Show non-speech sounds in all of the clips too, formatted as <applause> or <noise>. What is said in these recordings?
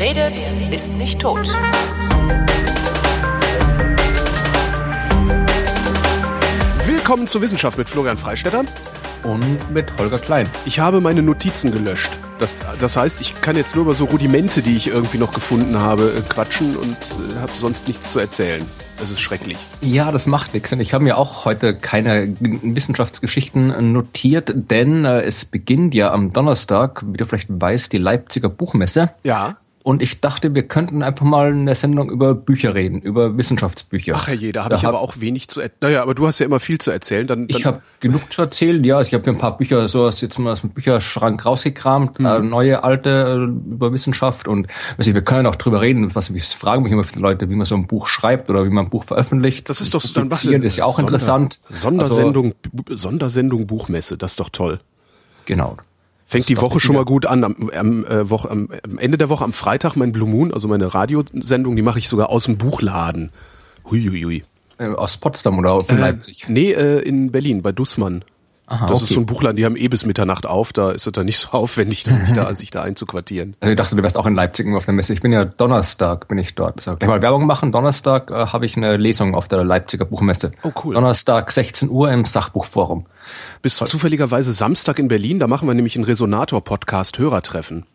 Wer redet, ist nicht tot. Willkommen zur Wissenschaft mit Florian Freistetter. Und mit Holger Klein. Ich habe meine Notizen gelöscht. Das, das heißt, ich kann jetzt nur über so Rudimente, die ich irgendwie noch gefunden habe, äh, quatschen und äh, habe sonst nichts zu erzählen. Das ist schrecklich. Ja, das macht nichts. Und ich habe mir auch heute keine Wissenschaftsgeschichten notiert, denn äh, es beginnt ja am Donnerstag, wie du vielleicht weißt, die Leipziger Buchmesse. Ja. Und ich dachte, wir könnten einfach mal in der Sendung über Bücher reden, über Wissenschaftsbücher. Ach ja, da habe ich hab, aber auch wenig zu erzählen. Naja, aber du hast ja immer viel zu erzählen. Dann, dann ich habe genug zu erzählen, ja. Ich habe hier ein paar Bücher so aus, jetzt mal aus dem Bücherschrank rausgekramt, mhm. äh, neue, alte äh, über Wissenschaft. Und also wir können auch drüber reden, was ich fragen mich immer viele Leute, wie man so ein Buch schreibt oder wie man ein Buch veröffentlicht. Das ist doch so dann was ist ja auch Sonder, interessant. Sondersendung, also, Sondersendung Buchmesse, das ist doch toll. Genau. Fängt die Woche schon mal gut an. Am, am, äh, Woche, am, am Ende der Woche, am Freitag, mein Blue Moon, also meine Radiosendung, die mache ich sogar aus dem Buchladen. Huiuiui. Äh, aus Potsdam oder von äh, Leipzig? Nee, äh, in Berlin, bei Dussmann. Aha, das okay. ist so ein Buchladen, die haben eh bis Mitternacht auf, da ist es dann nicht so <laughs> aufwendig, sich da, <laughs> sich da einzuquartieren. Also ich dachte, du wärst auch in Leipzig auf der Messe. Ich bin ja Donnerstag, bin ich dort. So, gleich mal Werbung machen. Donnerstag äh, habe ich eine Lesung auf der Leipziger Buchmesse. Oh cool. Donnerstag 16 Uhr im Sachbuchforum. Bis zufälligerweise Samstag in Berlin, da machen wir nämlich einen Resonator-Podcast Hörertreffen.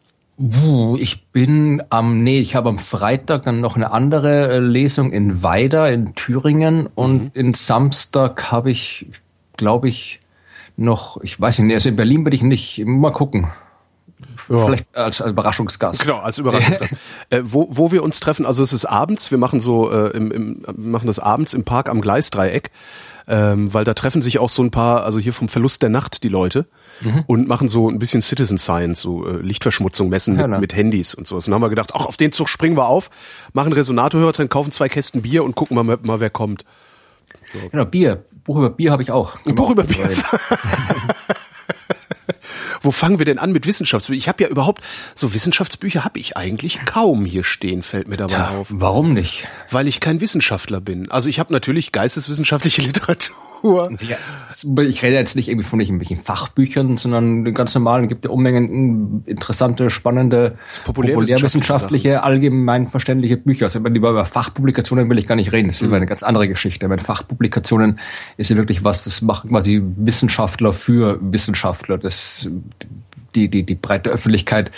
Ich bin am, nee, ich habe am Freitag dann noch eine andere äh, Lesung in Weida in Thüringen und mhm. in Samstag habe ich, glaube ich, noch, ich weiß nicht, also in Berlin bin ich nicht, mal gucken. Ja. Vielleicht als, als Überraschungsgast. Genau, als Überraschungsgast. <laughs> äh, wo, wo wir uns treffen, also es ist abends, wir machen so, äh, im, im, machen das abends im Park am Gleisdreieck. Ähm, weil da treffen sich auch so ein paar, also hier vom Verlust der Nacht die Leute mhm. und machen so ein bisschen Citizen Science, so äh, Lichtverschmutzung messen mit, mit, Handys und so. Und dann haben wir gedacht, auch auf den Zug springen wir auf, machen Resonatorhörer drin, kaufen zwei Kästen Bier und gucken mal, mal wer kommt. So. Genau, Bier. Buch über Bier habe ich auch. Ein Buch über Bier. <laughs> Wo fangen wir denn an mit Wissenschaftsbüchern? Ich habe ja überhaupt so Wissenschaftsbücher habe ich eigentlich kaum hier stehen, fällt mir dabei Tja, auf. Warum nicht? Weil ich kein Wissenschaftler bin. Also ich habe natürlich geisteswissenschaftliche <laughs> Literatur Literatur. Ja, ich rede jetzt nicht irgendwie von irgendwelchen Fachbüchern, sondern ganz normalen, gibt ja Unmengen interessante, spannende, populärwissenschaftliche, allgemeinverständliche Bücher. Also über, über Fachpublikationen will ich gar nicht reden. Das ist mhm. eine ganz andere Geschichte. Bei Fachpublikationen ist ja wirklich was, das machen quasi Wissenschaftler für Wissenschaftler. Das die, die, die breite Öffentlichkeit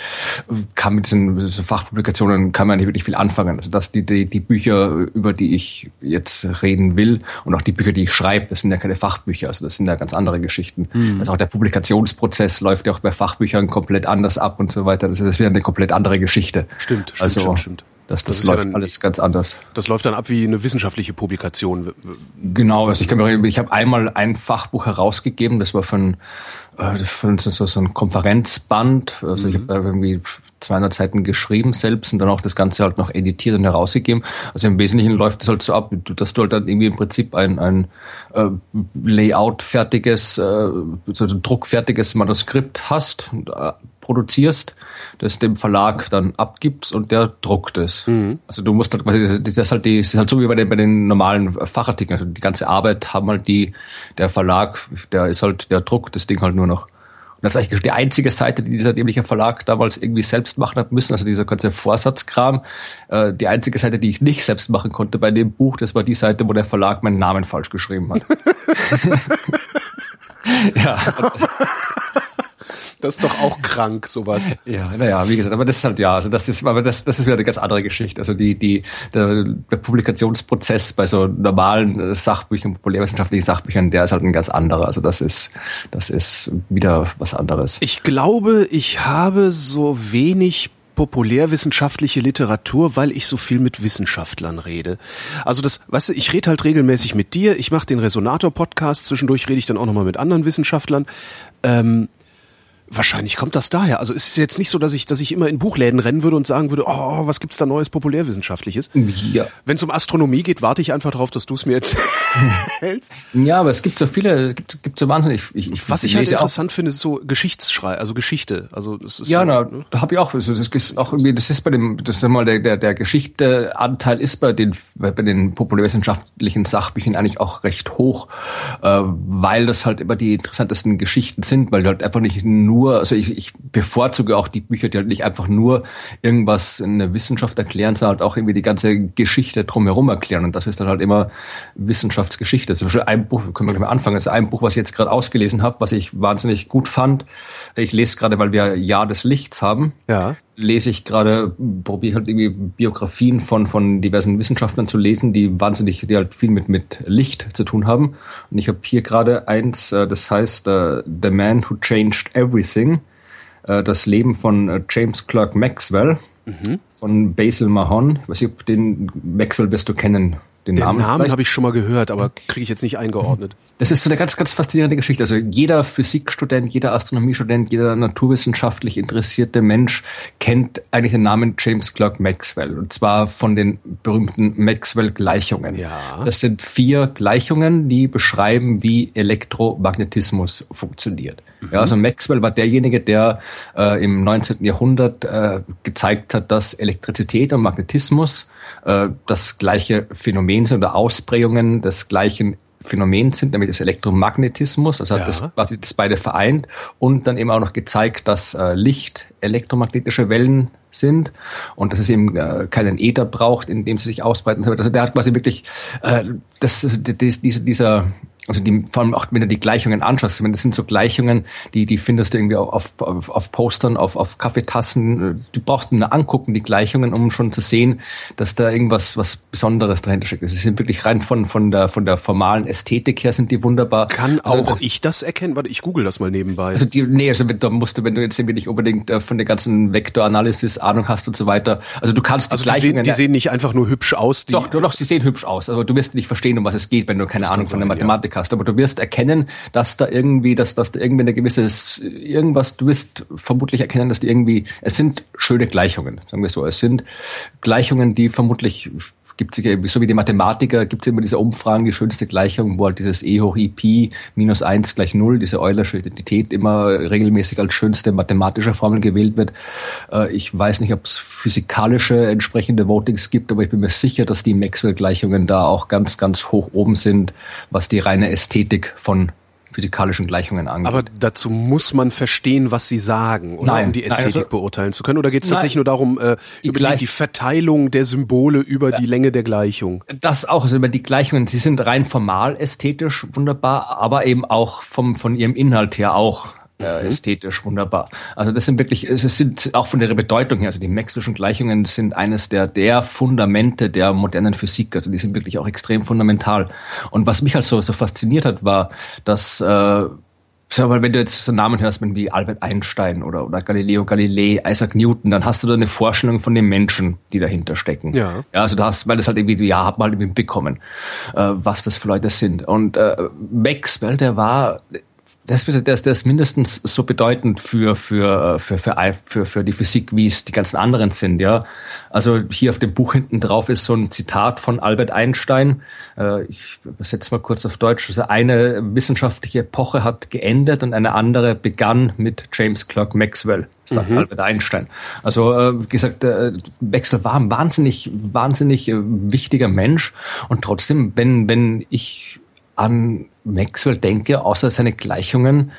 kann mit diesen Fachpublikationen kann man nicht wirklich viel anfangen. Also dass die, die, die Bücher, über die ich jetzt reden will und auch die Bücher, die ich schreibe, das sind ja keine Fachbücher, also das sind ja ganz andere Geschichten. Mhm. Also auch der Publikationsprozess läuft ja auch bei Fachbüchern komplett anders ab und so weiter. Das ist wieder eine komplett andere Geschichte. Stimmt, stimmt, also, stimmt, stimmt. Das, das, das läuft ja dann, alles ganz anders. Das läuft dann ab wie eine wissenschaftliche Publikation. Genau, also ich kann mir, ich habe einmal ein Fachbuch herausgegeben, das war von, von so, so ein Konferenzband. Also mhm. ich habe irgendwie 200 Seiten geschrieben selbst und dann auch das Ganze halt noch editiert und herausgegeben. Also im Wesentlichen läuft das halt so ab, dass du halt dann irgendwie im Prinzip ein, ein äh, Layout fertiges, äh, so ein druckfertiges Manuskript hast, und, äh, produzierst das dem Verlag dann abgibst und der druckt es. Mhm. Also du musst halt quasi, das ist halt die, das ist halt so wie bei den, bei den normalen Fachartikeln. Also die ganze Arbeit haben halt die, der Verlag, der ist halt, der druckt das Ding halt nur noch. Und das ist eigentlich die einzige Seite, die dieser dämliche Verlag damals irgendwie selbst machen hat müssen, also dieser ganze Vorsatzkram. Äh, die einzige Seite, die ich nicht selbst machen konnte bei dem Buch, das war die Seite, wo der Verlag meinen Namen falsch geschrieben hat. <laughs> <laughs> ja. <laughs> Das ist doch auch krank, sowas. Ja, naja, wie gesagt, aber das ist halt ja, also das ist, aber das, das ist wieder eine ganz andere Geschichte. Also die, die, der, der Publikationsprozess bei so normalen Sachbüchern, populärwissenschaftlichen Sachbüchern, der ist halt ein ganz anderer. Also das ist, das ist wieder was anderes. Ich glaube, ich habe so wenig populärwissenschaftliche Literatur, weil ich so viel mit Wissenschaftlern rede. Also das, weißt du, ich rede halt regelmäßig mit dir, ich mache den Resonator-Podcast, zwischendurch rede ich dann auch nochmal mit anderen Wissenschaftlern. Ähm, Wahrscheinlich kommt das daher. Also es ist jetzt nicht so, dass ich, dass ich immer in Buchläden rennen würde und sagen würde, oh, was gibt's da Neues Populärwissenschaftliches? Ja. Wenn es um Astronomie geht, warte ich einfach darauf, dass du es mir <laughs> erzählst. ja, aber es gibt so viele, es gibt, gibt so wahnsinnig. Ich, ich, was ich halt interessant finde, ist so Geschichtsschrei, also Geschichte. Also das ist ja, so, na, da habe ich auch. Also das ist auch irgendwie, das ist bei dem, das ist mal der der, der Geschichteanteil ist bei den bei den populärwissenschaftlichen Sachbüchern eigentlich auch recht hoch, äh, weil das halt immer die interessantesten Geschichten sind, weil du halt einfach nicht nur nur, also ich, ich bevorzuge auch die Bücher, die halt nicht einfach nur irgendwas in der Wissenschaft erklären, sondern halt auch irgendwie die ganze Geschichte drumherum erklären. Und das ist dann halt immer Wissenschaftsgeschichte. Zum Beispiel ein Buch, können wir gleich mal anfangen, ist ein Buch, was ich jetzt gerade ausgelesen habe, was ich wahnsinnig gut fand. Ich lese gerade, weil wir Jahr des Lichts haben. Ja lese ich gerade, probiere halt irgendwie Biografien von, von diversen Wissenschaftlern zu lesen, die wahnsinnig, die halt viel mit, mit Licht zu tun haben. Und ich habe hier gerade eins, äh, das heißt uh, The Man Who Changed Everything, uh, das Leben von James Clerk Maxwell mhm. von Basil Mahon. Ich weiß nicht, ob den Maxwell wirst du kennen. Den, den Namen, Namen habe ich schon mal gehört, aber kriege ich jetzt nicht eingeordnet. Das ist so eine ganz, ganz faszinierende Geschichte. Also jeder Physikstudent, jeder Astronomiestudent, jeder naturwissenschaftlich interessierte Mensch kennt eigentlich den Namen James Clerk Maxwell. Und zwar von den berühmten Maxwell-Gleichungen. Ja. Das sind vier Gleichungen, die beschreiben, wie Elektromagnetismus funktioniert. Mhm. Ja, also Maxwell war derjenige, der äh, im 19. Jahrhundert äh, gezeigt hat, dass Elektrizität und Magnetismus äh, das gleiche Phänomen sind oder Ausprägungen des gleichen Phänomen sind, nämlich des Elektromagnetismus. Also ja. hat das quasi das beide vereint und dann eben auch noch gezeigt, dass äh, Licht elektromagnetische Wellen sind und dass es eben äh, keinen Äther braucht, in dem sie sich ausbreiten. Also der hat quasi wirklich äh, das, das, diese, dieser also die, vor allem auch wenn du die Gleichungen anschaust, das sind so Gleichungen, die, die findest du irgendwie auf, auf, auf Postern, auf, auf Kaffeetassen. Du brauchst nur angucken, die Gleichungen, um schon zu sehen, dass da irgendwas was Besonderes dahinter steckt. Sie sind wirklich rein von, von, der, von der formalen Ästhetik her sind die wunderbar. Kann also, auch ich das erkennen? Warte, ich google das mal nebenbei. Also die, nee, also da musst du, wenn du jetzt irgendwie nicht unbedingt äh, von der ganzen Vektoranalysis Ahnung hast und so weiter. Also du kannst die also Gleichungen. Die sehen, die sehen nicht einfach nur hübsch aus. Die doch, doch, sie sehen hübsch aus. Also du wirst nicht verstehen, um was es geht, wenn du keine Ahnung von der Mathematik ja. Hast. Aber du wirst erkennen, dass da irgendwie, dass, dass da irgendwie eine gewisse, irgendwas, du wirst vermutlich erkennen, dass die irgendwie, es sind schöne Gleichungen, sagen wir so. Es sind Gleichungen, die vermutlich gibt es so wie die Mathematiker, gibt es immer diese Umfragen, die schönste Gleichung, wo halt dieses E hoch I Pi minus eins gleich null, diese Eulersche Identität immer regelmäßig als schönste mathematische Formel gewählt wird. Äh, ich weiß nicht, ob es physikalische entsprechende Votings gibt, aber ich bin mir sicher, dass die Maxwell-Gleichungen da auch ganz, ganz hoch oben sind, was die reine Ästhetik von physikalischen Gleichungen angeht. Aber dazu muss man verstehen, was sie sagen, oder? Nein, um die Ästhetik nein, also, beurteilen zu können. Oder geht es tatsächlich nur darum, äh, die über die, die, Verteilung der Symbole über die Länge der Gleichung? Das auch, also über die Gleichungen, sie sind rein formal ästhetisch wunderbar, aber eben auch vom, von ihrem Inhalt her auch äh, mhm. ästhetisch wunderbar. Also das sind wirklich, es sind auch von ihrer Bedeutung her, also die Maxwell'schen Gleichungen sind eines der, der Fundamente der modernen Physik. Also die sind wirklich auch extrem fundamental. Und was mich halt so, so fasziniert hat, war, dass äh, Sag mal, wenn du jetzt so Namen hörst wie Albert Einstein oder, oder Galileo Galilei, Isaac Newton, dann hast du da eine Vorstellung von den Menschen, die dahinter stecken. Ja. ja also du hast, weil das halt irgendwie, ja, hab mal irgendwie bekommen, äh, was das für Leute sind. Und äh, Maxwell, der war das, das, das ist mindestens so bedeutend für, für, für, für, für, für die Physik, wie es die ganzen anderen sind, ja. Also hier auf dem Buch hinten drauf ist so ein Zitat von Albert Einstein. Äh, ich übersetze mal kurz auf Deutsch. Also eine wissenschaftliche Epoche hat geendet und eine andere begann mit James Clerk Maxwell, sagt mhm. Albert Einstein. Also, äh, wie gesagt, äh, Maxwell war ein wahnsinnig, wahnsinnig wichtiger Mensch und trotzdem, wenn, wenn ich an Maxwell denke, außer seine Gleichungen,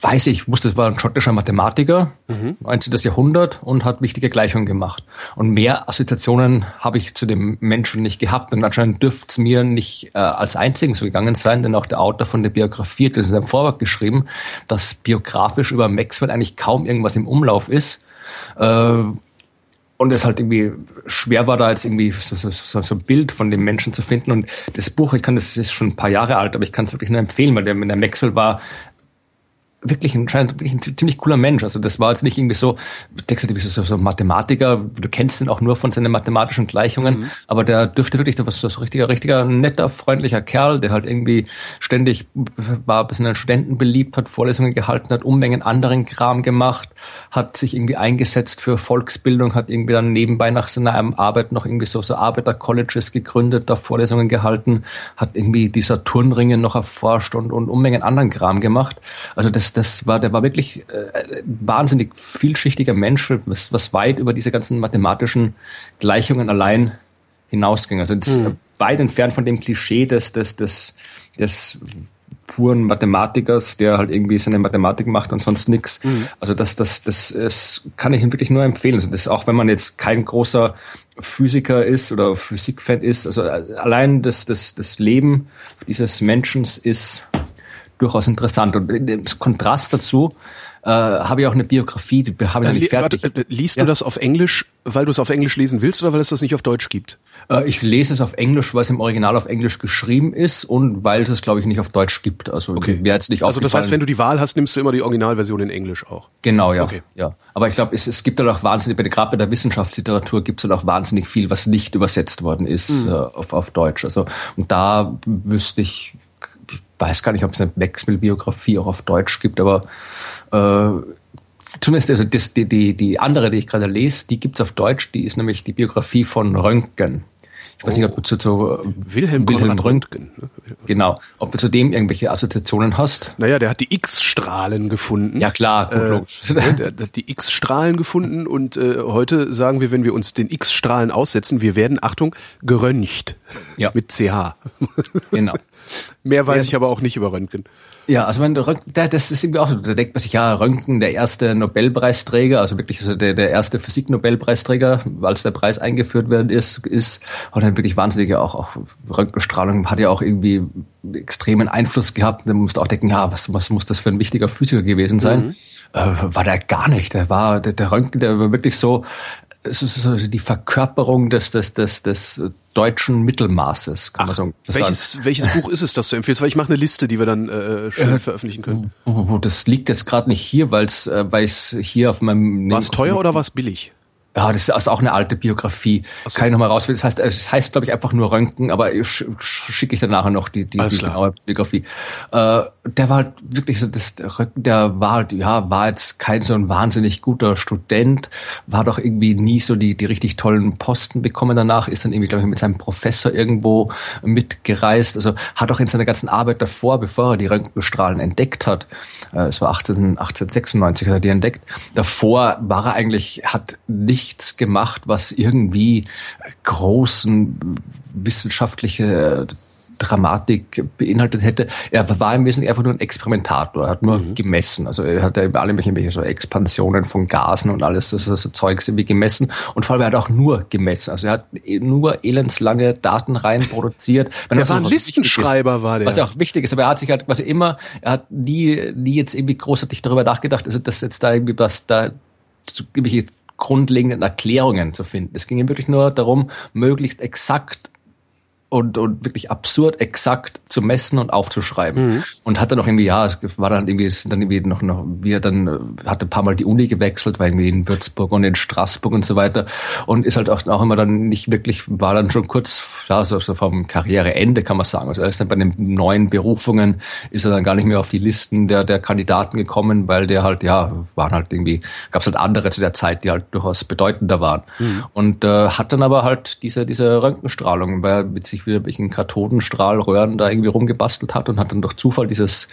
weiß ich, wusste, es war ein schottischer Mathematiker, mhm. 19. Jahrhundert und hat wichtige Gleichungen gemacht. Und mehr Assoziationen habe ich zu dem Menschen nicht gehabt. Und anscheinend dürfte es mir nicht äh, als einzigen so gegangen sein, denn auch der Autor von der Biografie hat in seinem Vorwort geschrieben, dass biografisch über Maxwell eigentlich kaum irgendwas im Umlauf ist. Äh, und es halt irgendwie schwer war, da jetzt irgendwie so, so, so, so ein Bild von dem Menschen zu finden. Und das Buch, ich kann das, ist schon ein paar Jahre alt, aber ich kann es wirklich nur empfehlen, weil der, der Maxwell war wirklich ein, wirklich ein ziemlich cooler Mensch. Also das war jetzt nicht irgendwie so, denkst du, so, so ein Mathematiker, du kennst ihn auch nur von seinen mathematischen Gleichungen, mhm. aber der dürfte wirklich, der war so, so richtiger, richtiger netter, freundlicher Kerl, der halt irgendwie ständig war bis in den Studenten beliebt, hat Vorlesungen gehalten, hat Unmengen anderen Kram gemacht, hat sich irgendwie eingesetzt für Volksbildung, hat irgendwie dann nebenbei nach seiner Arbeit noch irgendwie so, so Arbeiter-Colleges gegründet, da Vorlesungen gehalten, hat irgendwie die Saturnringe noch erforscht und, und Unmengen anderen Kram gemacht. Also das das, war, der war wirklich äh, wahnsinnig vielschichtiger Mensch, was, was weit über diese ganzen mathematischen Gleichungen allein hinausging. Also das, mhm. weit entfernt von dem Klischee des, des, des, des puren Mathematikers, der halt irgendwie seine Mathematik macht und sonst nix. Mhm. Also das, das, das, das kann ich Ihnen wirklich nur empfehlen. Also das auch, wenn man jetzt kein großer Physiker ist oder Physikfan ist, also allein das, das, das Leben dieses Menschen ist durchaus interessant. Und im Kontrast dazu äh, habe ich auch eine Biografie, die habe ich äh, nicht fertig. Warte, äh, liest ja. du das auf Englisch, weil du es auf Englisch lesen willst oder weil es das nicht auf Deutsch gibt? Äh, ich lese es auf Englisch, weil es im Original auf Englisch geschrieben ist und weil es es, glaube ich, nicht auf Deutsch gibt. Also okay. wäre jetzt nicht Also das heißt, wenn du die Wahl hast, nimmst du immer die Originalversion in Englisch auch. Genau, ja. Okay. ja. Aber ich glaube, es, es gibt halt auch wahnsinnig, gerade bei der Wissenschaftsliteratur gibt es halt auch wahnsinnig viel, was nicht übersetzt worden ist mhm. äh, auf, auf Deutsch. Also und da wüsste ich weiß gar nicht, ob es eine Wechselbiografie auch auf Deutsch gibt, aber äh, zumindest also das, die, die, die andere, die ich gerade lese, die gibt's auf Deutsch, die ist nämlich die Biografie von Röntgen. Ich weiß nicht, ob du zu, zu Wilhelm, Wilhelm Röntgen. Ne? Genau. Ob du zu dem irgendwelche Assoziationen hast? Naja, der hat die X-Strahlen gefunden. Ja klar, gut, äh, <laughs> der, der hat die X-Strahlen gefunden und äh, heute sagen wir, wenn wir uns den X-Strahlen aussetzen, wir werden, Achtung, geröntgt. Ja. Mit CH. Genau. Mehr weiß ja. ich aber auch nicht über Röntgen. Ja, also wenn Röntgen, das ist irgendwie auch, da denkt man sich, ja, Röntgen, der erste Nobelpreisträger, also wirklich also der, der erste Physik-Nobelpreisträger, als der Preis eingeführt werden ist, ist, und dann wirklich wahnsinnige auch, auch Röntgenstrahlung hat ja auch irgendwie extremen Einfluss gehabt. Da musst du auch denken, ja, was, was muss das für ein wichtiger Physiker gewesen sein? Mhm. Äh, war der gar nicht. Der war, der, der Röntgen, der war wirklich so, es ist so die Verkörperung des, des, des, des deutschen Mittelmaßes, kann Ach, man so welches, sagen. Welches Buch ist es, das du empfiehlst? Weil ich mache eine Liste, die wir dann äh, schön äh, veröffentlichen können. Das liegt jetzt gerade nicht hier, weil es äh, weil es hier auf meinem... War es teuer oder war es billig? Ja, das ist auch eine alte Biografie. So. Kann ich nochmal raus. Das heißt, es heißt, glaube ich, einfach nur Röntgen, aber sch schicke ich dann nachher noch die, die, die genaue Biografie. Äh, der war halt wirklich so, das, der war, ja, war jetzt kein so ein wahnsinnig guter Student, war doch irgendwie nie so die, die richtig tollen Posten bekommen danach, ist dann irgendwie, glaube ich, mit seinem Professor irgendwo mitgereist. Also hat auch in seiner ganzen Arbeit davor, bevor er die Röntgenstrahlen entdeckt hat, äh, es war 18, 1896 hat er die entdeckt, davor war er eigentlich, hat nicht nichts gemacht, was irgendwie großen wissenschaftliche Dramatik beinhaltet hätte. Er war im Wesentlichen einfach nur ein Experimentator. Er hat nur mhm. gemessen. Also er hat ja alle irgendwelche so Expansionen von Gasen und alles, das, das Zeugs irgendwie gemessen. Und vor allem er hat auch nur gemessen. Also er hat nur elendslange Datenreihen produziert. <laughs> Wenn der war ein Listenschreiber, ist, war der. Was ja auch wichtig ist. Aber er hat sich halt quasi immer, er hat nie, nie jetzt irgendwie großartig darüber nachgedacht, also dass jetzt da irgendwie was da irgendwelche grundlegenden Erklärungen zu finden. Es ging ihm wirklich nur darum, möglichst exakt und, und wirklich absurd exakt zu messen und aufzuschreiben. Mhm. Und hat dann auch irgendwie, ja, es war dann irgendwie, es sind dann irgendwie noch, noch, wie er dann, äh, hatte ein paar Mal die Uni gewechselt, war irgendwie in Würzburg und in Straßburg und so weiter. Und ist halt auch, auch immer dann nicht wirklich, war dann schon kurz, ja, so, so vom Karriereende kann man sagen. Also er ist dann bei den neuen Berufungen, ist er dann gar nicht mehr auf die Listen der, der Kandidaten gekommen, weil der halt, ja, waren halt irgendwie, gab es halt andere zu der Zeit, die halt durchaus bedeutender waren. Mhm. Und äh, hat dann aber halt diese, diese Röntgenstrahlung, weil mit sich sich wieder welchen Kathodenstrahlröhren da irgendwie rumgebastelt hat und hat dann durch Zufall dieses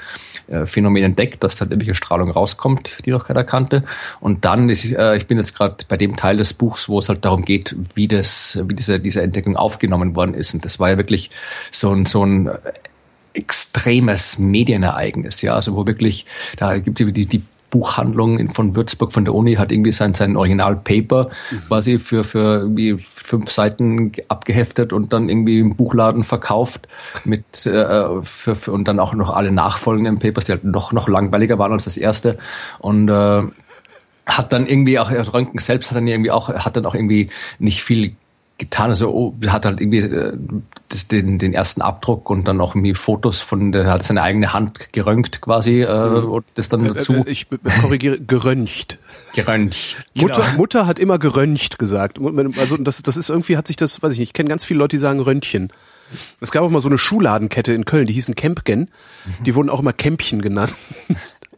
äh, Phänomen entdeckt, dass da irgendwelche Strahlung rauskommt, die noch keiner kannte. Und dann ist, äh, ich bin jetzt gerade bei dem Teil des Buchs, wo es halt darum geht, wie das, wie diese, diese Entdeckung aufgenommen worden ist. Und das war ja wirklich so ein, so ein extremes Medienereignis, ja, also wo wirklich, da gibt es die, die Buchhandlung von Würzburg von der Uni hat irgendwie sein, sein Original-Paper mhm. quasi für, für irgendwie fünf Seiten abgeheftet und dann irgendwie im Buchladen verkauft mit äh, für, für, und dann auch noch alle nachfolgenden Papers, die halt noch, noch langweiliger waren als das erste. Und äh, hat dann irgendwie auch Röntgen selbst hat dann irgendwie auch hat dann auch irgendwie nicht viel getan. Also oh, hat halt irgendwie äh, das, den, den ersten Abdruck und dann auch irgendwie Fotos von der hat seine eigene Hand geröntgt quasi äh, mhm. und das dann dazu. Äh, äh, ich korrigiere geröntgt. Geröntgt. Mutter, genau. Mutter hat immer geröntgt gesagt. Also das, das ist irgendwie hat sich das, weiß ich nicht. Ich kenne ganz viele Leute, die sagen Röntchen. Es gab auch mal so eine Schuhladenkette in Köln, die hießen Campgen. Mhm. Die wurden auch immer Kämpchen genannt.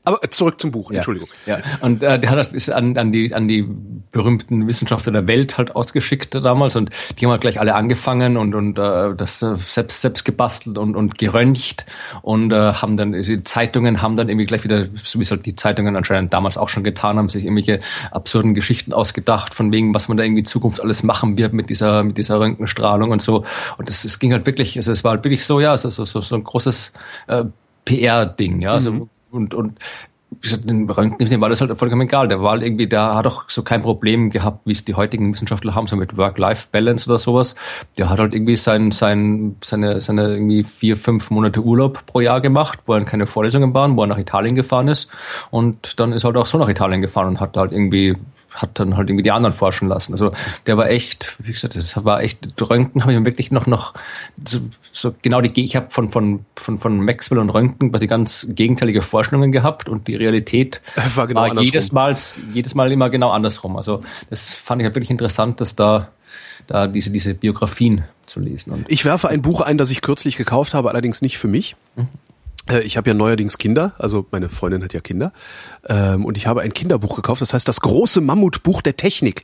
Aber zurück zum Buch, Entschuldigung. Ja, ja. und äh, der hat das ist an, an, die, an die berühmten Wissenschaftler der Welt halt ausgeschickt damals und die haben halt gleich alle angefangen und, und äh, das äh, selbst, selbst gebastelt und, und geröntgt und äh, haben dann, die Zeitungen haben dann irgendwie gleich wieder, so wie es halt die Zeitungen anscheinend damals auch schon getan haben, sich irgendwelche absurden Geschichten ausgedacht, von wegen, was man da irgendwie in Zukunft alles machen wird mit dieser, mit dieser Röntgenstrahlung und so. Und das, es ging halt wirklich, also es war halt wirklich so, ja, so, so, so, so ein großes äh, PR-Ding, ja. Also, mhm. Und, und den Röntgen war das halt vollkommen egal. Der war halt irgendwie, der hat auch so kein Problem gehabt, wie es die heutigen Wissenschaftler haben, so mit Work-Life-Balance oder sowas. Der hat halt irgendwie sein, sein, seine, seine irgendwie vier, fünf Monate Urlaub pro Jahr gemacht, wo er keine Vorlesungen waren, wo er nach Italien gefahren ist. Und dann ist er halt auch so nach Italien gefahren und hat halt irgendwie hat dann halt irgendwie die anderen forschen lassen. Also der war echt, wie gesagt, das war echt, Röntgen habe ich wirklich noch noch so, so genau die, ich habe von, von, von, von Maxwell und Röntgen quasi ganz gegenteilige Vorstellungen gehabt und die Realität <laughs> war, genau war jedes Mal, jedes Mal immer genau andersrum. Also das fand ich halt wirklich interessant, dass da da diese, diese Biografien zu lesen. Und ich werfe ein Buch ein, das ich kürzlich gekauft habe, allerdings nicht für mich. Mhm. Äh, ich habe ja neuerdings Kinder, also meine Freundin hat ja Kinder, ähm, und ich habe ein Kinderbuch gekauft, das heißt das große Mammutbuch der Technik,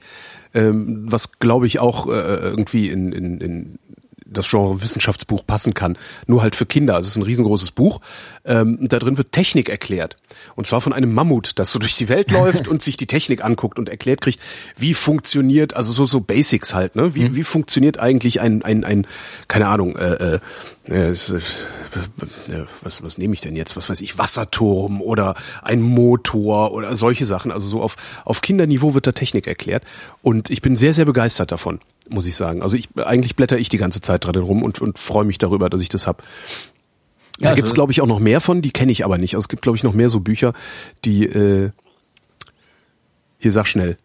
ähm, was glaube ich auch äh, irgendwie in, in, in das Genre Wissenschaftsbuch passen kann. Nur halt für Kinder. Also es ist ein riesengroßes Buch. Ähm, da drin wird Technik erklärt. Und zwar von einem Mammut, das so durch die Welt <laughs> läuft und sich die Technik anguckt und erklärt kriegt, wie funktioniert, also so, so Basics halt, ne? Wie, mhm. wie funktioniert eigentlich ein, ein, ein, keine Ahnung, äh, äh, äh, was, was nehme ich denn jetzt? Was weiß ich, Wasserturm oder ein Motor oder solche Sachen. Also so auf, auf Kinderniveau wird da Technik erklärt. Und ich bin sehr, sehr begeistert davon muss ich sagen. Also ich eigentlich blätter ich die ganze Zeit dran rum und, und freue mich darüber, dass ich das hab. Ja, da also gibt's glaube ich auch noch mehr von, die kenne ich aber nicht. Also es gibt glaube ich noch mehr so Bücher, die äh, hier sag schnell,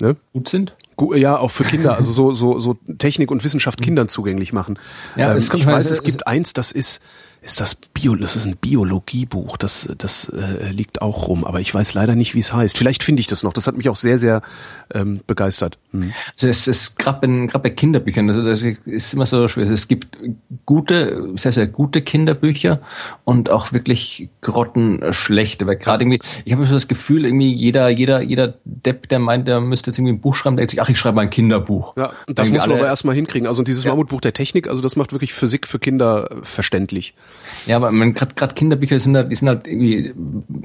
ne? Gut sind? Ja, auch für Kinder, also so so so Technik und Wissenschaft mhm. Kindern zugänglich machen. Ja, ähm, ich weiß, es gibt eins, das ist ist das Bio, das ist ein Biologiebuch, das, das äh, liegt auch rum, aber ich weiß leider nicht, wie es heißt. Vielleicht finde ich das noch. Das hat mich auch sehr, sehr ähm, begeistert. Hm. Also es ist gerade bei, Kinderbüchern, also das ist immer so schwer. Es gibt gute, sehr, sehr gute Kinderbücher und auch wirklich grottenschlechte. Weil gerade irgendwie, ich habe so das Gefühl, irgendwie jeder, jeder, jeder Depp, der meint, der müsste jetzt irgendwie ein Buch schreiben, der denkt sich, ach, ich schreibe mal ein Kinderbuch. Ja, das muss man aber erstmal hinkriegen. Also dieses ja. Mammutbuch der Technik, also das macht wirklich Physik für Kinder verständlich. Ja, aber gerade Kinderbücher sind halt, die sind halt irgendwie,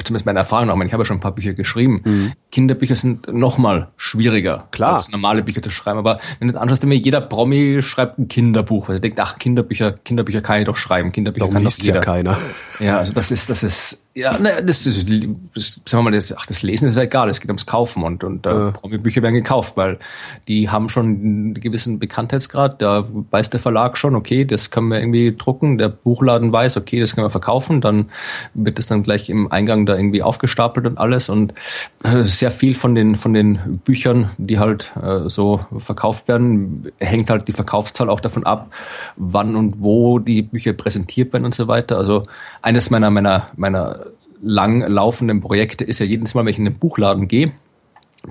zumindest meine Erfahrung nach, ich habe ja schon ein paar Bücher geschrieben. Mhm. Kinderbücher sind nochmal schwieriger, Klar. als normale Bücher zu schreiben. Aber wenn du anschaust, jeder Promi schreibt ein Kinderbuch, weil er denkt, ach, Kinderbücher, Kinderbücher kann ich doch schreiben, Kinderbücher Darum kann doch jeder. ja keiner. Ja, also das ist, das ist, ja, ne, das ist, das, sagen wir mal, das, ach, das Lesen ist ja egal, es geht ums Kaufen und, und äh, Promi-Bücher werden gekauft, weil die haben schon einen gewissen Bekanntheitsgrad, da weiß der Verlag schon, okay, das können wir irgendwie drucken, der Buchladen weiß, okay, das können wir verkaufen, dann wird das dann gleich im Eingang da irgendwie aufgestapelt und alles und äh, sehr viel von den, von den Büchern, die halt äh, so verkauft werden, hängt halt die Verkaufszahl auch davon ab, wann und wo die Bücher präsentiert werden und so weiter. Also eines meiner, meiner, meiner lang laufenden Projekte ist ja jedes Mal, wenn ich in den Buchladen gehe,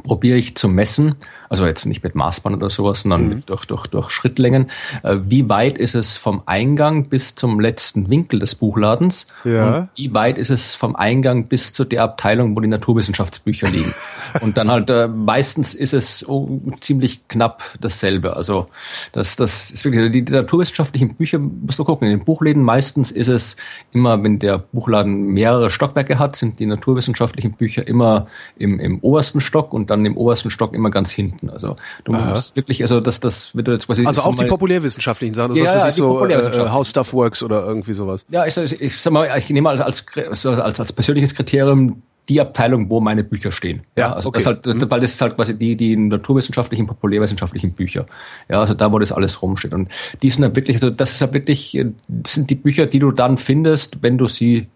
probiere ich zu messen, also jetzt nicht mit Maßband oder sowas, sondern mhm. durch, durch, durch Schrittlängen, äh, wie weit ist es vom Eingang bis zum letzten Winkel des Buchladens ja. und wie weit ist es vom Eingang bis zu der Abteilung, wo die Naturwissenschaftsbücher liegen. <laughs> und dann halt äh, meistens ist es oh, ziemlich knapp dasselbe. Also das, das ist wirklich, die, die naturwissenschaftlichen Bücher, musst du gucken, in den Buchläden meistens ist es immer, wenn der Buchladen mehrere Stockwerke hat, sind die naturwissenschaftlichen Bücher immer im, im obersten Stock und dann im obersten Stock immer ganz hinten. Also du Aha. musst wirklich, also das, das wird jetzt quasi. Also auch die populärwissenschaftlichen Sachen, also ja, was weiß ich so, äh, How Stuff Works oder irgendwie sowas. Ja, ich, ich, ich sag mal, ich nehme mal als, als, als persönliches Kriterium die Abteilung, wo meine Bücher stehen. Ja, also okay. das halt, mhm. weil das ist halt quasi die, die naturwissenschaftlichen, populärwissenschaftlichen Bücher. Ja, also da, wo das alles rumsteht. Und die sind halt wirklich, also das ist halt wirklich, das sind die Bücher, die du dann findest, wenn du sie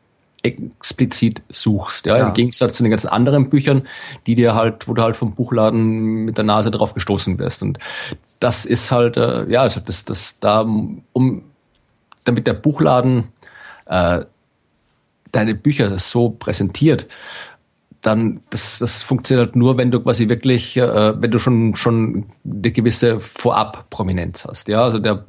explizit suchst. Ja? ja? Im Gegensatz zu den ganzen anderen Büchern, die dir halt, wo du halt vom Buchladen mit der Nase drauf gestoßen wirst. Und das ist halt, äh, ja, also das, das da, um damit der Buchladen äh, deine Bücher so präsentiert, dann das, das funktioniert halt nur, wenn du quasi wirklich, äh, wenn du schon schon eine gewisse Vorab-Prominenz hast. Ja, also der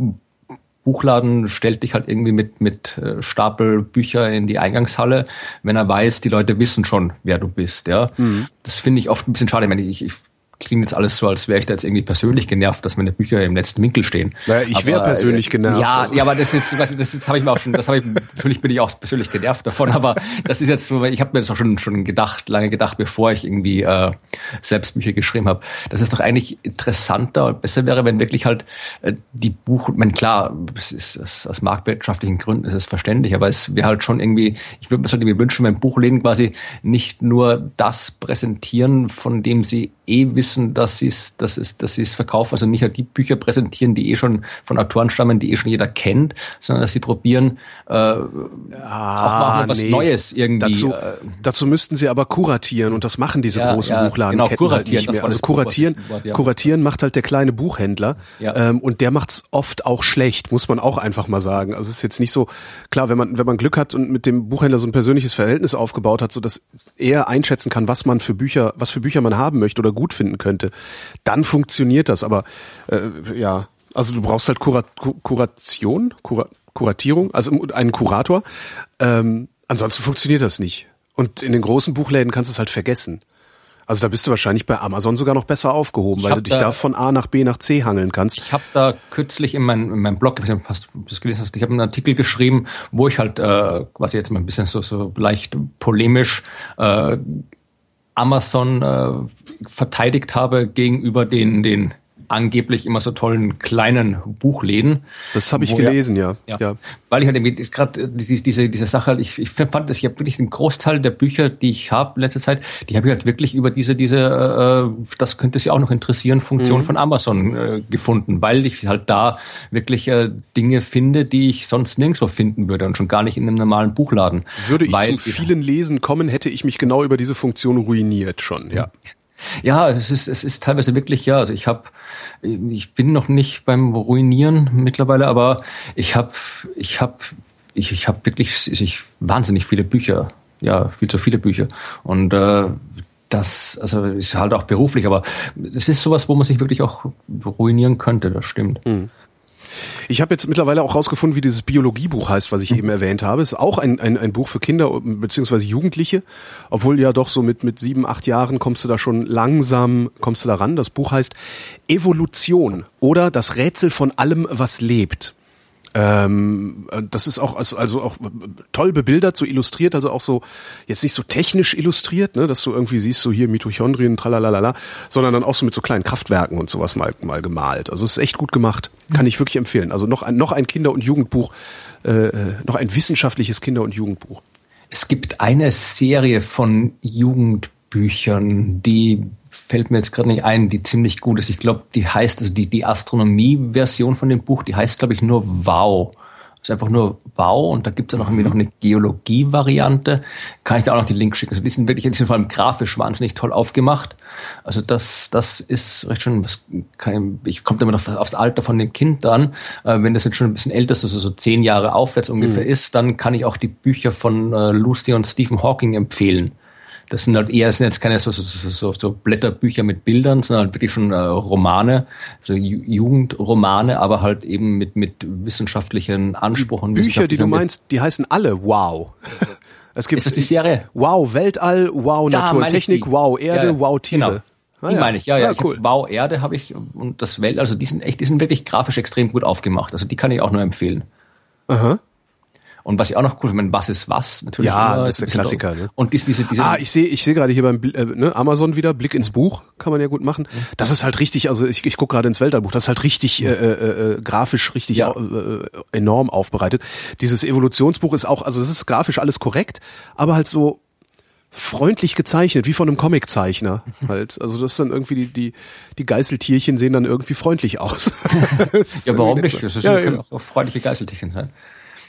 Buchladen stellt dich halt irgendwie mit, mit äh, Stapel Bücher in die Eingangshalle, wenn er weiß, die Leute wissen schon, wer du bist, ja. Mhm. Das finde ich oft ein bisschen schade. Ich, meine, ich, ich klingt jetzt alles so, als wäre ich da jetzt irgendwie persönlich genervt, dass meine Bücher im letzten Winkel stehen. Naja, ich wäre persönlich genervt. Ja, also. ja, aber das jetzt, was, das jetzt habe ich mir auch schon, das habe ich, natürlich bin ich auch persönlich genervt davon, aber das ist jetzt so, ich habe mir das auch schon schon gedacht, lange gedacht, bevor ich irgendwie äh, selbst Bücher geschrieben habe, dass es doch eigentlich interessanter und besser wäre, wenn wirklich halt äh, die Buch, ich meine, klar, es ist, es ist aus marktwirtschaftlichen Gründen ist es verständlich, aber es wäre halt schon irgendwie, ich würde mir so irgendwie wünschen, wenn Buchläden quasi nicht nur das präsentieren, von dem sie eh wissen, dass sie es, dass es, dass sie es verkaufen, also nicht halt die Bücher präsentieren, die eh schon von Autoren stammen, die eh schon jeder kennt, sondern dass sie probieren, äh, ah, auch mal was nee. Neues irgendwie. Dazu, äh, dazu müssten sie aber kuratieren und das machen diese ja, großen ja, Buchladenketten genau, kuratieren, halt nicht mehr. Also kuratieren, Buch, ja. kuratieren macht halt der kleine Buchhändler ähm, und der macht's oft auch schlecht, muss man auch einfach mal sagen. Also es ist jetzt nicht so klar, wenn man wenn man Glück hat und mit dem Buchhändler so ein persönliches Verhältnis aufgebaut hat, so dass er einschätzen kann, was man für Bücher, was für Bücher man haben möchte oder gut finden könnte, dann funktioniert das. Aber äh, ja, also du brauchst halt Kurat Kuration, Kura Kuratierung, also einen Kurator. Ähm, ansonsten funktioniert das nicht. Und in den großen Buchläden kannst du es halt vergessen. Also da bist du wahrscheinlich bei Amazon sogar noch besser aufgehoben, ich weil du dich da, da, von A nach B nach C hangeln kannst. Ich habe da kürzlich in, mein, in meinem Blog, ich weiß nicht, hast du das gelesen hast, ich habe einen Artikel geschrieben, wo ich halt, äh, quasi jetzt mal ein bisschen so, so leicht polemisch äh, Amazon äh, verteidigt habe gegenüber den, den angeblich immer so tollen kleinen Buchläden. Das habe ich gelesen, ja. ja. ja. Weil ich halt irgendwie gerade diese, diese, diese Sache, ich, ich fand, dass ich habe wirklich den Großteil der Bücher, die ich habe in letzter Zeit, die habe ich halt wirklich über diese, diese, äh, das könnte Sie auch noch interessieren, Funktion mhm. von Amazon äh, gefunden, weil ich halt da wirklich äh, Dinge finde, die ich sonst nirgendwo finden würde und schon gar nicht in einem normalen Buchladen. Würde ich weil, zum vielen Lesen kommen, hätte ich mich genau über diese Funktion ruiniert schon, ja. Ja, es ist, es ist teilweise wirklich, ja, also ich habe, ich bin noch nicht beim Ruinieren mittlerweile, aber ich habe, ich habe, ich, ich habe wirklich ich, wahnsinnig viele Bücher, ja, viel zu viele Bücher. Und äh, das, also ist halt auch beruflich, aber es ist sowas, wo man sich wirklich auch ruinieren könnte, das stimmt. Mhm. Ich habe jetzt mittlerweile auch rausgefunden, wie dieses Biologiebuch heißt, was ich mhm. eben erwähnt habe. Es ist auch ein, ein, ein Buch für Kinder beziehungsweise Jugendliche, obwohl ja doch so mit, mit sieben, acht Jahren kommst du da schon langsam, kommst du da ran. Das Buch heißt Evolution oder das Rätsel von allem, was lebt. Ähm, das ist auch also auch toll bebildert, so illustriert, also auch so jetzt nicht so technisch illustriert, ne, dass du irgendwie siehst, so hier Mitochondrien, tralalala, sondern dann auch so mit so kleinen Kraftwerken und sowas mal mal gemalt. Also es ist echt gut gemacht, kann ich wirklich empfehlen. Also noch ein noch ein Kinder- und Jugendbuch, äh noch ein wissenschaftliches Kinder- und Jugendbuch. Es gibt eine Serie von Jugendbüchern, die fällt mir jetzt gerade nicht ein, die ziemlich gut ist. Ich glaube, die heißt, also die, die Astronomie-Version von dem Buch, die heißt, glaube ich, nur Wow. Das ist einfach nur Wow und da gibt es ja noch irgendwie noch eine Geologie-Variante. Kann ich da auch noch die Link schicken. Also die sind wirklich, die sind vor allem grafisch wahnsinnig toll aufgemacht. Also das, das ist recht schon, was kann ich, kommt immer noch aufs Alter von dem Kind dann. Äh, wenn das jetzt schon ein bisschen älter ist, also so zehn Jahre aufwärts ungefähr mhm. ist, dann kann ich auch die Bücher von äh, Lucy und Stephen Hawking empfehlen. Das sind halt eher, das sind jetzt keine so, so, so, so Blätterbücher mit Bildern, sondern halt wirklich schon äh, Romane, so Jugendromane, aber halt eben mit, mit wissenschaftlichen Anspruchen. Die Bücher, die du meinst, die heißen alle Wow. <laughs> Es gibt, ist das die Serie? Wow Weltall, Wow da Natur und Technik, Wow Erde, ja, Wow Tiere. Genau. Ah, die ja. meine ich, ja, ja. ja cool. Hab, wow Erde habe ich und das Welt, also die sind echt, die sind wirklich grafisch extrem gut aufgemacht. Also die kann ich auch nur empfehlen. Aha. Und was ich auch noch cool finde, was ist was? Natürlich ja, immer, das ist der Klassiker. Ne? Und diese, diese, diese ah, ich sehe, ich sehe gerade hier beim äh, ne, Amazon wieder Blick ins Buch, kann man ja gut machen. Das ist halt richtig, also ich, ich gucke gerade ins Weltallbuch, das ist halt richtig äh, äh, äh, grafisch richtig ja. äh, enorm aufbereitet. Dieses Evolutionsbuch ist auch, also das ist grafisch alles korrekt, aber halt so freundlich gezeichnet, wie von einem Comiczeichner halt. Also das ist dann irgendwie die, die, die Geißeltierchen sehen dann irgendwie freundlich aus. ja, warum nicht? Das ist, ja, können auch freundliche Geißeltierchen sein.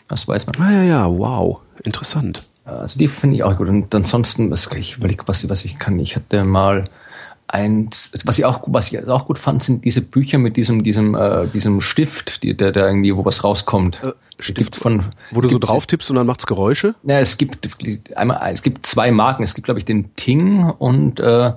Das weiß man. Ah, ja, ja, wow. Interessant. Also die finde ich auch gut. Und ansonsten, was, ich überlege, was, was ich kann. Ich hatte mal eins, was ich auch, was ich auch gut fand, sind diese Bücher mit diesem, diesem, äh, diesem Stift, die, der, der irgendwie, wo was rauskommt. Äh, Stift von, wo du so drauf tippst und dann macht's Geräusche? Ja, es gibt einmal, es gibt zwei Marken. Es gibt, glaube ich, den Ting und äh,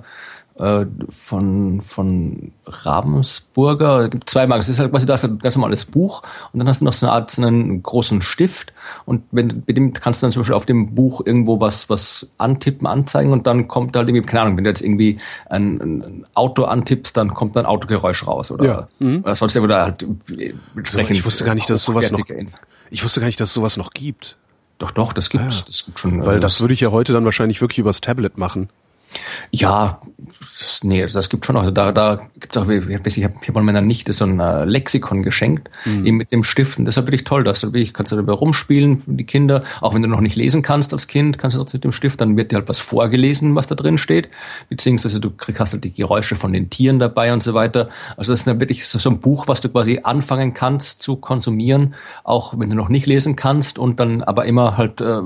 äh, von, von Ravensburger. Es gibt zwei Marken. Es ist halt quasi das ein ganz normales Buch und dann hast du noch so eine Art so einen großen Stift und wenn, mit dem kannst du dann zum Beispiel auf dem Buch irgendwo was, was antippen, anzeigen und dann kommt halt irgendwie, keine Ahnung, wenn du jetzt irgendwie ein, ein Auto antippst, dann kommt dann Autogeräusch raus oder, Ja. Mhm. oder sonst irgendwo da halt So, ich wusste gar nicht, dass es sowas noch, ich wusste gar nicht, dass es sowas noch gibt. Doch, doch, das gibt's. Das gibt schon. Weil äh, das würde ich ja heute dann wahrscheinlich wirklich übers Tablet machen. Ja, das, nee, das gibt schon noch. Da, da gibt's auch, ich habe ich hab, mal meiner Nichte so ein äh, Lexikon geschenkt, eben mit dem Stift. Und das ist wirklich toll. Da hast du wirklich, kannst du dabei rumspielen für die Kinder. Auch wenn du noch nicht lesen kannst als Kind, kannst du trotzdem mit dem Stift, dann wird dir halt was vorgelesen, was da drin steht. Beziehungsweise du kriegst hast halt die Geräusche von den Tieren dabei und so weiter. Also das ist dann wirklich so, so ein Buch, was du quasi anfangen kannst zu konsumieren, auch wenn du noch nicht lesen kannst und dann aber immer halt äh,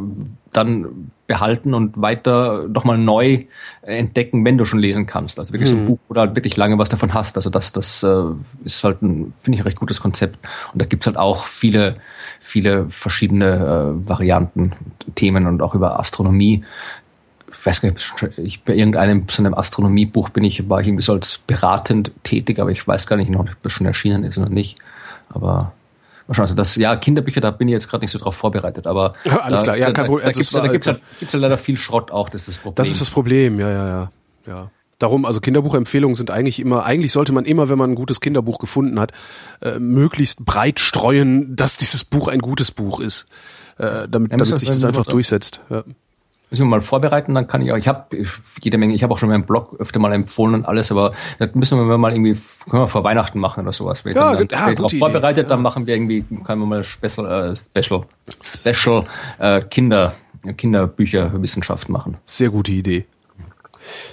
dann behalten und weiter nochmal neu entdecken, wenn du schon lesen kannst. Also wirklich so ein Buch, wo du halt wirklich lange was davon hast. Also das, das äh, ist halt ein, finde ich, ein recht gutes Konzept. Und da gibt's halt auch viele, viele verschiedene äh, Varianten, Themen und auch über Astronomie. Ich weiß gar nicht, es ich bei irgendeinem so einem Astronomiebuch bin ich, war ich irgendwie so als beratend tätig, aber ich weiß gar nicht ob das schon erschienen ist oder nicht. Aber also das, ja, Kinderbücher, da bin ich jetzt gerade nicht so drauf vorbereitet, aber Ja, <laughs> alles da klar. Ja, kein Problem. Da Das gibt's, war da gibt's, halt- halt, gibt's ja leider viel Schrott auch, das ist das Problem. Das ist das Problem, ja, ja, ja. ja. Darum, also Kinderbuchempfehlungen sind eigentlich immer, eigentlich sollte man immer, wenn man ein gutes Kinderbuch gefunden hat, äh, möglichst breit streuen, dass dieses Buch ein gutes Buch ist. Äh, damit, Ja, damit sich das einfach durchsetzt. Ja. Müssen wir mal vorbereiten, dann kann ich auch, ich habe jede Menge, ich habe auch schon meinen Blog öfter mal empfohlen und alles, aber das müssen wir mal irgendwie, können wir vor Weihnachten machen oder sowas. Wenn Ja, dann, ja, dann gute darauf Idee, vorbereitet, dann ja. machen wir irgendwie, können wir mal Special, äh, Special, Special äh, Kinder, Kinderbücherwissenschaft machen. Sehr gute Idee.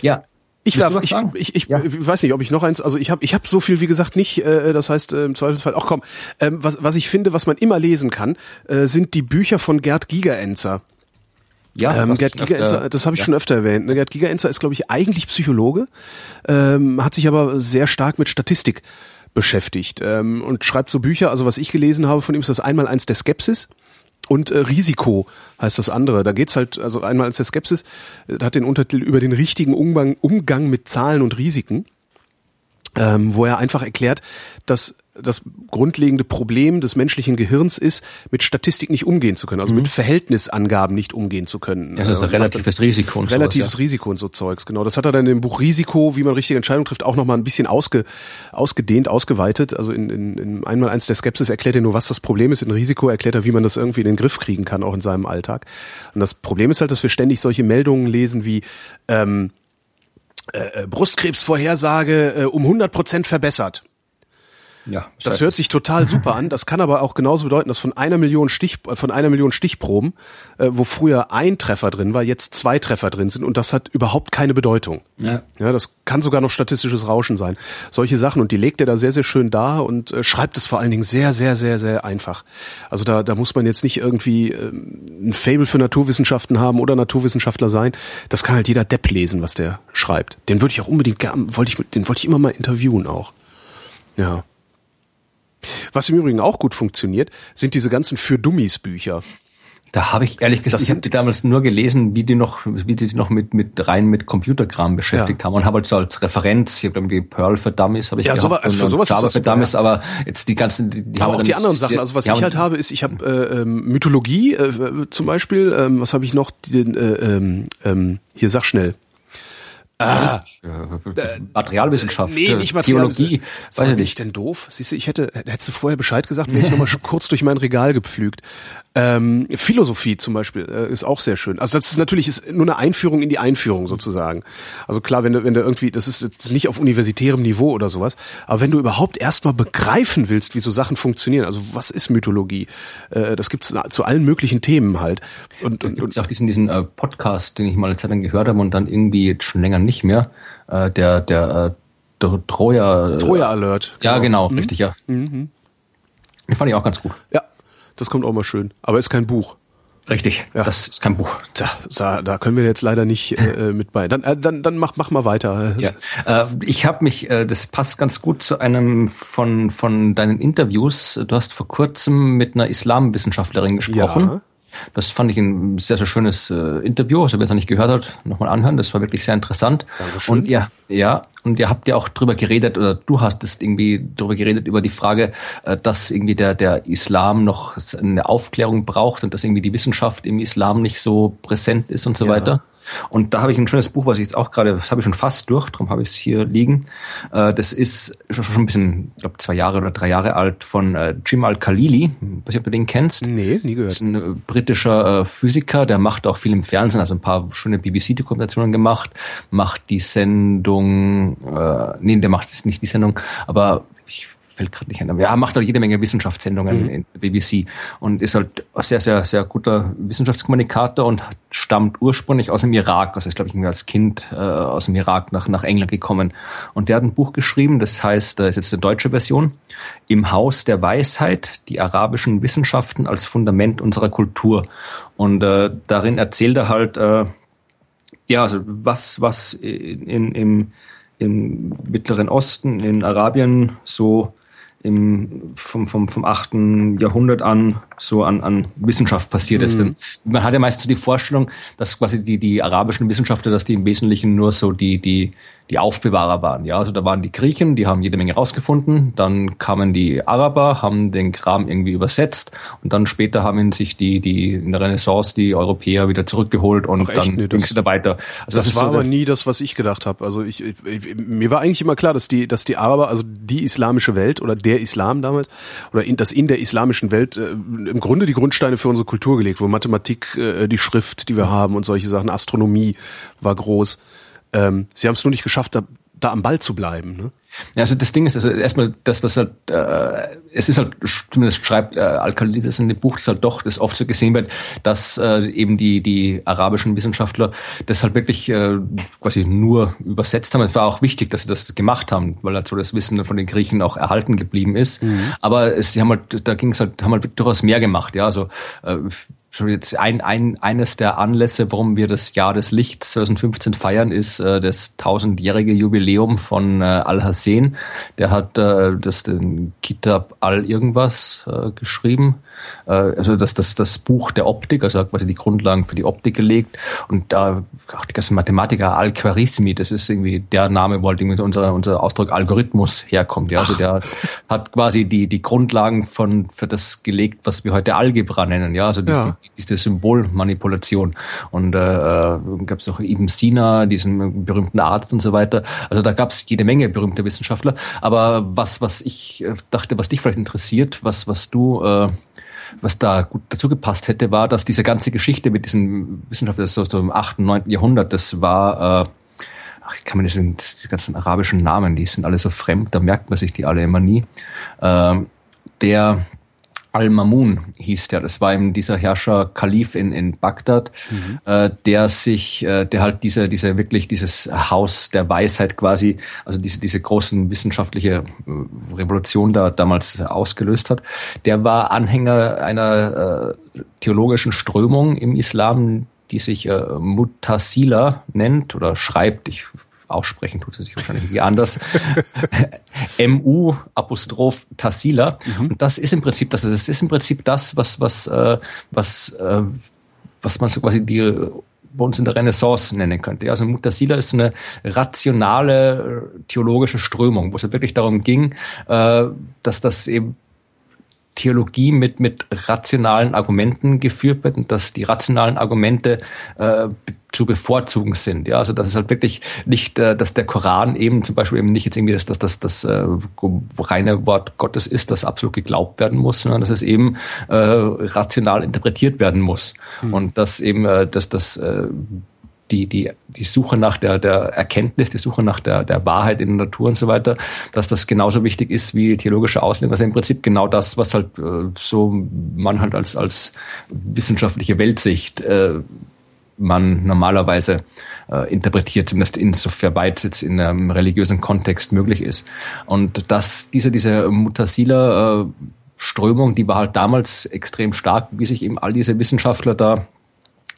Ja. Ich, darf, ich, ich, ich, Ja. weiß nicht, ob ich noch eins, also ich habe ich hab so viel, wie gesagt, nicht, äh, das heißt äh, im Zweifelsfall, ach komm, ähm, was, was ich finde, was man immer lesen kann, äh, sind die Bücher von Gerd Gigerenzer. Ja, Ähm, Gerd ich öfter- das habe ich ja. schon öfter erwähnt. Ne? Gerd Gigerenzer ist, glaube ich, eigentlich Psychologe, ähm, hat sich aber sehr stark mit Statistik beschäftigt ähm, und schreibt so Bücher. Also was ich gelesen habe von ihm ist das einmal eins der Skepsis und äh, Risiko heißt das andere. Da geht's halt, also einmal eins der Skepsis, äh, hat den Untertitel über den richtigen Umgang, Umgang mit Zahlen und Risiken ähm, wo er einfach erklärt, dass das grundlegende Problem des menschlichen Gehirns ist, mit Statistik nicht umgehen zu können, also mit Verhältnisangaben nicht umgehen zu können. Mhm. Ja, das ist Äh, ein relatives Risiko und relatives sowas, Risiko und so Zeugs, genau. Das hat er dann in dem Buch Risiko, wie man richtige Entscheidungen trifft, auch nochmal ein bisschen ausge, ausgedehnt, ausgeweitet. Also in, in, in einmal eins der Skepsis erklärt er nur, was das Problem ist. In Risiko erklärt er, wie man das irgendwie in den Griff kriegen kann, auch in seinem Alltag. Und das Problem ist halt, dass wir ständig solche Meldungen lesen wie ähm, äh, Brustkrebsvorhersage äh, um 100 Prozent verbessert. Ja, Das hört sich total super an. Das kann aber auch genauso bedeuten, dass von einer Million Stich, äh, von einer Million Stichproben, äh, wo früher ein Treffer drin war, jetzt zwei Treffer drin sind und das hat überhaupt keine Bedeutung. Ja. Ja, das kann sogar noch statistisches Rauschen sein. Solche Sachen und die legt er da sehr, sehr schön dar und äh, schreibt es vor allen Dingen sehr, sehr, sehr, sehr einfach. Also da, da muss man jetzt nicht irgendwie ähm, ein Fable für Naturwissenschaften haben oder Naturwissenschaftler sein. Das kann halt jeder Depp lesen, was der schreibt. Den würde ich auch unbedingt wollte ich, den wollte ich immer mal interviewen auch. Ja. Was im Übrigen auch gut funktioniert, sind diese ganzen für Dummies Bücher. Da habe ich ehrlich gesagt, Das ich habe die damals nur gelesen, wie die noch, wie die sich noch mit mit rein mit Computerkram beschäftigt Ja. haben und habe halt so als Referenz, ich habe irgendwie Perl für Dummies, habe ich Ja, gehabt sowas- also für sowas Java für Dummies, ja. aber jetzt die ganzen, die, die Aber haben auch die anderen Sachen, also was ich halt habe, ist, ich habe äh, ähm, Mythologie äh, zum Beispiel, ähm, was habe ich noch, den, äh, ähm, ähm, hier sag schnell. Äh, Materialwissenschaft, Nee, äh, nicht Theologie, Sag weiß ich nicht. denn doof? Siehst du, ich hätte, hättest du vorher Bescheid gesagt, wäre ich nochmal kurz durch mein Regal gepflügt. Ähm, Philosophie zum Beispiel äh, ist auch sehr schön. Also das ist natürlich ist nur eine Einführung in die Einführung sozusagen. Also klar, wenn du, wenn du irgendwie, das ist jetzt nicht auf universitärem Niveau oder sowas, aber wenn du überhaupt erstmal begreifen willst, wie so Sachen funktionieren, also was ist Mythologie? Äh, das gibt's zu allen möglichen Themen halt. Und, und, und auch diesen, diesen äh, Podcast, den ich mal eine Zeit lang gehört habe und dann irgendwie jetzt schon länger nicht mehr, äh, der, der äh, Tro- Troja. Troja Alert. Ja, genau, richtig, ja. Mhm. Den fand ich auch ganz gut. Ja, das kommt auch mal schön. Aber ist kein Buch. Richtig, Ja. das ist kein Buch. Da, da können wir jetzt leider nicht äh, mit bei. Dann, äh, dann, dann mach, mach mal weiter. Ja, äh, ich habe mich, äh, das passt ganz gut zu einem von von deinen Interviews. Du hast vor kurzem mit einer Islamwissenschaftlerin gesprochen. Das fand ich ein sehr, sehr schönes äh, Interview. Also wer es noch nicht gehört hat, nochmal anhören. Das war wirklich sehr interessant. Dankeschön. Und ihr, ja, und ihr habt ja auch drüber geredet, oder du hast es irgendwie drüber geredet, über die Frage, äh, dass irgendwie der, der Islam noch eine Aufklärung braucht und dass irgendwie die Wissenschaft im Islam nicht so präsent ist und so ja. weiter. Und da habe ich ein schönes Buch, was ich jetzt auch gerade, das habe ich schon fast durch, darum habe ich es hier liegen. Äh, das ist schon, ein bisschen, ich glaube zwei Jahre oder drei Jahre alt, von äh, Jim Al-Khalili. Weiß nicht, ob du den kennst. Nee, nie gehört. Das ist ein äh, britischer Physiker, der macht auch viel im Fernsehen, also ein paar schöne BBC-Dokumentationen gemacht, macht die Sendung, äh, nee, der macht nicht die Sendung, aber fällt gerade nicht ein. Ja, macht halt jede Menge Wissenschaftssendungen mhm. in BBC und ist halt sehr, sehr, sehr guter Wissenschaftskommunikator und stammt ursprünglich aus dem Irak. Also ist, glaube ich, als Kind äh, aus dem Irak nach, nach England gekommen. Und der hat ein Buch geschrieben, das heißt, das ist jetzt eine deutsche Version, Im Haus der Weisheit, die arabischen Wissenschaften als Fundament unserer Kultur. Und äh, darin erzählt er halt, äh, ja, also was, was in, in, im, im Mittleren Osten, in Arabien so im, vom, vom, vom 8. Jahrhundert an so an, an Wissenschaft passiert ist. Mhm. Denn man hat ja meist so die Vorstellung, dass quasi die, die arabischen Wissenschaftler, dass die im Wesentlichen nur so die, die, die Aufbewahrer waren. Ja, also da waren die Griechen, die haben jede Menge rausgefunden, dann kamen die Araber, haben den Kram irgendwie übersetzt und dann später haben sich die, die in der Renaissance die Europäer wieder zurückgeholt und Ach, dann nee, ging es wieder weiter. Also das, das war so aber nie das, was ich gedacht habe. Also ich, ich, mir war eigentlich immer klar, dass die, dass die Araber, also die islamische Welt oder der Islam damals oder in, das in der islamischen Welt äh, im Grunde die Grundsteine für unsere Kultur gelegt, wo Mathematik, äh, die Schrift, die wir haben und solche Sachen, Astronomie war groß. Ähm, sie haben es nur nicht geschafft, da, da am Ball zu bleiben. Ne? Ja, also das Ding ist, also erstmal, dass das halt, äh, es ist halt, zumindest schreibt äh, Alkalides in dem Buch, das halt doch, das oft so gesehen wird, dass äh, eben die die arabischen Wissenschaftler das halt wirklich äh, quasi nur übersetzt haben. Es war auch wichtig, dass sie das gemacht haben, weil halt so das Wissen von den Griechen auch erhalten geblieben ist. Mhm. Aber es, sie haben halt, da ging es halt, haben halt durchaus mehr gemacht. Ja, also äh, schon jetzt ein, ein, eines der Anlässe, warum wir das Jahr des Lichts 2015 feiern, ist äh, das tausendjährige Jubiläum von äh, Al-Hassan. Der hat äh, das den Kitab Al-Irgendwas äh, geschrieben also das, das, das Buch der Optik, also quasi die Grundlagen für die Optik gelegt. Und da auch die ganzen Mathematiker Al-Khwarizmi, das ist irgendwie der Name, wo halt irgendwie unser, unser Ausdruck Algorithmus herkommt. Ja, also der hat quasi die, die Grundlagen von, für das gelegt, was wir heute Algebra nennen. Ja, also die, ja. Die, diese Symbolmanipulation. Und äh, äh gab es auch Ibn Sina, diesen berühmten Arzt und so weiter. Also da gab es jede Menge berühmte Wissenschaftler. Aber was, was ich äh, dachte, was dich vielleicht interessiert, was, was du äh, was da gut dazu gepasst hätte, war, dass diese ganze Geschichte mit diesen Wissenschaftlern so, so im 8., 9. Jahrhundert, das war, äh, ach, ich kann mir das, das, die ganzen arabischen Namen, die sind alle so fremd, da merkt man sich die alle immer nie. Äh, der Al-Mamun hieß der. Das war eben dieser Herrscher Kalif in, in Bagdad, mhm. äh, der sich, äh, der halt diese, diese wirklich dieses Haus der Weisheit quasi, also diese, diese großen wissenschaftliche äh, Revolution da damals ausgelöst hat. Der war Anhänger einer äh, theologischen Strömung im Islam, die sich äh, Mutasila nennt oder schreibt. Ich aussprechen tut sie sich wahrscheinlich wie anders. <laughs> MU Apostroph Tassila. Mhm. Und das ist im Prinzip das, das ist im Prinzip das, was, was, äh, was, äh, was man so quasi die bei uns in der Renaissance nennen könnte. Also Mutasila ist eine rationale äh, theologische Strömung, wo es wirklich darum ging, äh, dass das eben Theologie mit, mit rationalen Argumenten geführt wird und dass die rationalen Argumente äh, zu bevorzugen sind. Ja, also das ist halt wirklich nicht, äh, dass der Koran eben zum Beispiel eben nicht jetzt irgendwie das, das, das, das äh, reine Wort Gottes ist, das absolut geglaubt werden muss, sondern dass es eben äh, rational interpretiert werden muss. Hm. Und dass eben, äh, dass das äh, die, die, die Suche nach der, der Erkenntnis, die Suche nach der, der Wahrheit in der Natur und so weiter, dass das genauso wichtig ist wie theologische Auslegung. Also im Prinzip genau das, was halt äh, so man halt als, als wissenschaftliche Weltsicht äh, man normalerweise äh, interpretiert, zumindest insofern weit es jetzt in einem religiösen Kontext möglich ist. Und dass diese, diese Mutasila äh, Strömung, die war halt damals extrem stark, wie sich eben all diese Wissenschaftler da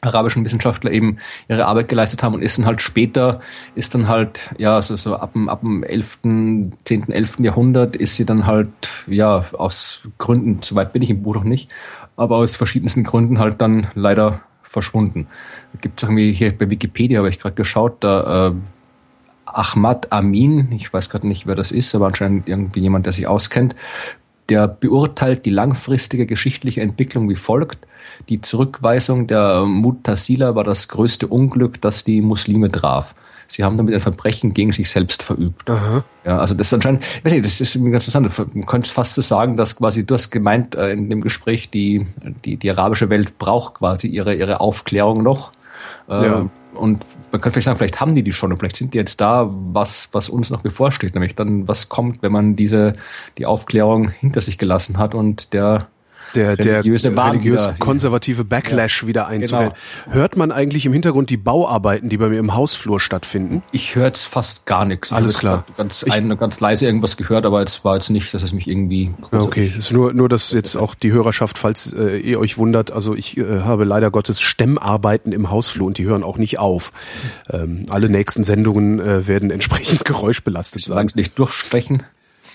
arabischen Wissenschaftler eben ihre Arbeit geleistet haben und ist dann halt später, ist dann halt, ja, so, so ab dem, ab dem 11., 10., 11. Jahrhundert ist sie dann halt, ja, aus Gründen, soweit bin ich im Buch noch nicht, aber aus verschiedensten Gründen halt dann leider verschwunden. Gibt irgendwie hier bei Wikipedia habe ich gerade geschaut, da äh, Ahmad Amin, ich weiß gerade nicht, wer das ist, aber anscheinend irgendwie jemand, der sich auskennt, der beurteilt die langfristige geschichtliche Entwicklung wie folgt. Die Zurückweisung der Mutasila war das größte Unglück, das die Muslime traf. Sie haben damit ein Verbrechen gegen sich selbst verübt. Aha. Ja, also das ist anscheinend, ich weiß nicht, das ist ganz interessant. Man könnte fast so sagen, dass quasi, du hast gemeint äh, in dem Gespräch, die, die, die arabische Welt braucht quasi ihre, ihre Aufklärung noch. Äh, ja. Und man könnte vielleicht sagen, vielleicht haben die die schon und vielleicht sind die jetzt da, was, was uns noch bevorsteht, nämlich dann, was kommt, wenn man diese, die Aufklärung hinter sich gelassen hat und der der, der religiöse religiös konservative Backlash ja, wieder einzuwählen. Genau. Hört man eigentlich im Hintergrund die Bauarbeiten, die bei mir im Hausflur stattfinden? Ich höre jetzt fast gar nichts. Ich Alles klar. Ganz, ich, ein, ganz leise irgendwas gehört, aber es war jetzt nicht, dass es mich irgendwie. Okay, es ist nur, nur, dass jetzt auch die Hörerschaft, falls äh, ihr euch wundert, also ich äh, habe leider Gottes Stemmarbeiten im Hausflur und die hören auch nicht auf. Ähm, alle nächsten Sendungen äh, werden entsprechend <laughs> geräuschbelastet sein. nicht durchsprechen.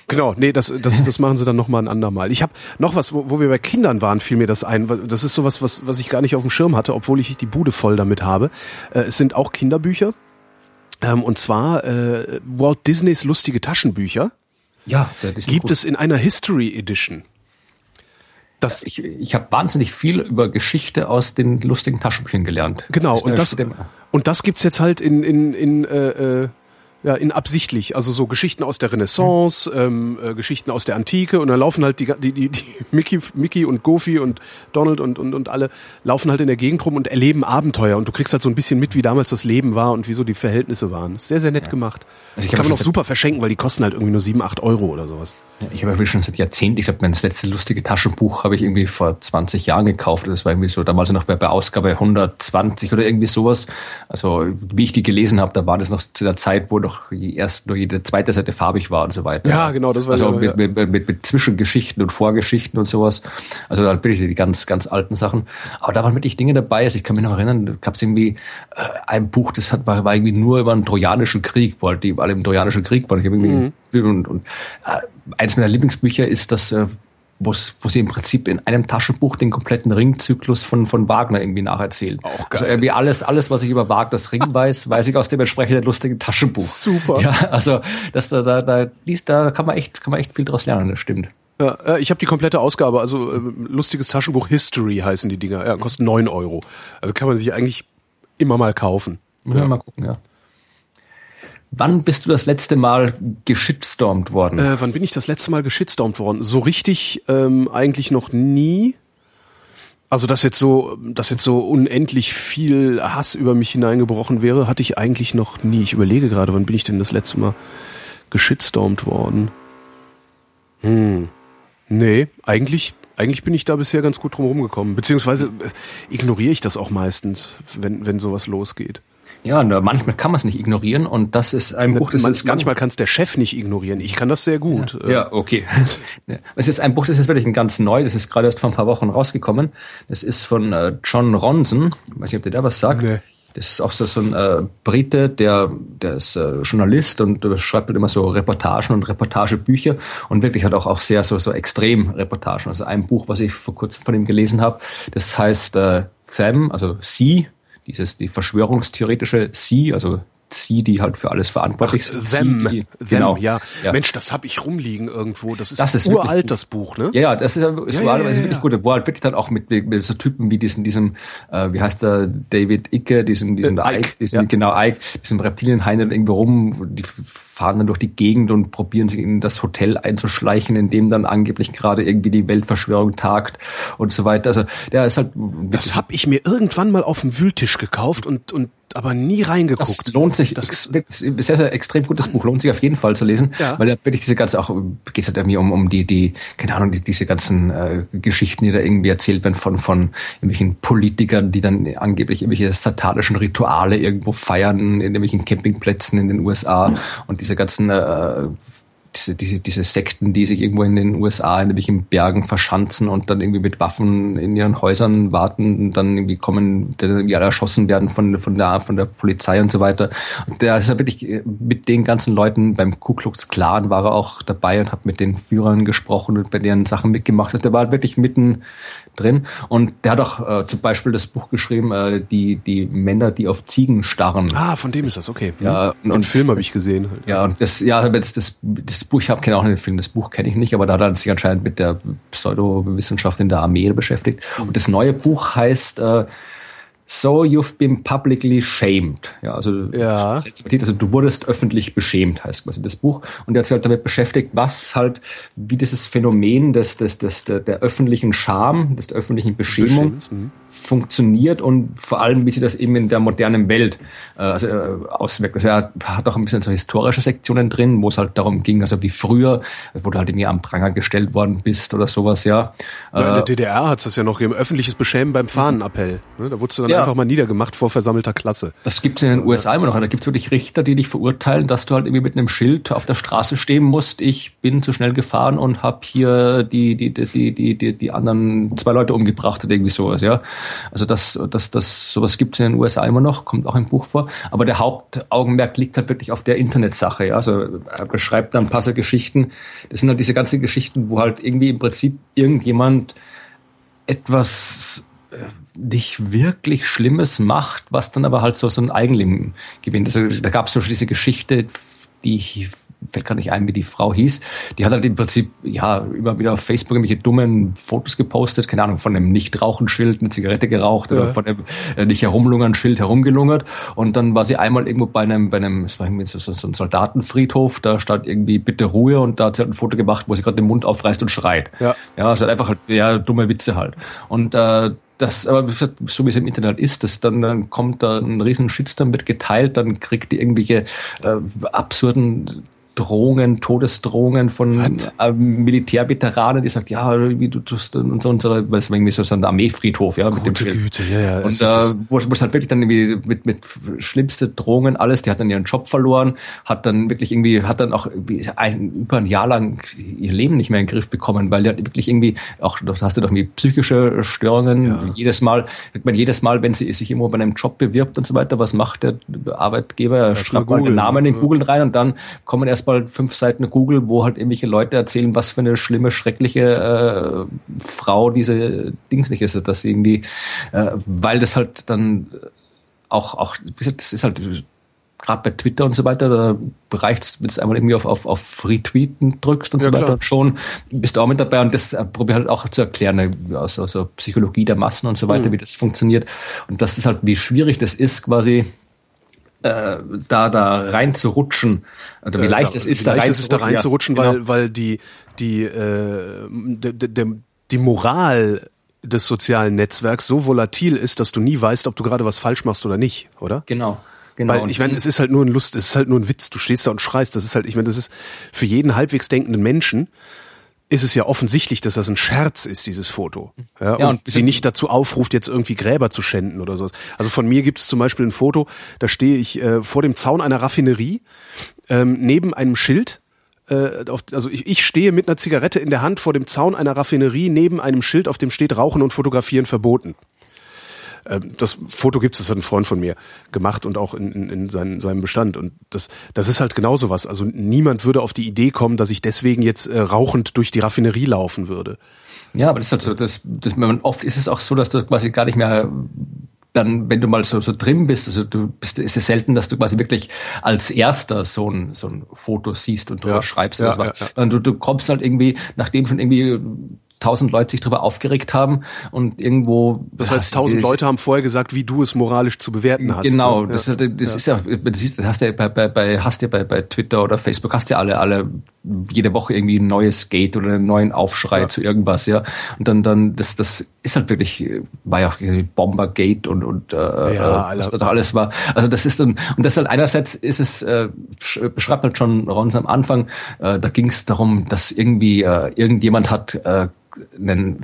Genau, nee, das, das, <laughs> das machen sie dann nochmal ein andermal. Ich habe noch was, wo, wo wir bei Kindern waren, fiel mir das ein. Das ist sowas, was, was ich gar nicht auf dem Schirm hatte, obwohl ich die Bude voll damit habe. Äh, es sind auch Kinderbücher. Ähm, und zwar äh, Walt Disneys lustige Taschenbücher. Ja, gibt gut. es in einer History Edition. Das ich ich habe wahnsinnig viel über Geschichte aus den lustigen Taschenbüchern gelernt. Genau, und das, und das gibt's jetzt halt in, in, in äh, äh ja, in absichtlich. Also so Geschichten aus der Renaissance, ähm, äh, Geschichten aus der Antike und dann laufen halt die, die, die, die <laughs> Mickey, Mickey und Goofy und Donald und, und, und alle laufen halt in der Gegend rum und erleben Abenteuer und du kriegst halt so ein bisschen mit, wie damals das Leben war und wie so die Verhältnisse waren. Sehr, sehr nett ja. gemacht. Also ich kann man auch super verschenken, weil die kosten halt irgendwie nur sieben, acht Euro oder sowas. Ja, ich habe schon seit Jahrzehnten, ich glaube, mein letzte lustige Taschenbuch habe ich irgendwie vor 20 Jahren gekauft. Das war irgendwie so damals noch bei, bei Ausgabe 120 oder irgendwie sowas. Also wie ich die gelesen habe, da war das noch zu der Zeit, wo noch erst nur jede zweite Seite farbig war und so weiter. Ja, genau, das war Also ja, mit, mit, mit, mit Zwischengeschichten und Vorgeschichten und sowas. Also da bin ich die ganz, ganz alten Sachen. Aber da waren wirklich Dinge dabei. Also ich kann mich noch erinnern, da gab es irgendwie äh, ein Buch, das hat, war, war irgendwie nur über einen Trojanischen Krieg, wo halt die alle im Trojanischen Krieg waren. Ich irgendwie mhm. und, und äh, eines meiner Lieblingsbücher ist das, äh, wo sie im Prinzip in einem Taschenbuch den kompletten Ringzyklus von, von Wagner irgendwie nacherzählen. Auch geil. Also irgendwie alles, alles, was ich über Wagners Ring <laughs> weiß, weiß ich aus dem entsprechenden lustigen Taschenbuch. Super. Ja, also das da, da, da liest, da kann man echt, kann man echt viel draus lernen, das stimmt. Ja, ich habe die komplette Ausgabe, also äh, lustiges Taschenbuch History heißen die Dinger. Ja, kostet neun Euro. Also kann man sich eigentlich immer mal kaufen. Ja, mal gucken, ja. Wann bist du das letzte Mal geschitstormt worden? Äh, wann bin ich das letzte Mal geschitstormt worden? So richtig ähm, eigentlich noch nie. Also dass jetzt so, dass jetzt so unendlich viel Hass über mich hineingebrochen wäre, hatte ich eigentlich noch nie. Ich überlege gerade, wann bin ich denn das letzte Mal geschitstormt worden? Hm. Nee, eigentlich, eigentlich bin ich da bisher ganz gut drum rumgekommen. Beziehungsweise äh, ignoriere ich das auch meistens, wenn, wenn sowas losgeht. Ja, manchmal kann man es nicht ignorieren und das ist ein Buch, das Man, ist manchmal kann es der Chef nicht ignorieren. Ich kann das sehr gut. Ja, ja okay. <laughs> Es ist ein Buch, das ist wirklich ein ganz neu. Das ist gerade erst vor ein paar Wochen rausgekommen. Das ist von äh, John Ronson. Ich weiß nicht, ob der da was sagt. Nee. Das ist auch so, so ein äh, Brite, der, der ist äh, Journalist und äh, schreibt immer so Reportagen und Reportagebücher und wirklich hat auch, auch sehr so, so extrem Reportagen. Also ein Buch, was ich vor kurzem von ihm gelesen habe, das heißt äh, Them, also Sie, dieses die verschwörungstheoretische Sie, also sie, die halt für alles verantwortlich sind. Them, sie, die, them, genau. Ja. ja. Mensch, das habe ich rumliegen irgendwo. Das ist, das ist uralt, das Buch, ne? Ja, ja, das ist, ist ja, ja, ja, wirklich gut. Wo halt wirklich dann auch mit, mit so Typen wie diesen, diesem, äh, wie heißt der, David Icke, diesem, diesem äh, Ike, diesem, ja. genau, Ike, diesem Reptilienhain irgendwo rum, die fahren dann durch die Gegend und probieren sich in das Hotel einzuschleichen, in dem dann angeblich gerade irgendwie die Weltverschwörung tagt und so weiter. Also der ist halt. Das habe ich mir irgendwann mal auf dem Wühltisch gekauft und und aber nie reingeguckt. Das lohnt sich. Das ist, ist sehr, sehr extrem gutes Buch. Lohnt sich auf jeden Fall zu lesen, ja. weil da wirklich diese ganze auch geht es halt irgendwie um um die die keine Ahnung die, diese ganzen äh, Geschichten, die da irgendwie erzählt werden von von irgendwelchen Politikern, die dann angeblich irgendwelche satanischen Rituale irgendwo feiern in irgendwelchen Campingplätzen in den USA und diese ganzen äh, diese, diese, diese Sekten, die sich irgendwo in den USA in irgendwelchen Bergen verschanzen und dann irgendwie mit Waffen in ihren Häusern warten und dann irgendwie kommen, dann irgendwie alle erschossen werden von, von, der, von der Polizei und so weiter. Und der ist ja wirklich äh, mit den ganzen Leuten beim Ku Klux Klan war er auch dabei und hat mit den Führern gesprochen und bei deren Sachen mitgemacht. Also der war wirklich mitten drin. Und der hat auch äh, zum Beispiel das Buch geschrieben, äh, die, die Männer, die auf Ziegen starren. Ah, von dem ist das, okay. Ja, und, und Film habe ich gesehen. Ja, und das, ja, das, das, das Buch, ich habe kenne auch den Film, das Buch kenne ich nicht, aber da hat er sich anscheinend mit der Pseudowissenschaft in der Armee beschäftigt. Und das neue Buch heißt äh, So You've Been Publicly Shamed. Ja, also, ja. also du wurdest öffentlich beschämt, heißt quasi das Buch. Und er hat sich halt damit beschäftigt, was halt, wie dieses Phänomen des, des, des, der, der öffentlichen Scham, des der öffentlichen Beschämung, mhm funktioniert und vor allem, wie sie das eben in der modernen Welt äh, also, äh, auswirkt. Also er hat auch ein bisschen so historische Sektionen drin, wo es halt darum ging, also wie früher, wo du halt irgendwie am Pranger gestellt worden bist oder sowas, ja. ja in der äh, DDR hat es das ja noch im öffentliches Beschämen beim Fahnenappell. Ne? Da wurdest du dann ja. einfach mal niedergemacht vor versammelter Klasse. Das gibt es in den USA immer noch. Da gibt es wirklich Richter, die dich verurteilen, dass du halt irgendwie mit einem Schild auf der Straße stehen musst. Ich bin zu schnell gefahren und habe hier die, die, die, die, die, die anderen zwei Leute umgebracht oder irgendwie sowas, ja. Also das, das, das, sowas gibt es in den USA immer noch, kommt auch im Buch vor. Aber der Hauptaugenmerk liegt halt wirklich auf der Internetsache. Ja? Also er beschreibt dann ein paar so Geschichten. Das sind halt diese ganzen Geschichten, wo halt irgendwie im Prinzip irgendjemand etwas äh, nicht wirklich Schlimmes macht, was dann aber halt so, so ein Eigenleben gewinnt. Also da gab es so diese Geschichte, die ich fällt gar nicht ein, wie die Frau hieß, die hat halt im Prinzip, ja, immer wieder auf Facebook irgendwelche dummen Fotos gepostet, keine Ahnung, von einem Nicht-Rauchen-Schild eine Zigarette geraucht ja. oder von einem äh, nicht herumlungern-Schild herumgelungert und dann war sie einmal irgendwo bei einem, bei einem, es war irgendwie so, so ein Soldatenfriedhof, da stand irgendwie bitte Ruhe und da hat sie halt ein Foto gemacht, wo sie gerade den Mund aufreißt und schreit. Ja, ja also halt einfach halt, ja, dumme Witze halt. Und äh, das, aber so wie es im Internet ist, das dann, dann kommt da ein riesen Shitstorm, wird geteilt, dann kriegt die irgendwelche äh, absurden Drohungen, Todesdrohungen von äh, Militärveteranen, die sagt, ja, wie du tust und so unsere, was irgendwie so ein Armeefriedhof, ja, mit Gute dem Güte, ja, ja. Und äh, wo, wo es halt wirklich dann irgendwie mit, mit schlimmste Drohungen alles, die hat dann ihren Job verloren, hat dann wirklich irgendwie, hat dann auch ein, über ein Jahr lang ihr Leben nicht mehr in den Griff bekommen, weil die hat wirklich irgendwie, auch, das hast du doch irgendwie psychische Störungen, ja. jedes Mal, ich meine, jedes Mal, wenn sie sich irgendwo bei einem Job bewirbt und so weiter, was macht der Arbeitgeber? Er schreibt mal den Namen in Google rein und dann kommen erst mal fünf Seiten Google, wo halt irgendwelche Leute erzählen, was für eine schlimme, schreckliche äh, Frau diese Dings nicht ist, dass sie irgendwie, äh, weil das halt dann auch, auch, wie gesagt, das ist halt gerade bei Twitter und so weiter, da reicht es, wenn du einmal irgendwie auf, auf, auf Retweeten drückst und ja, so weiter, klar. schon bist du auch mit dabei und das äh, probiere halt auch zu erklären, aus, aus der Psychologie der Massen und so weiter, mhm. wie das funktioniert. Und das ist halt, wie schwierig das ist, quasi da da reinzurutschen oder wie äh, leicht äh, es ist, da, leicht ist, da reinzurutschen, ja, weil genau. weil die die äh, de, de, die Moral des sozialen Netzwerks so volatil ist, dass du nie weißt, ob du gerade was falsch machst oder nicht, oder? Genau. Genau. Weil ich meine, es ist halt nur ein Lust, es ist halt nur ein Witz. Du stehst da und schreist. Das ist halt, ich meine, das ist für jeden halbwegs denkenden Menschen ist es ja offensichtlich, dass das ein Scherz ist, dieses Foto. Ja, ja und, und sie nicht dazu aufruft, jetzt irgendwie Gräber zu schänden oder so. Also von mir gibt es zum Beispiel ein Foto, da stehe ich äh, vor dem Zaun einer Raffinerie, ähm, neben einem Schild, äh, auf, also ich, ich stehe mit einer Zigarette in der Hand vor dem Zaun einer Raffinerie neben einem Schild, auf dem steht Rauchen und Fotografieren verboten. Ähm, das Foto gibt es, das hat ein Freund von mir gemacht und auch in, in, in seinem, seinem Bestand. Und das, das ist halt genauso was. Also niemand würde auf die Idee kommen, dass ich deswegen jetzt äh, rauchend durch die Raffinerie laufen würde. Ja, aber das ist halt so, das, das, oft ist es auch so, dass du quasi gar nicht mehr dann, wenn du mal so, so drin bist, also du bist, ist es selten, dass du quasi wirklich als erster so ein, so ein Foto siehst und drüber ja, schreibst ja, oder was. Ja, ja. Du, du kommst halt irgendwie, nachdem schon irgendwie tausend Leute sich darüber aufgeregt haben und irgendwo. Das heißt, tausend Leute haben vorher gesagt, wie du es moralisch zu bewerten hast. Genau, ne? das, das ja. ist ja, das siehst, hast ja bei, bei, bei hast ja bei, bei Twitter oder Facebook hast ja alle, alle jede Woche irgendwie ein neues Gate oder einen neuen Aufschrei ja. zu irgendwas, ja. Und dann, dann, das, das ist halt wirklich, war ja auch Bombergate und, und äh, ja, äh, was da alles war. Also das ist dann, und das halt einerseits ist es, äh, beschreibt halt schon Rons am Anfang, äh, da ging es darum, dass irgendwie äh, irgendjemand hat äh, einen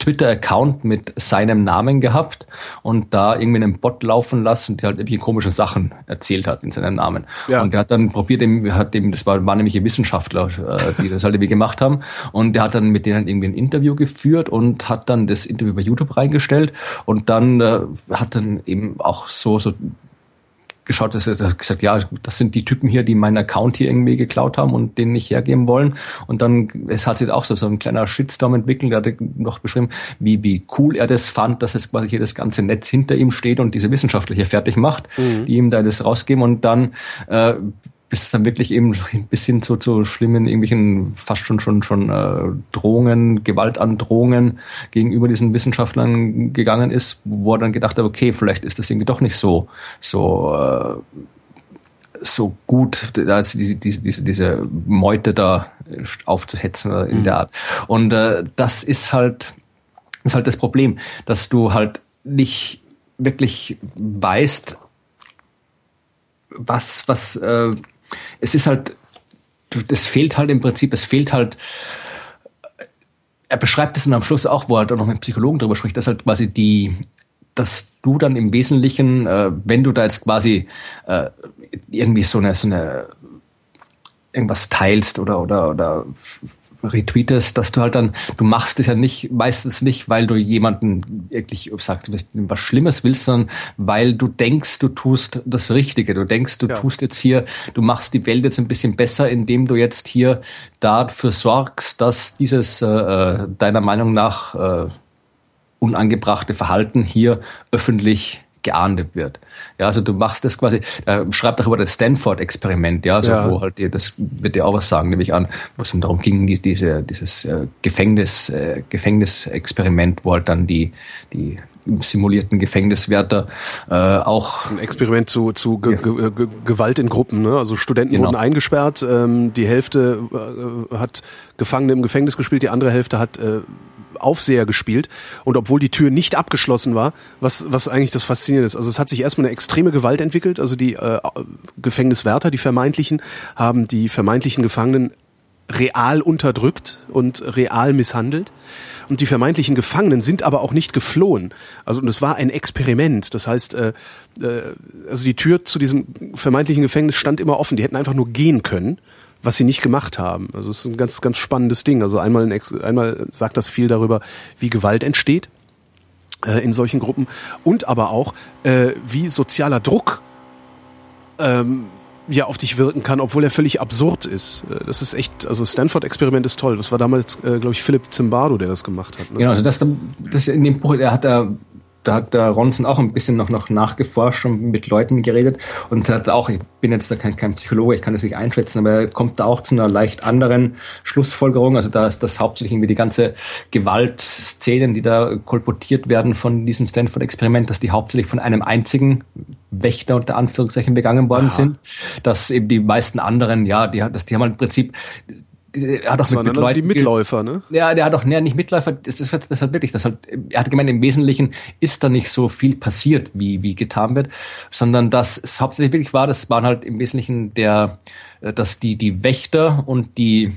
Twitter-Account mit seinem Namen gehabt und da irgendwie einen Bot laufen lassen, der halt irgendwie komische Sachen erzählt hat in seinem Namen. Ja. Und der hat dann probiert, hat eben, das war, waren nämlich Wissenschaftler, äh, die das halt irgendwie gemacht haben. Und der hat dann mit denen irgendwie ein Interview geführt und hat dann das Interview bei YouTube reingestellt und dann äh, hat dann eben auch so, so geschaut, dass er gesagt, ja, das sind die Typen hier, die meinen Account hier irgendwie geklaut haben und den nicht hergeben wollen. Und dann, es hat sich auch so, so ein kleiner Shitstorm entwickelt, der hat noch beschrieben, wie, wie cool er das fand, dass es quasi hier das ganze Netz hinter ihm steht und diese Wissenschaftler hier fertig macht, mhm. die ihm da das rausgeben und dann äh, bis es dann wirklich eben bis hin zu, zu schlimmen irgendwelchen fast schon schon schon äh, Drohungen, Gewaltandrohungen gegenüber diesen Wissenschaftlern gegangen ist, wo er dann gedacht hat, okay, vielleicht ist das irgendwie doch nicht so so äh, so gut, als diese, diese, diese, diese Meute da aufzuhetzen in mhm. der Art. Und äh, das ist halt, ist halt das Problem, dass du halt nicht wirklich weißt, was, was äh, es ist halt, das fehlt halt im Prinzip, es fehlt halt, er beschreibt es dann am Schluss auch, wo er dann noch mit Psychologen drüber spricht, dass halt quasi die, dass du dann im Wesentlichen, äh, wenn du da jetzt quasi äh, irgendwie so eine, so eine irgendwas teilst oder oder oder retweetest, dass du halt dann, du machst es ja nicht, meistens nicht, weil du jemanden wirklich sagst, du was Schlimmes willst, sondern weil du denkst, du tust das Richtige. Du denkst, du ja. tust jetzt hier, du machst die Welt jetzt ein bisschen besser, indem du jetzt hier dafür sorgst, dass dieses äh, äh deiner Meinung nach äh, unangebrachte Verhalten hier öffentlich geahndet wird. Ja, also du machst das quasi, äh, schreibt auch über das Stanford-Experiment, ja, also ja. wo halt dir, das wird dir auch was sagen, nämlich an, wo es darum ging, die, diese, dieses äh, Gefängnis, äh, Gefängnisexperiment, wo halt dann die, die simulierten Gefängniswärter äh, auch ein Experiment zu, zu Ge Ge Ge Gewalt in Gruppen. Ne? Also Studenten genau. wurden eingesperrt, ähm, die Hälfte äh, hat Gefangene im Gefängnis gespielt, die andere Hälfte hat äh, Aufseher gespielt. Und obwohl die Tür nicht abgeschlossen war, was, was eigentlich das Faszinierende ist. Also es hat sich erstmal eine extreme Gewalt entwickelt. Also die äh, Gefängniswärter, die vermeintlichen, haben die vermeintlichen Gefangenen real unterdrückt und real misshandelt. Und die vermeintlichen Gefangenen sind aber auch nicht geflohen. Also und es war ein Experiment. Das heißt, äh, äh, also die Tür zu diesem vermeintlichen Gefängnis stand immer offen. Die hätten einfach nur gehen können was sie nicht gemacht haben. Also es ist ein ganz, ganz spannendes Ding. Also einmal, ein, einmal sagt das viel darüber, wie Gewalt entsteht äh, in solchen Gruppen und aber auch, äh, wie sozialer Druck ähm, ja auf dich wirken kann, obwohl er völlig absurd ist. Äh, das ist echt, also Stanford-Experiment ist toll. Das war damals, äh, glaube ich, Philipp Zimbardo, der das gemacht hat. Ne? Genau, also das, das in dem Buch, er hat da da hat der Ronson auch ein bisschen noch, noch nachgeforscht und mit Leuten geredet und hat auch, ich bin jetzt da kein, kein Psychologe, ich kann das nicht einschätzen, aber er kommt da auch zu einer leicht anderen Schlussfolgerung. Also da ist das hauptsächlich irgendwie die ganze Gewaltszenen, die da kolportiert werden von diesem Stanford-Experiment, dass die hauptsächlich von einem einzigen Wächter unter Anführungszeichen begangen worden Aha. sind. Dass eben die meisten anderen, ja, die, dass die haben halt im Prinzip er hat auch mit, mit Leuten, die Mitläufer, ne? Ja, der hat auch, ne, nicht Mitläufer, das ist, das halt wirklich, das halt, er hat gemeint, im Wesentlichen ist da nicht so viel passiert, wie, wie getan wird, sondern dass es hauptsächlich wirklich war, das waren halt im Wesentlichen der, äh, dass die, die Wächter und die,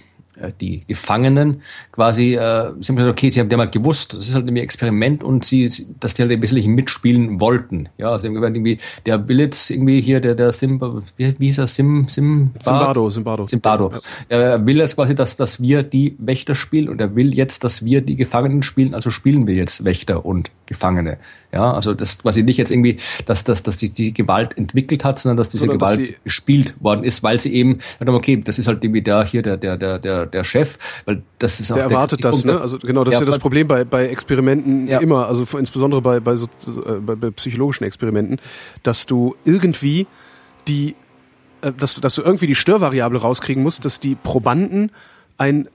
die Gefangenen quasi äh, sind gesagt, okay, sie haben, haben halt gewusst, das ist halt ein Experiment und sie, dass die halt ein bisschen mitspielen wollten. Ja, also irgendwie, der will jetzt irgendwie hier, der, der Simba, wie, wie hieß er, Sim, Sim, Zimbardo, Zimbardo. Zimbardo. Ja. Er will jetzt quasi, dass, dass wir die Wächter spielen und er will jetzt, dass wir die Gefangenen spielen, also spielen wir jetzt Wächter und Gefangene. Ja, also das quasi nicht jetzt irgendwie, dass, dass, dass die, die Gewalt entwickelt hat, sondern dass diese sondern Gewalt dass gespielt worden ist, weil sie eben, okay, das ist halt irgendwie der hier der, der, der, der, der Chef, weil das ist auch der erwartet der das, ne? Also genau, das ist ja das Problem bei, bei Experimenten ja. immer, also insbesondere bei, bei, so, äh, bei, bei psychologischen Experimenten, dass du irgendwie die, äh, dass, dass du irgendwie die Störvariable rauskriegen musst, dass die Probanden ein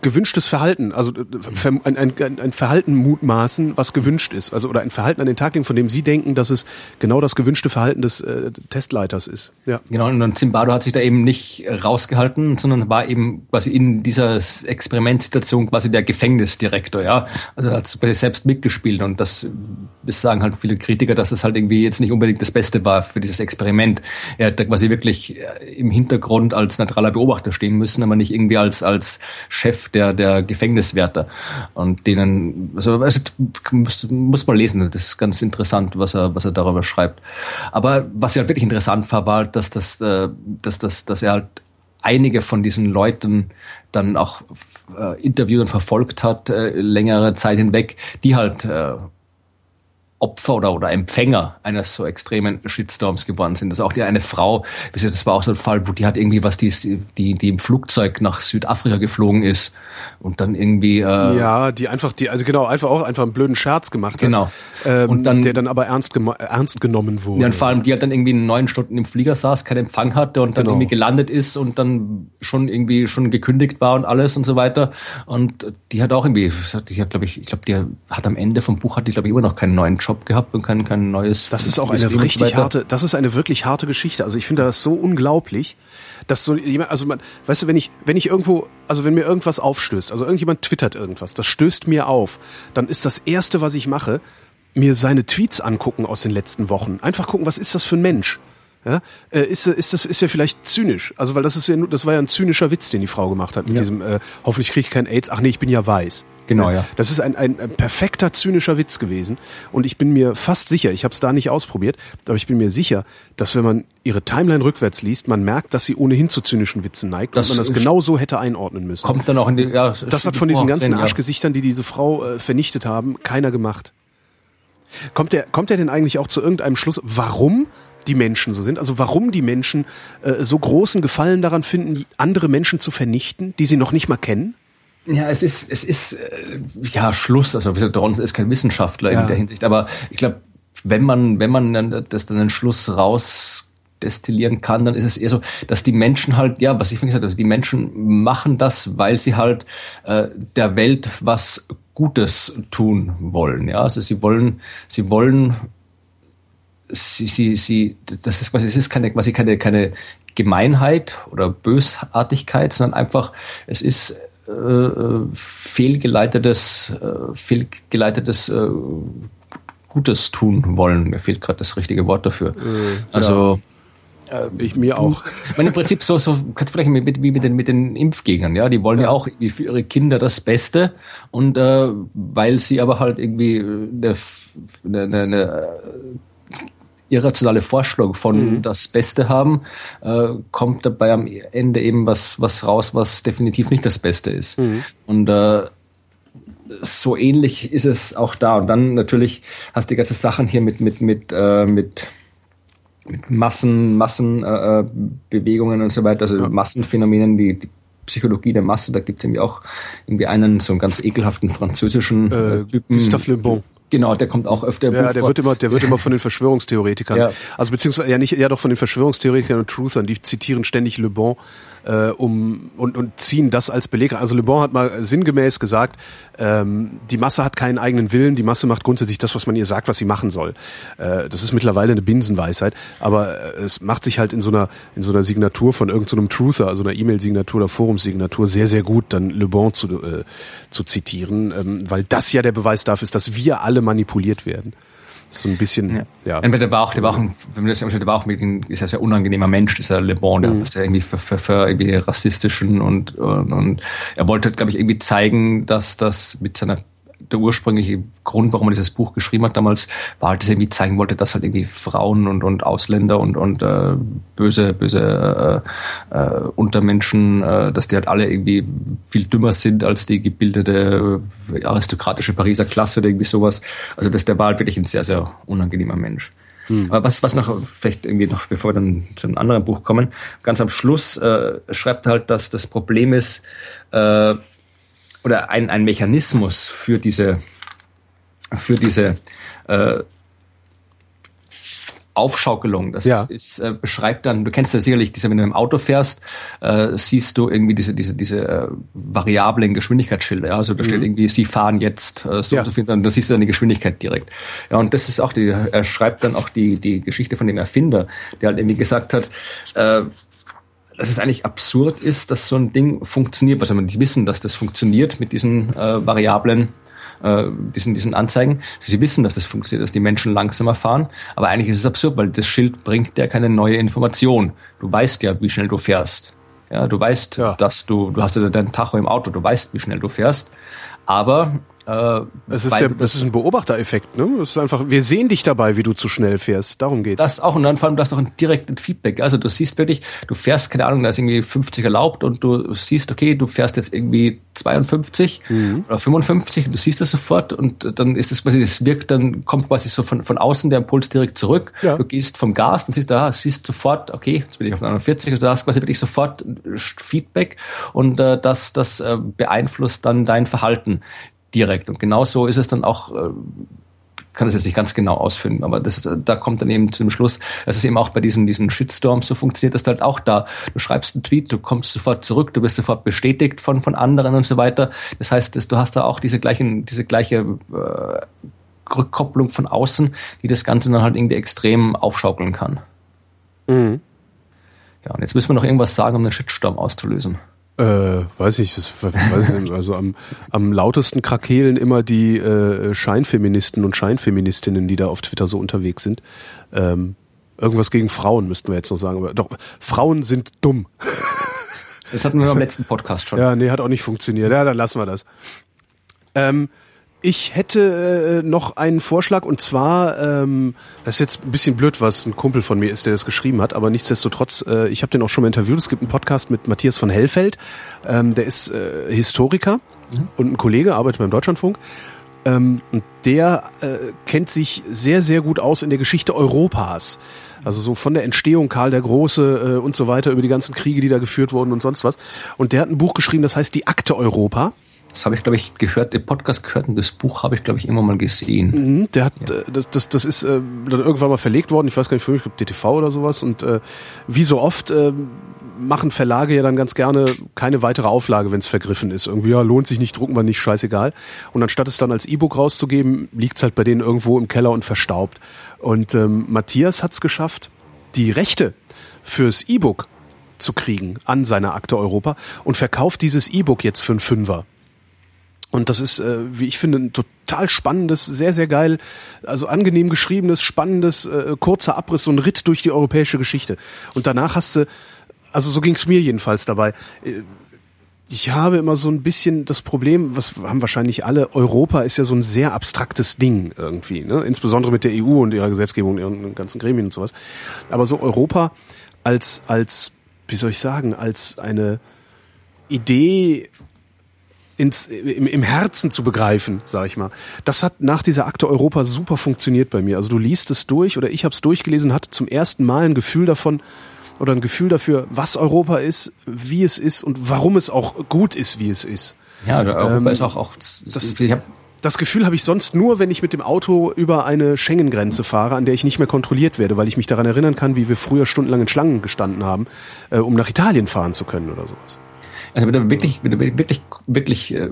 gewünschtes Verhalten, also äh, ein, ein, ein Verhalten mutmaßen, was gewünscht ist, also oder ein Verhalten an den Tag legen, von dem Sie denken, dass es genau das gewünschte Verhalten des äh, Testleiters ist. Ja. Genau, und Zimbardo hat sich da eben nicht rausgehalten, sondern war eben quasi in dieser Experimentsituation quasi der Gefängnisdirektor, ja. Also hat selbst mitgespielt und das, das sagen halt viele Kritiker, dass das halt irgendwie jetzt nicht unbedingt das Beste war für dieses Experiment. Er hat da quasi wirklich äh, im Hintergrund als neutraler Beobachter stehen müssen, aber nicht irgendwie als als Chef der, der Gefängniswärter. Und denen, also, also muss, muss man lesen, das ist ganz interessant, was er, was er darüber schreibt. Aber was ja halt wirklich interessant war, war, dass, das, äh, dass, dass, dass er halt einige von diesen Leuten dann auch äh, interviewt und verfolgt hat, äh, längere Zeit hinweg, die halt äh, Opfer oder, oder Empfänger eines so extremen Shitstorms geworden sind. Das ist auch die eine Frau, das war auch so ein Fall, wo die hat irgendwie was, die, die, die im Flugzeug nach Südafrika geflogen ist und dann irgendwie äh, ja, die einfach die also genau einfach auch einfach einen blöden Scherz gemacht hat. Genau. Ähm, und dann der dann aber ernst ernst genommen wurde. Ja, und vor allem die hat dann irgendwie neun Stunden im Flieger saß, keinen Empfang hatte und dann genau. irgendwie gelandet ist und dann schon irgendwie schon gekündigt war und alles und so weiter und die hat auch irgendwie die hat glaube ich ich glaube die hat am Ende vom Buch hat die glaube ich immer noch keinen neuen Job gehabt und kein kein neues Das ist auch eine richtig harte das ist eine wirklich harte Geschichte. Also ich finde das so unglaublich dass so jemand, also man, weißt du, wenn ich, wenn ich irgendwo, also wenn mir irgendwas aufstößt, also irgendjemand twittert irgendwas, das stößt mir auf, dann ist das erste, was ich mache, mir seine Tweets angucken aus den letzten Wochen. Einfach gucken, was ist das für ein Mensch? Ja, äh, ist, ist das ist ja vielleicht zynisch, also weil das ist ja das war ja ein zynischer Witz, den die Frau gemacht hat mit ja. diesem äh, hoffentlich kriege ich kein AIDS. Ach nee, ich bin ja weiß. Genau, ja. Das ist ein, ein, ein perfekter zynischer Witz gewesen. Und ich bin mir fast sicher, ich habe es da nicht ausprobiert, aber ich bin mir sicher, dass wenn man ihre Timeline rückwärts liest, man merkt, dass sie ohnehin zu zynischen Witzen neigt das und man das genau so hätte einordnen müssen. Kommt dann auch in die, ja, das hat von diesen ganzen Arschgesichtern, die diese Frau äh, vernichtet haben, keiner gemacht. Kommt der, kommt der denn eigentlich auch zu irgendeinem Schluss, warum die Menschen so sind? Also warum die Menschen äh, so großen Gefallen daran finden, andere Menschen zu vernichten, die sie noch nicht mal kennen? Ja, es ist, es ist, äh, ja, Schluss. Also, Dronson ist kein Wissenschaftler ja. in der Hinsicht. Aber ich glaube, wenn man, wenn man dann das dann einen Schluss raus destillieren kann, dann ist es eher so, dass die Menschen halt, ja, was ich vorhin gesagt habe, also die Menschen machen das, weil sie halt äh, der Welt was Gutes tun wollen. Ja, also sie wollen, sie wollen, sie, sie, sie, das ist quasi, es ist keine, quasi keine, keine Gemeinheit oder Bösartigkeit, sondern einfach, es ist äh, äh, fehlgeleitetes, äh, fehlgeleitetes äh, Gutes tun wollen. Mir fehlt gerade das richtige Wort dafür. Äh, also ja. ich mir auch. Man im Prinzip so so kannst vielleicht mit, wie mit den mit den Impfgegnern, ja, die wollen ja, ja auch für ihre Kinder das Beste und äh, weil sie aber halt irgendwie eine, eine, eine irrationale Vorstellung von mhm. das Beste haben, äh, kommt dabei am Ende eben was, was raus, was definitiv nicht das Beste ist. Mhm. Und äh, so ähnlich ist es auch da. Und dann natürlich hast du die ganze Sachen hier mit, mit, mit, äh, mit, mit Massen, Massenbewegungen äh, und so weiter, also ja. Massenphänomenen, die, die Psychologie der Masse, da gibt es irgendwie auch irgendwie einen so einen ganz ekelhaften französischen äh, Typen. Gustave Le Bon. Genau, der kommt auch öfter. Ja, der vor. wird immer, der wird <laughs> immer von den Verschwörungstheoretikern, ja. also beziehungsweise ja nicht, ja doch von den Verschwörungstheoretikern und Truthern, die zitieren ständig Le Bon äh, um und, und ziehen das als Beleg. Also Le Bon hat mal sinngemäß gesagt, ähm, die Masse hat keinen eigenen Willen, die Masse macht grundsätzlich das, was man ihr sagt, was sie machen soll. Äh, das ist mittlerweile eine Binsenweisheit, aber äh, es macht sich halt in so einer in so einer Signatur von irgendeinem so Truther, also einer E-Mail-Signatur oder Forumssignatur sehr sehr gut, dann Le Bon zu, äh, zu zitieren, ähm, weil das ja der Beweis dafür ist, dass wir alle manipuliert werden so ein bisschen, ja. ja. Der war auch, der war auch, ein, wenn man das der war auch mit ein, ist ein sehr unangenehmer Mensch, dieser Le Bon, der, mhm. der irgendwie für, für, für irgendwie rassistischen und, und, und er wollte, glaube ich, irgendwie zeigen, dass das mit seiner der ursprüngliche Grund, warum er dieses Buch geschrieben hat damals, war halt, dass er irgendwie zeigen wollte, dass halt irgendwie Frauen und, und Ausländer und, und äh, böse, böse äh, äh, Untermenschen, äh, dass die halt alle irgendwie viel dümmer sind als die gebildete äh, aristokratische Pariser Klasse oder irgendwie sowas. Also dass der war halt wirklich ein sehr, sehr unangenehmer Mensch. Hm. Aber was, was noch, vielleicht irgendwie noch, bevor wir dann zu einem anderen Buch kommen, ganz am Schluss äh, schreibt halt, dass das Problem ist, äh, oder ein, ein Mechanismus für diese, für diese äh, Aufschaukelung. Das ja. ist, äh, beschreibt dann, du kennst ja sicherlich diese, wenn du im Auto fährst, äh, siehst du irgendwie diese, diese, diese äh, variablen Geschwindigkeitsschilder. Ja? Also da mhm. steht irgendwie, sie fahren jetzt äh, so ja. und so viel, dann da siehst du dann die Geschwindigkeit direkt. Ja, und das ist auch die, er schreibt dann auch die, die Geschichte von dem Erfinder, der halt irgendwie gesagt hat, äh, dass es eigentlich absurd ist, dass so ein Ding funktioniert. Also man nicht wissen, dass das funktioniert mit diesen äh, Variablen, äh, diesen, diesen Anzeigen. Sie wissen, dass das funktioniert, dass die Menschen langsamer fahren. Aber eigentlich ist es absurd, weil das Schild bringt ja keine neue Information. Du weißt ja, wie schnell du fährst. Ja, du weißt, ja. dass du, du hast ja dein Tacho im Auto, du weißt, wie schnell du fährst. Aber äh, es ist, der, es ist ein Beobachtereffekt, ne? Es ist einfach, wir sehen dich dabei, wie du zu schnell fährst. Darum geht's. Das auch und dann vor allem, du hast auch ein direktes Feedback. Also du siehst wirklich, du fährst, keine Ahnung, da ist irgendwie 50 erlaubt und du siehst, okay, du fährst jetzt irgendwie 52 mhm. oder 55 und du siehst das sofort und dann ist das quasi, das wirkt, dann kommt quasi so von, von außen der Impuls direkt zurück. Ja. Du gehst vom Gas, dann siehst du, ah, siehst sofort, okay, jetzt bin ich auf 49, also du hast quasi wirklich sofort Feedback und äh, das, das äh, beeinflusst dann dein Verhalten direkt. Und genau so ist es dann auch, äh, kann das jetzt nicht ganz genau ausführen, aber das, da kommt dann eben zu dem Schluss, dass es eben auch bei diesen, diesen Shitstorms so funktioniert, dass du halt auch da, du schreibst einen Tweet, du kommst sofort zurück, du wirst sofort bestätigt von, von anderen und so weiter. Das heißt, dass du hast da auch diese gleichen, diese gleiche äh, Rückkopplung von außen, die das Ganze dann halt irgendwie extrem aufschaukeln kann. Mhm. Ja, und jetzt müssen wir noch irgendwas sagen, um den Shitstorm auszulösen. Äh, weiß ich, das, weiß ich also am, am lautesten krakehlen immer die äh, Scheinfeministen und Scheinfeministinnen, die da auf Twitter so unterwegs sind. Ähm, irgendwas gegen Frauen müssten wir jetzt noch sagen. Aber doch, Frauen sind dumm. Das hatten wir beim letzten Podcast schon. Ja, nee, hat auch nicht funktioniert. Ja, dann lassen wir das. Ähm, ich hätte äh, noch einen Vorschlag und zwar, ähm, das ist jetzt ein bisschen blöd, was ein Kumpel von mir ist, der das geschrieben hat, aber nichtsdestotrotz, äh, ich habe den auch schon mal interviewt. Es gibt einen Podcast mit Matthias von Hellfeld, ähm, der ist äh, Historiker mhm. und ein Kollege, arbeitet beim Deutschlandfunk. Ähm, und der äh, kennt sich sehr, sehr gut aus in der Geschichte Europas. Also so von der Entstehung Karl der Große äh, und so weiter, über die ganzen Kriege, die da geführt wurden und sonst was. Und der hat ein Buch geschrieben, das heißt Die Akte Europa. Das habe ich, glaube ich, gehört, im Podcast gehört und das Buch habe ich, glaube ich, immer mal gesehen. Mhm, der hat, ja. Äh, das, das, das ist äh, dann irgendwann mal verlegt worden, ich weiß gar nicht, für mich, ich glaube DTV oder sowas. Und äh, wie so oft äh, machen Verlage ja dann ganz gerne keine weitere Auflage, wenn es vergriffen ist. Irgendwie, ja, lohnt sich nicht, drucken wir nicht, scheißegal. Und anstatt es dann als E-Book rauszugeben, liegt's halt bei denen irgendwo im Keller und verstaubt. Und ähm, Matthias hat's geschafft, die Rechte fürs E-Book zu kriegen an seiner Akte Europa und verkauft dieses E-Book jetzt für einen Fünfer. Und das ist, äh, wie ich finde, ein total spannendes, sehr, sehr geil, also angenehm geschriebenes, spannendes, äh, kurzer Abriss, so ein Ritt durch die europäische Geschichte. Und danach hast du, also so ging es mir jedenfalls dabei. Äh, ich habe immer so ein bisschen das Problem, was haben wahrscheinlich alle, Europa ist ja so ein sehr abstraktes Ding irgendwie, ne? insbesondere mit der EU und ihrer Gesetzgebung, ihren ganzen Gremien und sowas. Aber so Europa als, als, wie soll ich sagen, als eine Idee ins, im, im Herzen zu begreifen, sag ich mal. Das hat nach dieser Akte Europa super funktioniert bei mir. Also du liest es durch oder ich habe es durchgelesen, hatte zum ersten Mal ein Gefühl davon oder ein Gefühl dafür, was Europa ist, wie es ist und warum es auch gut ist, wie es ist. Ja, Europa ähm, ist auch, auch das, ich hab das Gefühl habe ich sonst nur, wenn ich mit dem Auto über eine Schengen-Grenze fahre, an der ich nicht mehr kontrolliert werde, weil ich mich daran erinnern kann, wie wir früher stundenlang in Schlangen gestanden haben, äh, um nach Italien fahren zu können oder sowas. Also wenn du wirklich, wenn du wirklich, wirklich äh,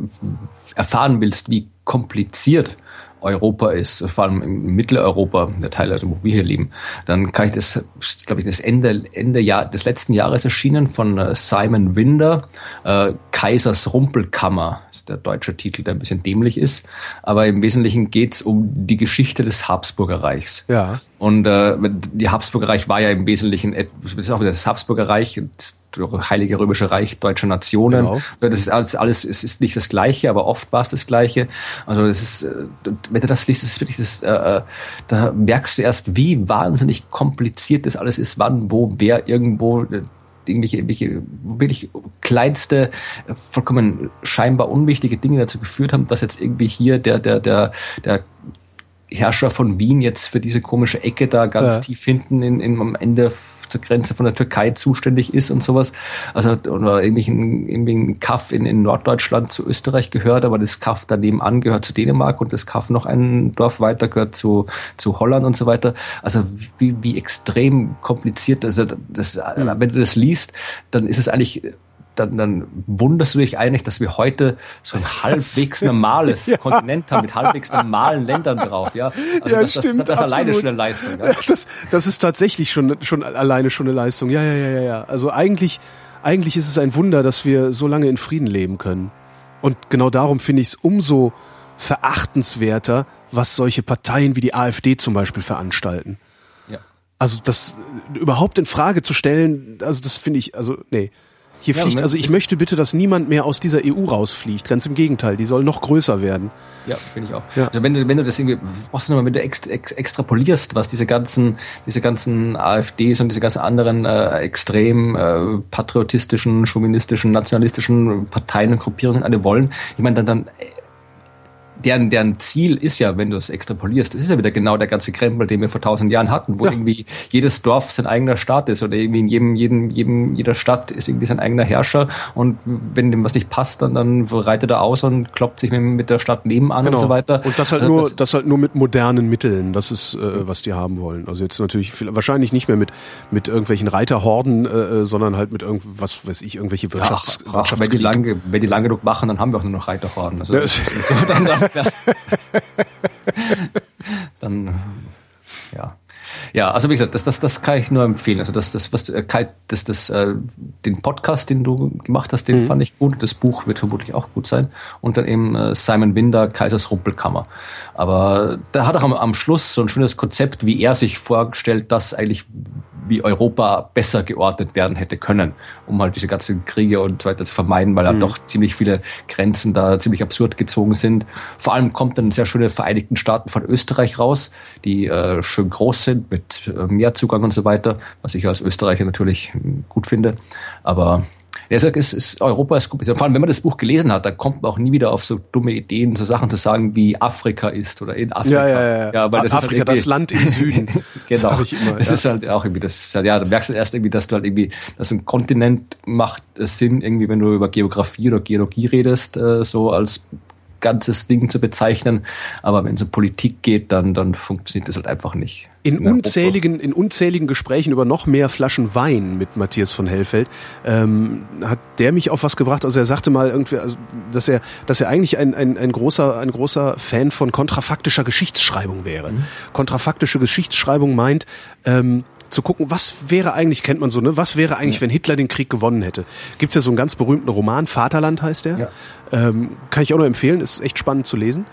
erfahren willst, wie kompliziert Europa ist, vor allem im Mitteleuropa, der Teil, also wo wir hier leben, dann kann ich das, glaube ich, das Ende, Ende Jahr, des letzten Jahres erschienen von äh, Simon Winder, äh, Kaisers Rumpelkammer, ist der deutsche Titel, der ein bisschen dämlich ist, aber im Wesentlichen geht's um die Geschichte des Habsburger Reichs. Ja. Und äh, die Habsburger Reich war ja im Wesentlichen, das ist auch wieder das Habsburger Reich, das Heilige Römische Reich deutscher Nationen. Genau. Das ist alles, alles, es ist nicht das Gleiche, aber oft war es das Gleiche. Also das ist, äh, wenn du das liest, das ist wirklich das, äh, äh, da merkst du erst, wie wahnsinnig kompliziert das alles ist, wann, wo, wer irgendwo äh, irgendwelche, irgendwelche wirklich kleinste, vollkommen scheinbar unwichtige Dinge dazu geführt haben, dass jetzt irgendwie hier der, der, der, der Herrscher von Wien jetzt für diese komische Ecke da ganz ja. tief hinten in, in, am Ende zur Grenze von der Türkei zuständig ist und sowas. Also oder irgendwelchen, irgendein Kaff in, in Norddeutschland zu Österreich gehört, aber das Kaff daneben an gehört zu Dänemark und das Kaff noch ein Dorf weiter gehört zu, zu Holland und so weiter. Also wie, wie extrem kompliziert, also das, wenn du das liest, dann ist es eigentlich dann, dann wunderst du dich eigentlich, dass wir heute so ein <laughs> halbwegs <laughs> normales ja. Kontinent haben mit halbwegs normalen Ländern drauf, ja. Also ja, das, stimmt, das, das, ist alleine schon eine Leistung. Ja? <laughs> Das, das ist tatsächlich schon, schon alleine schon eine Leistung. Ja, ja, ja, ja, ja. Also eigentlich, eigentlich ist es ein Wunder, dass wir so lange in Frieden leben können. Und genau darum finde ich es umso verachtenswerter, was solche Parteien wie die AfD zum Beispiel veranstalten. Ja. Also das überhaupt in Frage zu stellen, also das finde ich, also nee. Hier Ja, fliegt, ne? also ich möchte bitte, dass niemand mehr aus dieser EU rausfliegt. Ganz im Gegenteil, die soll noch größer werden. Ja, bin ich auch. Ja. Also wenn du, wenn du das irgendwie, machst du nochmal, wenn du ext, ex, extrapolierst, was diese ganzen, diese ganzen AfDs und diese ganzen anderen äh, extrem äh, patriotistischen, chauvinistischen, nationalistischen Parteien und Gruppierungen alle wollen, ich meine, dann, dann deren, deren Ziel ist ja, wenn du es extrapolierst, das ist ja wieder genau der ganze Krempel, den wir vor tausend Jahren hatten, wo Ja. irgendwie jedes Dorf sein eigener Staat ist oder irgendwie in jedem, jedem, jedem, jeder Stadt ist irgendwie sein eigener Herrscher und wenn dem was nicht passt, dann, dann reitet er aus und kloppt sich mit, mit der Stadt nebenan und so weiter. Genau. Und das halt Also nur, das, halt nur mit modernen Mitteln. Das ist, äh, was die haben wollen. Also jetzt natürlich wahrscheinlich nicht mehr mit mit irgendwelchen Reiterhorden, äh, äh, sondern halt mit irgendwas, weiß ich, irgendwelche Ach, Wirtschafts ach, wenn, die lange, wenn die lange genug machen, dann haben wir auch nur noch Reiterhorden. Also Ja, das so, dann, <laughs> dann, wär's- <laughs> dann ja. Ja, also wie gesagt, das, das, das kann ich nur empfehlen. Also das, das, was äh, Kai, das, das, äh, den Podcast, den du gemacht hast, den fand ich gut. Das Buch wird vermutlich auch gut sein. Und dann eben äh, Simon Winder, Kaisers Rumpelkammer. Aber da hat er am, am Schluss so ein schönes Konzept, wie er sich vorgestellt, dass eigentlich wie Europa besser geordnet werden hätte können, um halt diese ganzen Kriege und so weiter zu vermeiden, weil halt doch ziemlich viele Grenzen da ziemlich absurd gezogen sind. Vor allem kommt dann sehr schöne Vereinigten Staaten von Österreich raus, die äh, schön groß sind mit äh, Meerzugang und so weiter, was ich als Österreicher natürlich äh, gut finde. Aber er sagt, es ist, Europa ist gut. Vor allem, wenn man das Buch gelesen hat, dann kommt man auch nie wieder auf so dumme Ideen, so Sachen zu sagen, wie Afrika ist oder in Afrika. Ja, ja, ja. weil das ist halt Afrika, das irgendwie- Land im Süden. <laughs> Genau. Sag ich immer, das ja. ist halt auch irgendwie, das ist halt, ja, du merkst halt erst irgendwie, dass du halt irgendwie, dass ein Kontinent macht äh, Sinn, irgendwie, wenn du über Geografie oder Geologie redest, äh, so als ganzes Ding zu bezeichnen. Aber wenn es um Politik geht, dann, dann funktioniert das halt einfach nicht. In Europa. unzähligen, in unzähligen Gesprächen über noch mehr Flaschen Wein mit Matthias von Hellfeld ähm, hat der mich auf was gebracht. Also er sagte mal irgendwie, also, dass er, dass er eigentlich ein, ein, ein großer, ein großer Fan von kontrafaktischer Geschichtsschreibung wäre. Kontrafaktische Geschichtsschreibung meint ähm, zu gucken, was wäre eigentlich, kennt man so, ne? Was wäre eigentlich, wenn Hitler den Krieg gewonnen hätte? Gibt's ja so einen ganz berühmten Roman, Vaterland heißt der. Ja. Ähm, kann ich auch nur empfehlen, ist echt spannend zu lesen.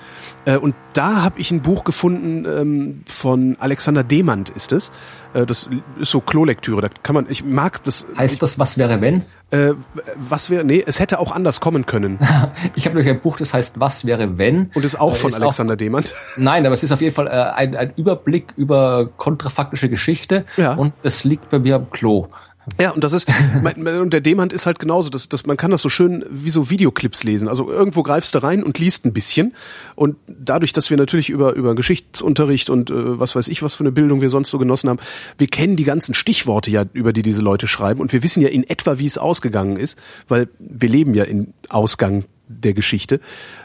Äh, und da habe ich ein Buch gefunden ähm, von Alexander Demand ist es. Äh, das ist so Klolektüre, da kann man, ich mag das. Heißt das, was wäre wenn? Äh, was wäre, nee, es hätte auch anders kommen können. <laughs> Ich habe nämlich ein Buch, das heißt, was wäre wenn? Und ist auch Äh, von ist Alexander Demand. <laughs> Nein, aber es ist auf jeden Fall äh, ein, ein Überblick über kontrafaktische Geschichte Ja. und das liegt bei mir am Klo. Ja, und das ist, <laughs> mein, und der Demand ist halt genauso, dass, dass man kann das so schön wie so Videoclips lesen. Also irgendwo greifst du rein und liest ein bisschen. Und dadurch, dass wir natürlich über, über Geschichtsunterricht und äh, was weiß ich, was für eine Bildung wir sonst so genossen haben, wir kennen die ganzen Stichworte ja, über die diese Leute schreiben. Und wir wissen ja in etwa, wie es ausgegangen ist, weil wir leben ja in Ausgang der Geschichte.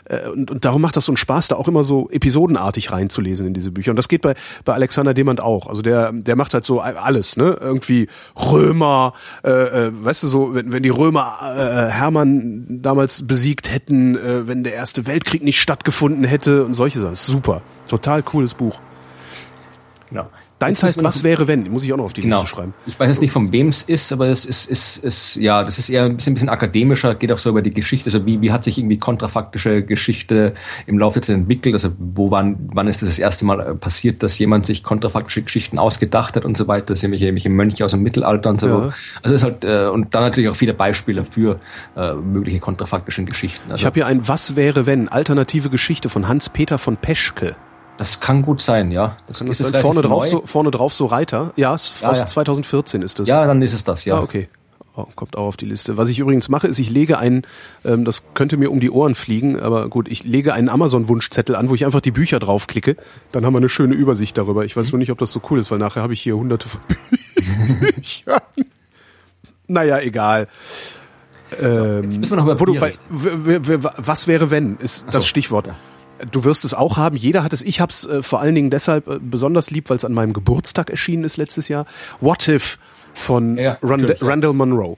Äh, Und, und darum macht das so einen Spaß, da auch immer so episodenartig reinzulesen in diese Bücher. Und das geht bei, bei Alexander Demand auch. Also der, der macht halt so alles, ne? Irgendwie Römer, äh, äh, weißt du so, wenn, wenn die Römer äh, Hermann damals besiegt hätten, äh, wenn der Erste Weltkrieg nicht stattgefunden hätte und solche Sachen. Super. Total cooles Buch. Genau. Deins heißt, was wäre wenn? Muss ich auch noch auf die Genau. Liste schreiben. Ich weiß jetzt nicht, von wem es ist, aber es ist, ist, ist, ja, das ist eher ein bisschen, ein bisschen akademischer, geht auch so über die Geschichte. Also wie, wie hat sich irgendwie kontrafaktische Geschichte im Laufe jetzt entwickelt? Also wo wann, wann ist das das erste Mal äh, passiert, dass jemand sich kontrafaktische Geschichten ausgedacht hat und so weiter? Das sind nämlich irgendwelche Mönche aus dem Mittelalter und so. Ja. Also es ist halt, äh, und dann natürlich auch viele Beispiele für äh, mögliche kontrafaktische Geschichten. Also Ich habe hier ein Was wäre wenn? Alternative Geschichte von Hans-Peter von Peschke. Das kann gut sein, ja. Das Kann das ist sein? relativ vorne drauf, neu. so, vorne drauf so Reiter. Ja, ist Ja, aus ja. 2014 ist das. Ja, dann ist es das, ja. Ah, okay. Oh, kommt auch auf die Liste. Was ich übrigens mache, ist, ich lege einen, ähm, das könnte mir um die Ohren fliegen, aber gut, ich lege einen Amazon-Wunschzettel an, wo ich einfach die Bücher draufklicke. Dann haben wir eine schöne Übersicht darüber. Ich weiß nur nicht, ob das so cool ist, weil nachher habe ich hier hunderte von <laughs> Büchern. Naja, egal. Ähm, Jetzt müssen wir noch über bei, was wäre wenn, ist das so, Stichwort. ja. Du wirst es auch haben. Jeder hat es. Ich habe es äh, vor allen Dingen deshalb äh, besonders lieb, weil es an meinem Geburtstag erschienen ist letztes Jahr. What If von Ja, ja. Randall Monroe.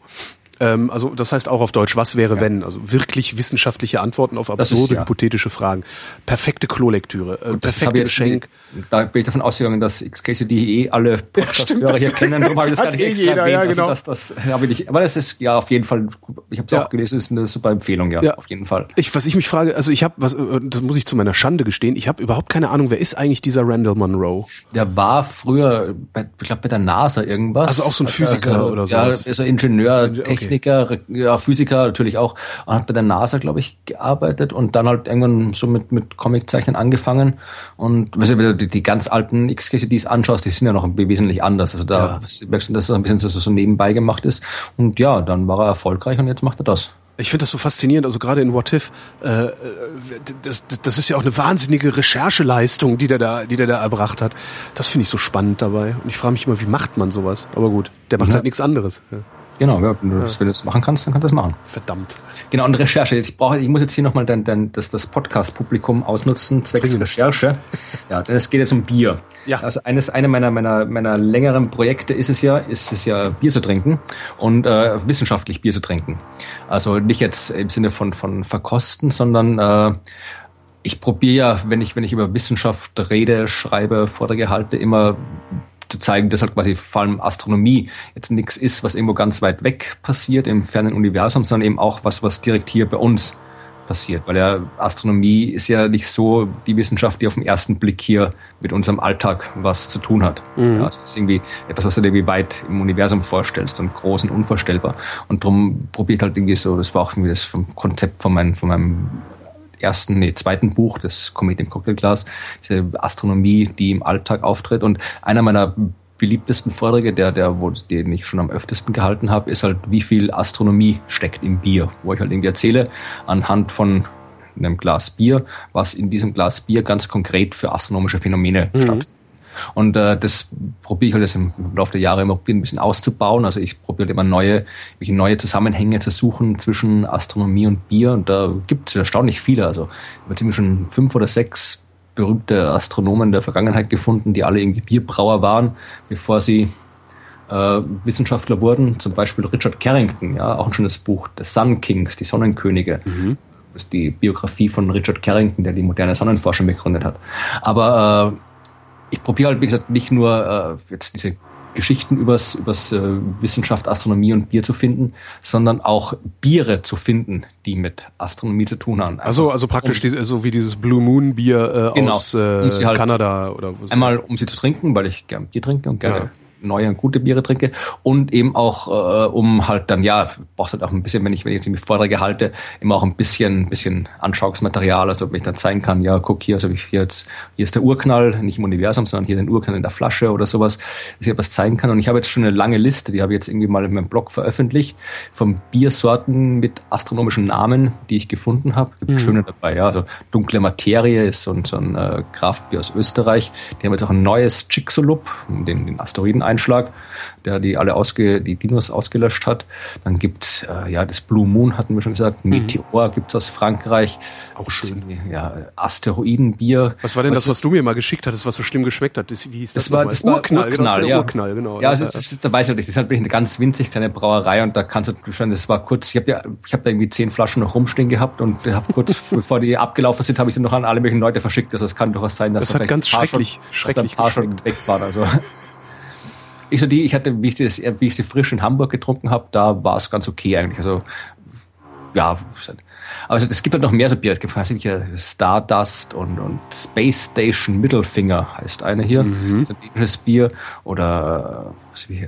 Ähm, also das heißt auch auf Deutsch, was wäre wenn? Also wirklich wissenschaftliche Antworten auf Das absurde, ist, ja. hypothetische Fragen. Perfekte Klolektüre, äh, Das perfekte Geschenk. Da bin ich davon ausgegangen, dass XKCD eh alle <laughs> Podcast-Hörer das- hier kennen. Habe ich das das nicht eh extra jeder, erwähnt. ja, Also genau. das, das habe ich nicht. Aber das ist ja auf jeden Fall, ich habe es Ja. auch gelesen, ist eine super Empfehlung, ja, Ja. auf jeden Fall. Ich, was ich mich frage, also ich habe, was, äh, das muss ich zu meiner Schande gestehen, ich habe überhaupt keine Ahnung, wer ist eigentlich dieser Randall Monroe? Der war früher, bei, ich glaube, bei der NASA irgendwas. Also auch so ein Physiker oder Ja, sowas. ist ein Ingenieur, Okay. Techniker, ja, Physiker natürlich auch, und hat bei der NASA, glaube ich, gearbeitet und dann halt irgendwann so mit, mit Comiczeichnen angefangen. Und wenn du die, die ganz alten XKCDs anschaust, die sind ja noch wesentlich anders. Also da ja. merkst du, dass das ein bisschen so, so nebenbei gemacht ist. Und ja, dann war er erfolgreich und jetzt macht er das. Ich finde das so faszinierend, also gerade in What If, äh, das, das ist ja auch eine wahnsinnige Rechercheleistung, die der da, die der da erbracht hat. Das finde ich so spannend dabei. Und ich frage mich immer, wie macht man sowas? Aber gut, der macht ja. halt nichts anderes. Ja. Genau, ja, wenn, du wenn du das machen kannst, dann kannst du das machen. Verdammt. Genau, und Recherche. Ich brauche, ich muss jetzt hier nochmal dein, dein, das, das Podcast-Publikum ausnutzen, zwecks Dringend. Recherche. Ja, denn es geht jetzt um Bier. Ja. Also eines, eine meiner, meiner, meiner längeren Projekte ist es ja, ist es ja Bier zu trinken und äh, wissenschaftlich Bier zu trinken. Also nicht jetzt im Sinne von, von verkosten, sondern äh, ich probiere ja, wenn ich, wenn ich über Wissenschaft rede, schreibe, Vorträge halte, immer zu zeigen, dass halt quasi vor allem Astronomie jetzt nichts ist, was irgendwo ganz weit weg passiert im fernen Universum, sondern eben auch was, was direkt hier bei uns passiert. Weil ja Astronomie ist ja nicht so die Wissenschaft, die auf den ersten Blick hier mit unserem Alltag was zu tun hat. Mhm. Ja, also es ist irgendwie etwas, was du dir irgendwie weit im Universum vorstellst und groß und unvorstellbar. Und darum probiert halt irgendwie so, das war auch irgendwie das vom Konzept von, mein, von meinem ersten, nee, zweiten Buch, das Komet im Cocktailglas, diese Astronomie, die im Alltag auftritt. Und einer meiner beliebtesten Vorträge, der, der, wo, den ich schon am öftesten gehalten habe, ist halt, wie viel Astronomie steckt im Bier, wo ich halt irgendwie erzähle, anhand von einem Glas Bier, was in diesem Glas Bier ganz konkret für astronomische Phänomene mhm. stattfindet. Und äh, das probiere ich halt jetzt im Laufe der Jahre immer ein bisschen auszubauen. Also ich probiere halt immer neue, neue Zusammenhänge zu suchen zwischen Astronomie und Bier. Und da gibt es erstaunlich viele. Also ich habe ziemlich schon fünf oder sechs berühmte Astronomen der Vergangenheit gefunden, die alle irgendwie Bierbrauer waren, bevor sie äh, Wissenschaftler wurden. Zum Beispiel Richard Carrington, ja, auch ein schönes Buch, The Sun Kings, die Sonnenkönige. Mhm. Das ist die Biografie von Richard Carrington, der die moderne Sonnenforschung begründet hat. Aber äh, ich probiere halt, wie gesagt, nicht nur äh, jetzt diese Geschichten übers, übers äh, Wissenschaft, Astronomie und Bier zu finden, sondern auch Biere zu finden, die mit Astronomie zu tun haben. Also, also praktisch um, diese, so wie dieses Blue Moon Bier äh, genau, aus äh, um halt Kanada oder wo Einmal um sie zu trinken, weil ich gern Bier trinke und gerne ja neue und gute Biere trinke. Und eben auch äh, um halt dann ja brauchst halt auch ein bisschen wenn ich wenn ich jetzt Vorträge halte immer auch ein bisschen bisschen Anschauungsmaterial also wenn ich dann zeigen kann ja guck hier also ich hier jetzt hier ist der Urknall nicht im Universum sondern hier den Urknall in der Flasche oder sowas dass ich etwas zeigen kann. Und ich habe jetzt schon eine lange Liste die habe ich jetzt irgendwie mal in meinem Blog veröffentlicht von Biersorten mit astronomischen Namen die ich gefunden habe. Gibt mhm. schöne dabei ja also dunkle Materie ist so ein, so ein äh, Kraftbier aus Österreich. Die haben jetzt auch ein neues Chicxulub den, den Asteroiden Einschlag, der die alle ausge, die Dinos ausgelöscht hat. Dann gibt's äh, ja das Blue Moon hatten wir schon gesagt. Meteor mhm. gibt's aus Frankreich. Auch schön. Ja, Asteroidenbier. Was war denn das, was du mir mal geschickt hattest, was so schlimm geschmeckt hat? Das, wie hieß das? Das war das Urknall, genau, Urknall, genau, ja. Urknall, genau. Ja, also, das, das, da weiß ich nicht, das ist halt eine ganz winzig kleine Brauerei und da kannst du schon, das war kurz, ich habe ja, ich habe da irgendwie zehn Flaschen noch rumstehen gehabt und habe kurz, <laughs> bevor die abgelaufen sind, habe ich sie noch an alle möglichen Leute verschickt. Also es kann durchaus sein, dass das hat ganz schrecklich, schon, schrecklich dass ein paar schon weg waren. Also <laughs> ich so die, ich hatte, wie ich, das, wie ich sie frisch in Hamburg getrunken habe, da war es ganz okay eigentlich. Also ja, aber es gibt halt noch mehr so Bier. Es gibt weiß ich, Stardust und, und Space Station Middlefinger heißt eine hier. Mhm. So ein dänisches Bier. Oder was wie,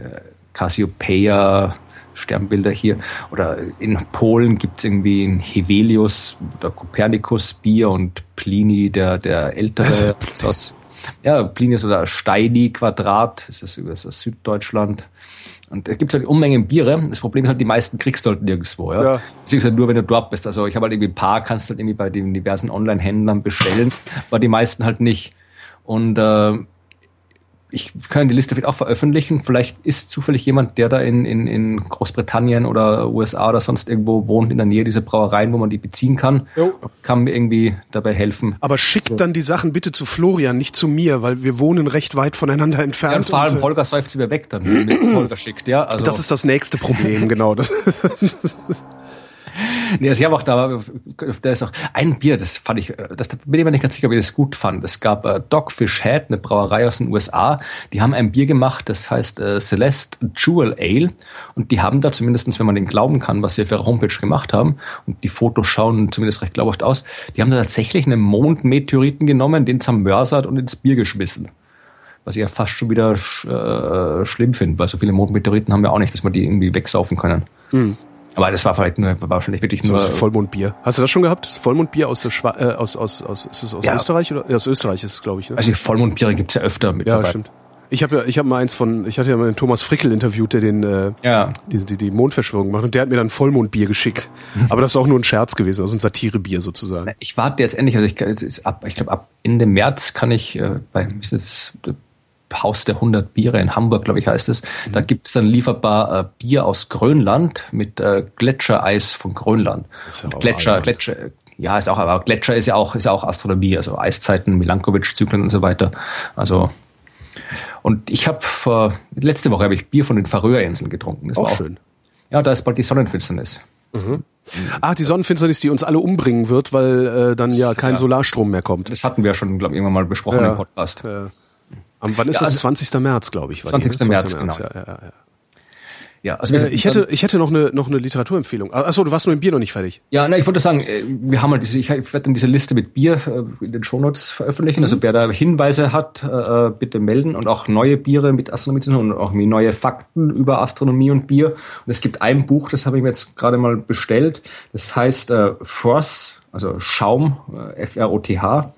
Cassiopeia, Sternbilder hier. Oder in Polen gibt es irgendwie ein Hevelius oder Copernicus Bier und Pliny, der, der ältere <laughs> aus ja, Plinius oder Steini Quadrat, das ist über das Süddeutschland. Und da gibt es halt Unmengen Biere. Das Problem ist halt, die meisten kriegst du halt nirgendwo. Ja? Ja. Beziehungsweise nur, wenn du dort bist. Also ich habe halt irgendwie ein paar, kannst du halt irgendwie bei den diversen Online-Händlern bestellen, aber die meisten halt nicht. Und äh, ich kann die Liste vielleicht auch veröffentlichen. Vielleicht ist zufällig jemand, der da in, in, in Großbritannien oder USA oder sonst irgendwo wohnt, in der Nähe dieser Brauereien, wo man die beziehen kann. Jo. Kann mir irgendwie dabei helfen. Aber schickt so. dann die Sachen bitte zu Florian, nicht zu mir, weil wir wohnen recht weit voneinander entfernt. Ja, und vor allem und, äh, Holger säuft sie mir weg dann, wenn mir Holger schickt, ja. Also. Das ist das nächste Problem, genau. <laughs> nee, also ich habe auch da, da ist auch ein Bier, das fand ich, das bin ich mir nicht ganz sicher, ob ich das gut fand. Es gab äh, Dogfish Head, eine Brauerei aus den USA, die haben ein Bier gemacht, das heißt äh, Celeste Jewel Ale und die haben da zumindestens, wenn man den glauben kann, was sie auf ihrer Homepage gemacht haben und die Fotos schauen zumindest recht glaubhaft aus, die haben da tatsächlich einen Mondmeteoriten genommen, den zermörsert und ins Bier geschmissen was ich ja fast schon wieder äh, schlimm finde, weil so viele Mondmeteoriten haben wir auch nicht, dass wir die irgendwie wegsaufen können. Hm. Aber das war vielleicht nur, war wahrscheinlich wirklich nur. So Vollmondbier. Hast du das schon gehabt? Das Vollmondbier aus der Schwa äh, aus, aus, aus, ist es aus Ja. Österreich oder? Ja, aus Österreich ist es, glaube ich. Ne? Also Vollmondbiere gibt's ja öfter mit Ja, stimmt. Ich habe ja, ich habe mal eins von, ich hatte ja mal den Thomas Frickel interviewt, der den, äh, Ja. die, die, die Mondverschwörung macht und der hat mir dann Vollmondbier geschickt. Aber das ist auch nur ein Scherz gewesen, also ein Satirebier sozusagen. Ich warte jetzt endlich, also ich, es ist ab, ich glaube ab Ende März kann ich äh, bei ist das Haus der 100 Biere in Hamburg, glaube ich, heißt es. Da gibt es dann lieferbar äh, Bier aus Grönland mit äh, Gletschereis von Grönland. ja Gletscher. Gletscher, ja, ist auch, aber Gletscher ist ja auch, ist ja auch Astronomie, also Eiszeiten, Milankovic-Zyklen und so weiter. Also und ich habe vor letzte Woche habe ich Bier von den Färöerinseln getrunken. Das Auch war auch schön. Ja, da ist bald die Sonnenfinsternis. Ah, die Sonnenfinsternis, die uns alle umbringen wird, weil äh, dann ja kein ja. Solarstrom mehr kommt. Das hatten wir ja schon, glaube ich, irgendwann mal besprochen Ja. im Podcast. Äh, am, wann ist Ja, das? also- 20. März, glaube ich. war die, 20. ne? März, Ja, genau. ja, ja, ja. Ja, also Äh, ich hätte, ich hätte noch eine, noch eine Literaturempfehlung. Achso, du warst nur im Bier noch nicht fertig. Ja, na, ich wollte sagen, äh, wir haben halt diese, ich, werde dann diese Liste mit Bier äh, in den Shownotes veröffentlichen. Also wer da Hinweise hat, äh, bitte melden und auch neue Biere mit Astronomie zu tun und auch neue Fakten über Astronomie und Bier. Und es gibt ein Buch, das habe ich mir jetzt gerade mal bestellt. Das heißt äh, Froth, also Schaum, F-R-O-T-H,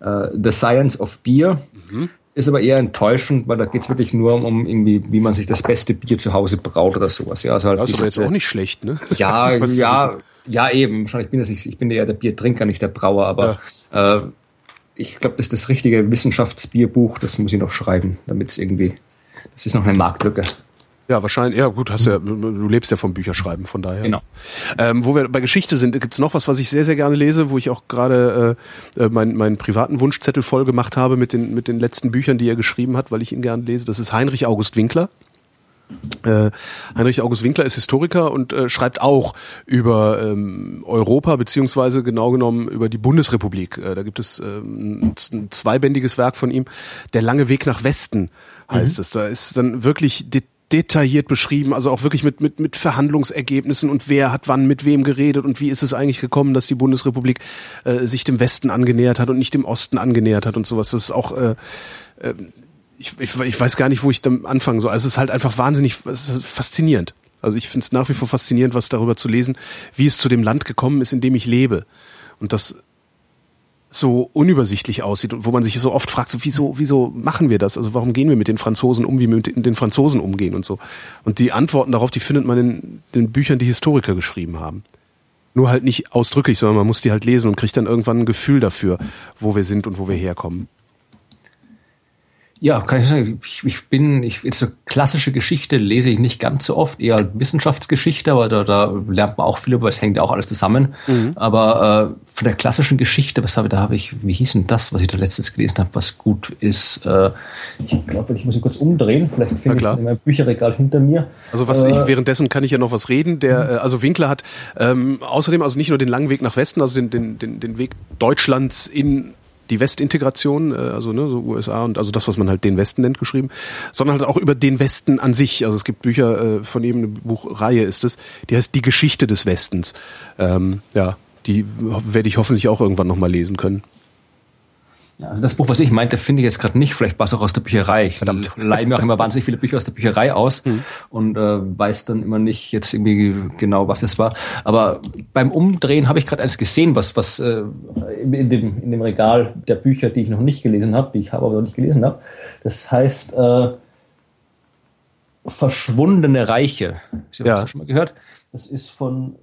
äh, The Science of Beer. Ist aber eher enttäuschend, weil da geht's wirklich nur um, um irgendwie, wie man sich das beste Bier zu Hause braut oder sowas. Ja, also halt Das ist aber jetzt auch nicht schlecht, ne? <laughs> ja, <laughs> ja, ja, eben. Wahrscheinlich bin das ich, ich bin eher der Biertrinker, nicht der Brauer, aber äh, ich glaube, das ist das richtige Wissenschaftsbierbuch, das muss ich noch schreiben, damit es irgendwie, das ist noch eine Marktlücke. Ja, wahrscheinlich. Ja, gut, hast ja, du lebst ja vom Bücherschreiben, von daher. Genau. Ähm, wo wir bei Geschichte sind, gibt's noch was, was ich sehr, sehr gerne lese, wo ich auch gerade äh, äh, meinen, meinen privaten Wunschzettel voll gemacht habe mit den, mit den letzten Büchern, die er geschrieben hat, weil ich ihn gerne lese. Das ist Heinrich August Winkler. Äh, Heinrich August Winkler ist Historiker und äh, schreibt auch über ähm, Europa beziehungsweise genau genommen über die Bundesrepublik. Äh, da gibt es ähm, ein, zweibändiges Werk von ihm, Der lange Weg nach Westen heißt es. Da ist dann wirklich detailliert beschrieben, also auch wirklich mit, mit, mit Verhandlungsergebnissen und wer hat wann mit wem geredet und wie ist es eigentlich gekommen, dass die Bundesrepublik äh, sich dem Westen angenähert hat und nicht dem Osten angenähert hat und sowas. Das ist auch äh, ich, ich, ich weiß gar nicht, wo ich dann anfangen soll. Also es ist halt einfach wahnsinnig es ist faszinierend. Also ich finde es nach wie vor faszinierend, was darüber zu lesen, wie es zu dem Land gekommen ist, in dem ich lebe. Und das so unübersichtlich aussieht und wo man sich so oft fragt, so, wieso, wieso machen wir das? Also warum gehen wir mit den Franzosen um, wie wir mit den Franzosen umgehen und so. Und die Antworten darauf, die findet man in den Büchern, die Historiker geschrieben haben. Nur halt nicht ausdrücklich, sondern man muss die halt lesen und kriegt dann irgendwann ein Gefühl dafür, wo wir sind und wo wir herkommen. Ja, kann ich sagen, ich, ich bin, ich, jetzt so klassische Geschichte lese ich nicht ganz so oft, eher Wissenschaftsgeschichte, aber da, da lernt man auch viel, aber es hängt ja auch alles zusammen. Aber äh, von der klassischen Geschichte, was habe ich, da habe ich, wie hieß denn das, was ich da letztens gelesen habe, was gut ist? Äh, ich glaube, ich muss mich kurz umdrehen, vielleicht finde ich es in meinem Bücherregal hinter mir. Also was Äh, ich währenddessen kann ich ja noch was reden. Der äh, also Winkler hat ähm, außerdem also nicht nur den langen Weg nach Westen, also den den den, den Weg Deutschlands in die Westintegration, äh, also ne, so USA und also das, was man halt den Westen nennt, geschrieben, sondern halt auch über den Westen an sich. Also es gibt Bücher äh, von ihm, eine Buchreihe ist es, die heißt Die Geschichte des Westens. Ähm, ja, die werde ich hoffentlich auch irgendwann noch mal lesen können. Ja, also das Buch, was ich meinte, finde ich jetzt gerade nicht. Vielleicht war es auch aus der Bücherei. Ich leihe mir auch immer wahnsinnig viele Bücher aus der Bücherei aus und äh, weiß dann immer nicht jetzt irgendwie genau, was das war. Aber beim Umdrehen habe ich gerade eins gesehen, was was äh, in, dem, in dem Regal der Bücher, die ich noch nicht gelesen habe, die ich habe aber noch nicht gelesen habe. Das heißt äh, Verschwundene Reiche. Hast du Ja. das schon mal gehört? Das ist von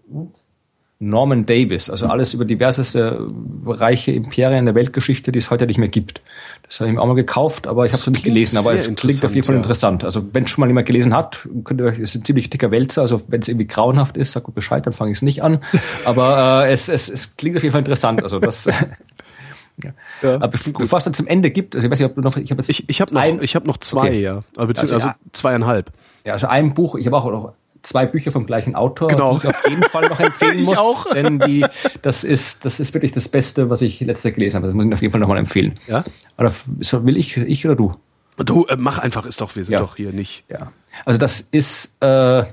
Norman Davis, also alles über diverseste reiche Imperien der Weltgeschichte, die es heute nicht mehr gibt. Das habe ich mir auch mal gekauft, aber ich habe es noch nicht gelesen. Aber es klingt auf jeden Fall interessant, interessant. Also wenn schon mal jemand gelesen hat, könnt ihr euch, es ist ein ziemlich dicker Wälzer, also wenn es irgendwie grauenhaft ist, sagt gut Bescheid, dann fange ich es nicht an. <laughs> Aber äh, es, es, es klingt auf jeden Fall interessant. Also das. <laughs> Ja. Ja, Aber bevor es dann zum Ende gibt, also ich weiß nicht, ob du noch, ich habe jetzt Ich, ich habe noch, ein, ich hab noch zwei, Okay. ja. Also, beziehungsweise, Also, also zweieinhalb. ja, also ein Buch, ich habe auch noch zwei Bücher vom gleichen Autor, Genau. die ich auf jeden Fall noch <laughs> empfehlen muss, auch. denn die, das ist, das ist wirklich das Beste, was ich letztes Jahr gelesen habe. Das muss ich auf jeden Fall nochmal empfehlen. Ja? Oder so, will ich, ich oder du? Du, äh, mach einfach, ist doch, wir sind Ja. doch hier nicht. Ja. Also das ist äh,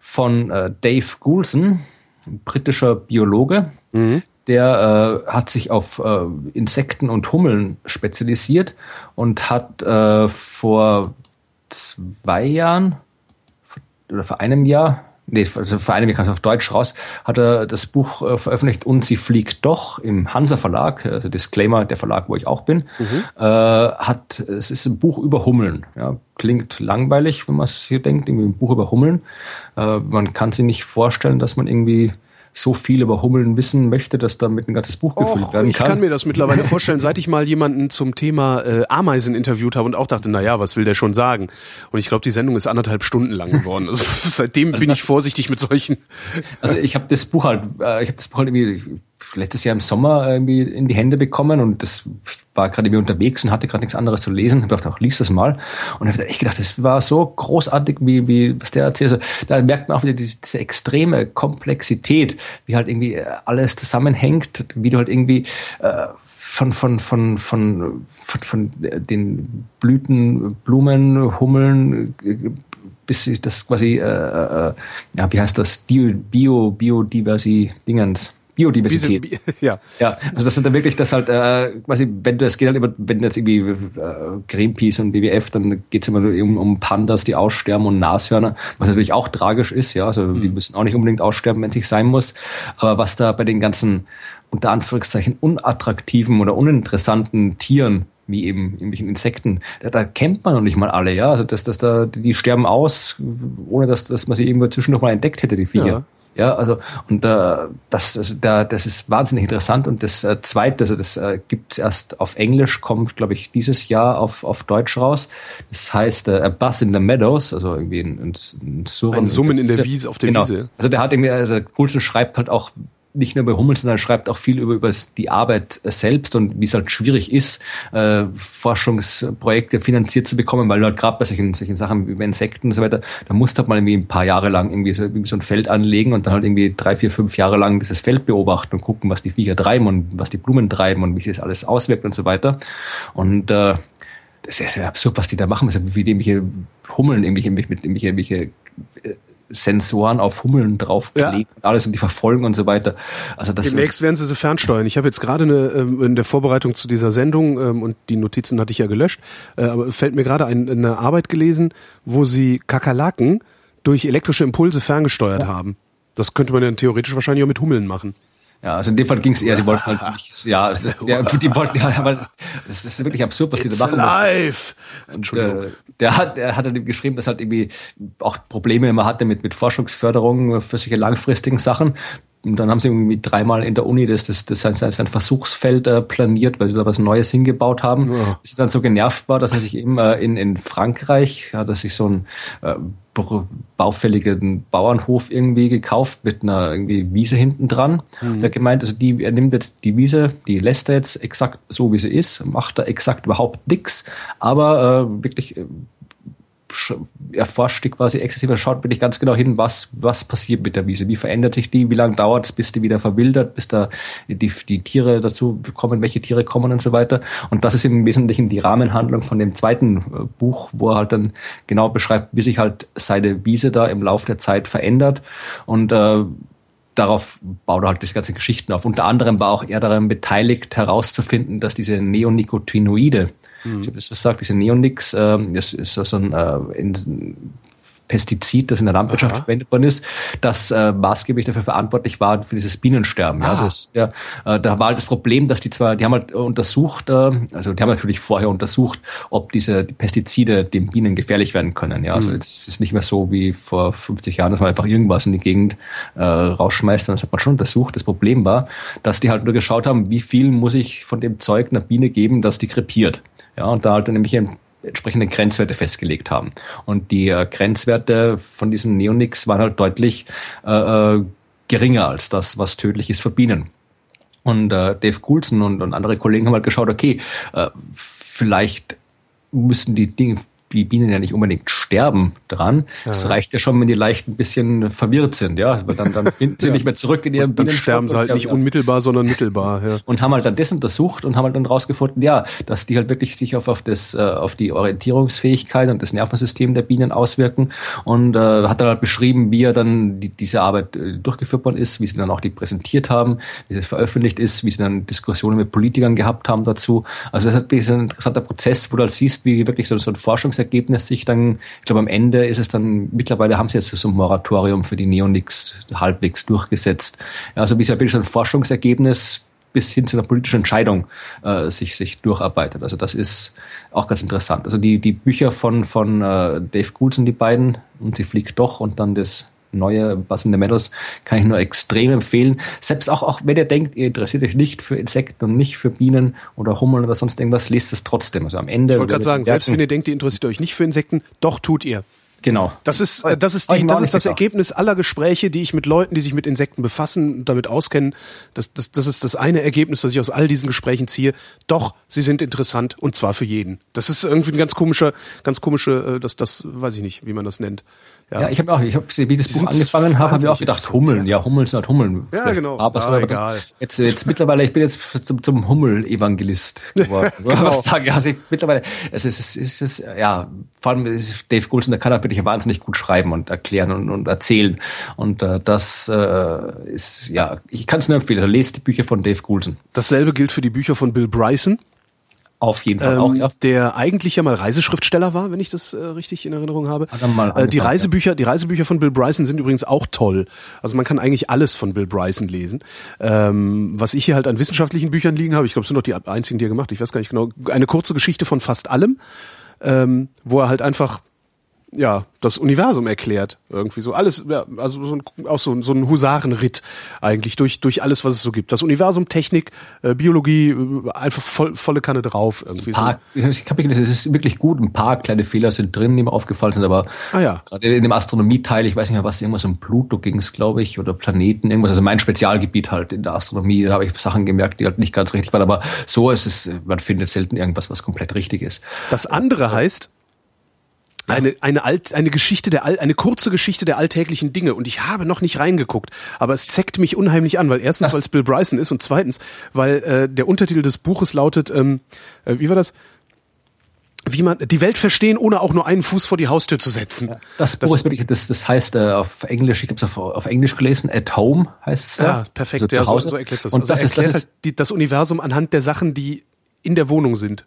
von äh, Dave Goulson, britischer Biologe. Der äh, hat sich auf äh, Insekten und Hummeln spezialisiert und hat äh, vor zwei Jahren oder vor einem Jahr, nee, also vor einem Jahr kam es auf Deutsch raus, hat er das Buch äh, veröffentlicht und sie fliegt doch im Hansa Verlag, also Disclaimer, der Verlag, wo ich auch bin, mhm. äh, hat, es ist ein Buch über Hummeln, ja, klingt langweilig, wenn man es hier denkt, irgendwie ein Buch über Hummeln, äh, man kann sich nicht vorstellen, dass man irgendwie so viel über Hummeln wissen möchte, dass damit ein ganzes Buch gefüllt Och, werden kann. Ich kann mir das mittlerweile vorstellen, seit ich mal jemanden zum Thema äh, Ameisen interviewt habe und auch dachte, na ja, was will der schon sagen? Und ich glaube, die Sendung ist anderthalb Stunden lang geworden. Also <laughs> seitdem also bin ich vorsichtig mit solchen. Also ich habe das Buch halt, äh, ich habe das Buch halt irgendwie letztes Jahr im Sommer irgendwie in die Hände bekommen und das war gerade irgendwie unterwegs und hatte gerade nichts anderes zu lesen. Ich dachte auch, lies das mal. Und ich habe echt gedacht, das war so großartig, wie, wie was der erzählt. Also, da merkt man auch wieder diese, diese extreme Komplexität, wie halt irgendwie alles zusammenhängt, wie du halt irgendwie äh, von, von, von, von, von, von den Blüten, Blumen, Hummeln bis das quasi, äh, äh, ja, wie heißt das, Bio, Biodiversi Dingens Biodiversität. Bi <laughs> ja. ja, also das sind dann wirklich das halt äh, quasi, wenn du es geht halt immer, wenn jetzt irgendwie äh, Greenpeace und WWF, dann geht es immer um, um Pandas, die aussterben und Nashörner, was natürlich auch tragisch ist, ja, also mhm. die müssen auch nicht unbedingt aussterben, wenn es nicht sein muss. Aber was da bei den ganzen unter Anführungszeichen unattraktiven oder uninteressanten Tieren wie eben irgendwelchen Insekten, da, da kennt man noch nicht mal alle, ja. Also dass, dass da, die sterben aus, ohne dass, dass man sie irgendwo zwischendurch mal entdeckt hätte, die Viecher. Ja. Ja, also und äh, das, das, da, das ist wahnsinnig interessant. Und das äh, zweite, also das äh, gibt erst auf Englisch, kommt, glaube ich, dieses Jahr auf, auf Deutsch raus. Das heißt äh, A Buzz in the Meadows, also irgendwie ein, ein, ein Surren. Ein Summen in der Wiese, auf der genau. Wiese. Also der hat irgendwie, also Coulson schreibt halt auch nicht nur bei Hummel, sondern schreibt auch viel über, über die Arbeit selbst und wie es halt schwierig ist, äh, Forschungsprojekte finanziert zu bekommen, weil halt gerade bei solchen, solchen Sachen wie Insekten und so weiter, da musst du halt mal irgendwie ein paar Jahre lang irgendwie so, irgendwie so ein Feld anlegen und dann halt irgendwie drei, vier, fünf Jahre lang dieses Feld beobachten und gucken, was die Viecher treiben und was die Blumen treiben und wie sich das alles auswirkt und so weiter. Und äh, das ist ja absurd, was die da machen, wie irgendwelche Hummeln, irgendwelche, irgendwelche, irgendwelche äh, Sensoren auf Hummeln draufgelegt ja. und alles und die verfolgen und so weiter. Also das Demnächst werden sie sie fernsteuern. Ich habe jetzt gerade eine, ähm, in der Vorbereitung zu dieser Sendung ähm, und die Notizen hatte ich ja gelöscht, äh, aber fällt mir gerade ein, eine Arbeit gelesen, wo sie Kakerlaken durch elektrische Impulse ferngesteuert ja. haben. Das könnte man ja theoretisch wahrscheinlich auch mit Hummeln machen. Ja, also in dem Fall ging es eher, sie wollten halt <laughs> nicht, ja, der, die wollten, ja, aber das, das ist wirklich absurd, was It's die da machen. Live. Und, äh, der hat, der hat dann geschrieben, dass halt irgendwie auch Probleme immer hatte mit, mit Forschungsförderung für solche langfristigen Sachen. Und dann haben sie irgendwie dreimal in der Uni das, das, das sein, sein Versuchsfeld äh, planiert, weil sie da was Neues hingebaut haben. Ja. Bis dann so genervt war, dass er sich eben äh, in, in Frankreich, hat er sich so ein äh, baufälligen Bauernhof irgendwie gekauft mit einer irgendwie Wiese hinten dran. Mhm. Der gemeint, also die, er nimmt jetzt die Wiese, die lässt er jetzt exakt so, wie sie ist, macht da exakt überhaupt nichts, aber äh, wirklich äh, erforscht die quasi exzessiv, er schaut wirklich ganz genau hin, was, was passiert mit der Wiese, wie verändert sich die, wie lange dauert es, bis die wieder verwildert, bis da die, die Tiere dazu kommen, welche Tiere kommen und so weiter. Und das ist im Wesentlichen die Rahmenhandlung von dem zweiten äh, Buch, wo er halt dann genau beschreibt, wie sich halt seine Wiese da im Laufe der Zeit verändert. Und äh, darauf baut er halt diese ganzen Geschichten auf. Unter anderem war auch er daran beteiligt, herauszufinden, dass diese Neonicotinoide, Mhm. Ich habe das gesagt, diese Neonix, äh, das ist so ein äh, in, Pestizid, das in der Landwirtschaft Aha. verwendet worden ist, das äh, maßgeblich dafür verantwortlich war für dieses Bienensterben. Ja, also es, ja, äh, da war halt das Problem, dass die zwar, die haben halt untersucht, äh, also die haben natürlich vorher untersucht, ob diese die Pestizide den Bienen gefährlich werden können. Ja, also mhm. jetzt ist es nicht mehr so wie vor 50 Jahren, dass man einfach irgendwas in die Gegend äh, rausschmeißt, sondern das hat man schon untersucht. Das Problem war, dass die halt nur geschaut haben, wie viel muss ich von dem Zeug einer Biene geben, dass die krepiert. Ja, und da halt nämlich entsprechende Grenzwerte festgelegt haben. Und die äh, Grenzwerte von diesen Neonics waren halt deutlich äh, äh, geringer als das, was tödlich ist für Bienen. Und äh, Dave Coulson und, und andere Kollegen haben halt geschaut, okay, äh, vielleicht müssen die Dinge, die Bienen ja nicht unbedingt sterben dran. Es reicht ja schon, wenn die leicht ein bisschen verwirrt sind, ja. Dann, dann finden sie ja. nicht mehr zurück in ihrem Dann sterben sie halt nicht ja. unmittelbar, sondern mittelbar, ja. Und haben halt dann das untersucht und haben halt dann rausgefunden, ja, dass die halt wirklich sich auf, auf das, äh, auf die Orientierungsfähigkeit und das Nervensystem der Bienen auswirken und äh, hat dann halt beschrieben, wie er dann die, diese Arbeit äh, durchgeführt worden ist, wie sie dann auch die präsentiert haben, wie sie veröffentlicht ist, wie sie dann Diskussionen mit Politikern gehabt haben dazu. Also das ist ein interessanter Prozess, wo du halt siehst, wie wirklich so, so ein Forschungs Forschungsergebnis sich dann, ich glaube am Ende ist es dann, mittlerweile haben sie jetzt so ein Moratorium für die Neonics halbwegs durchgesetzt. Also wie es ein Forschungsergebnis bis hin zu einer politischen Entscheidung äh, sich, sich durcharbeitet. Also das ist auch ganz interessant. Also die, die Bücher von, von äh, Dave Gould die beiden, und sie fliegt doch und dann das neue Buzz in the Meadows kann ich nur extrem empfehlen. Selbst auch, auch wenn ihr denkt, ihr interessiert euch nicht für Insekten und nicht für Bienen oder Hummeln oder sonst irgendwas, lest es trotzdem. Also am Ende. Ich wollte gerade sagen, selbst wenn ihr denkt, ihr interessiert euch nicht für Insekten, doch tut ihr. Genau. Das ist, äh, das ist, die, das, ist das Ergebnis aller Gespräche, die ich mit Leuten, die sich mit Insekten befassen und damit auskennen. Das, das, das ist das eine Ergebnis, das ich aus all diesen Gesprächen ziehe. Doch, sie sind interessant und zwar für jeden. Das ist irgendwie ein ganz komischer, ganz komische, äh, das, das weiß ich nicht, wie man das nennt. Ja, ja ich habe auch, ich habe, wie das Buch angefangen habe, habe ich auch gedacht, Hummeln, ja, Hummeln sind halt Hummeln. Ja, genau. Aber ah, egal. Jetzt, jetzt mittlerweile, ich bin jetzt zum, zum Hummel-Evangelist <laughs> geworden. genau. Was sagen? Also ich, mittlerweile, es ist, es ist, es ist, ja, vor allem ist Dave Goulson, der kann wirklich wahnsinnig gut schreiben und erklären und, und erzählen. Und äh, das äh, ist, ja, ich kann es nur empfehlen. Lest die Bücher von Dave Goulson. Dasselbe gilt für die Bücher von Bill Bryson. Auf jeden Fall ähm, auch, ja. Der eigentlich ja mal Reiseschriftsteller war, wenn ich das äh, richtig in Erinnerung habe. Äh, die Reisebücher, die Reisebücher von Bill Bryson sind übrigens auch toll. Also man kann eigentlich alles von Bill Bryson lesen. Ähm, was ich hier halt an wissenschaftlichen Büchern liegen habe, ich glaube, es sind noch die einzigen, die er gemacht. Ich weiß gar nicht genau. Eine kurze Geschichte von fast allem, ähm, wo er halt einfach ja, das Universum erklärt. Irgendwie so alles, ja, also so ein, auch so, so ein Husarenritt eigentlich durch, durch alles, was es so gibt. Das Universum, Technik, äh, Biologie, äh, einfach voll, volle Kanne drauf. Irgendwie ein paar, so. Ich habe gelesen, es ist wirklich gut. Ein paar kleine Fehler sind drin, die mir aufgefallen sind, aber ah, ja. gerade in dem Astronomieteil, ich weiß nicht mehr was, irgendwas um Pluto ging es, glaube ich, oder Planeten, irgendwas, also mein Spezialgebiet halt in der Astronomie, da habe ich Sachen gemerkt, die halt nicht ganz richtig waren, aber so ist es, man findet selten irgendwas, was komplett richtig ist. Das andere also, heißt, eine, eine, alt, eine Geschichte der All, eine kurze Geschichte der alltäglichen Dinge und ich habe noch nicht reingeguckt, aber es zeckt mich unheimlich an, weil erstens, weil es Bill Bryson ist und zweitens, weil äh, der Untertitel des Buches lautet, ähm, äh, wie war das? Wie man die Welt verstehen, ohne auch nur einen Fuß vor die Haustür zu setzen. Ja, das Buch das, ist wirklich, das, das heißt äh, auf Englisch, ich habe es auf, auf Englisch gelesen, at home heißt es. Ja, perfekt. Also ja, so, so erklärt das. Und also das ist, das ist halt die, das Universum anhand der Sachen, die in der Wohnung sind.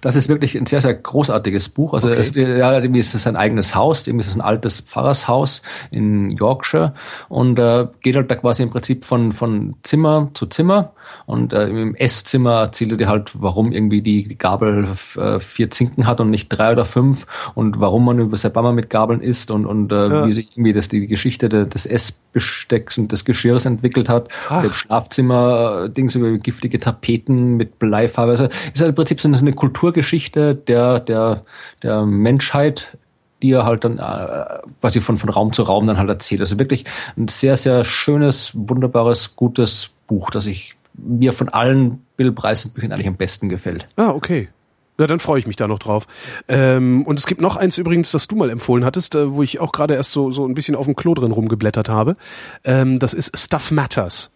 Das ist wirklich ein sehr, sehr großartiges Buch. Also okay. es, ja, irgendwie ist es ein eigenes Haus, irgendwie ist es ein altes Pfarrershaus in Yorkshire und äh, geht halt da quasi im Prinzip von, von Zimmer zu Zimmer und äh, im Esszimmer erzählt er dir halt, warum irgendwie die, die Gabel äh, vier Zinken hat und nicht drei oder fünf und warum man über Sebama mit Gabeln isst und, und äh, ja. wie sich irgendwie das, die Geschichte de, des Essbestecks und des Geschirrs entwickelt hat. Im Schlafzimmer äh, Dings über giftige Tapeten mit Bleifarbe. Also ist halt im Prinzip so eine Kulturgeschichte der, der, der Menschheit die er halt dann äh, quasi von, von Raum zu Raum dann halt erzählt. Also wirklich ein sehr, sehr schönes, wunderbares, gutes Buch, das ich mir von allen Bill Bryson Büchern eigentlich am besten gefällt. Ah, okay. Na, dann freue ich mich da noch drauf. Ähm, und es gibt noch eins übrigens, das du mal empfohlen hattest, äh, wo ich auch gerade erst so, so ein bisschen auf dem Klo drin rumgeblättert habe. Ähm, das ist Stuff Matters.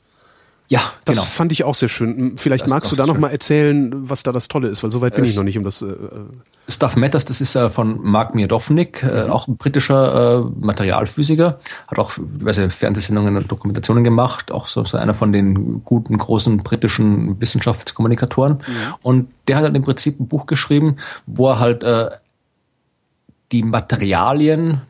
Ja, das genau. fand ich auch sehr schön. Vielleicht das magst du da schön. noch mal erzählen, was da das Tolle ist, weil soweit bin es ich noch nicht um das. Äh, äh Stuff Matters, das ist äh, von Mark Miodownik, äh, mhm. auch ein britischer äh, Materialphysiker, hat auch diverse Fernsehsendungen und Dokumentationen gemacht, auch so, so einer von den guten großen britischen Wissenschaftskommunikatoren. Mhm. Und der hat halt im Prinzip ein Buch geschrieben, wo er halt äh, die Materialien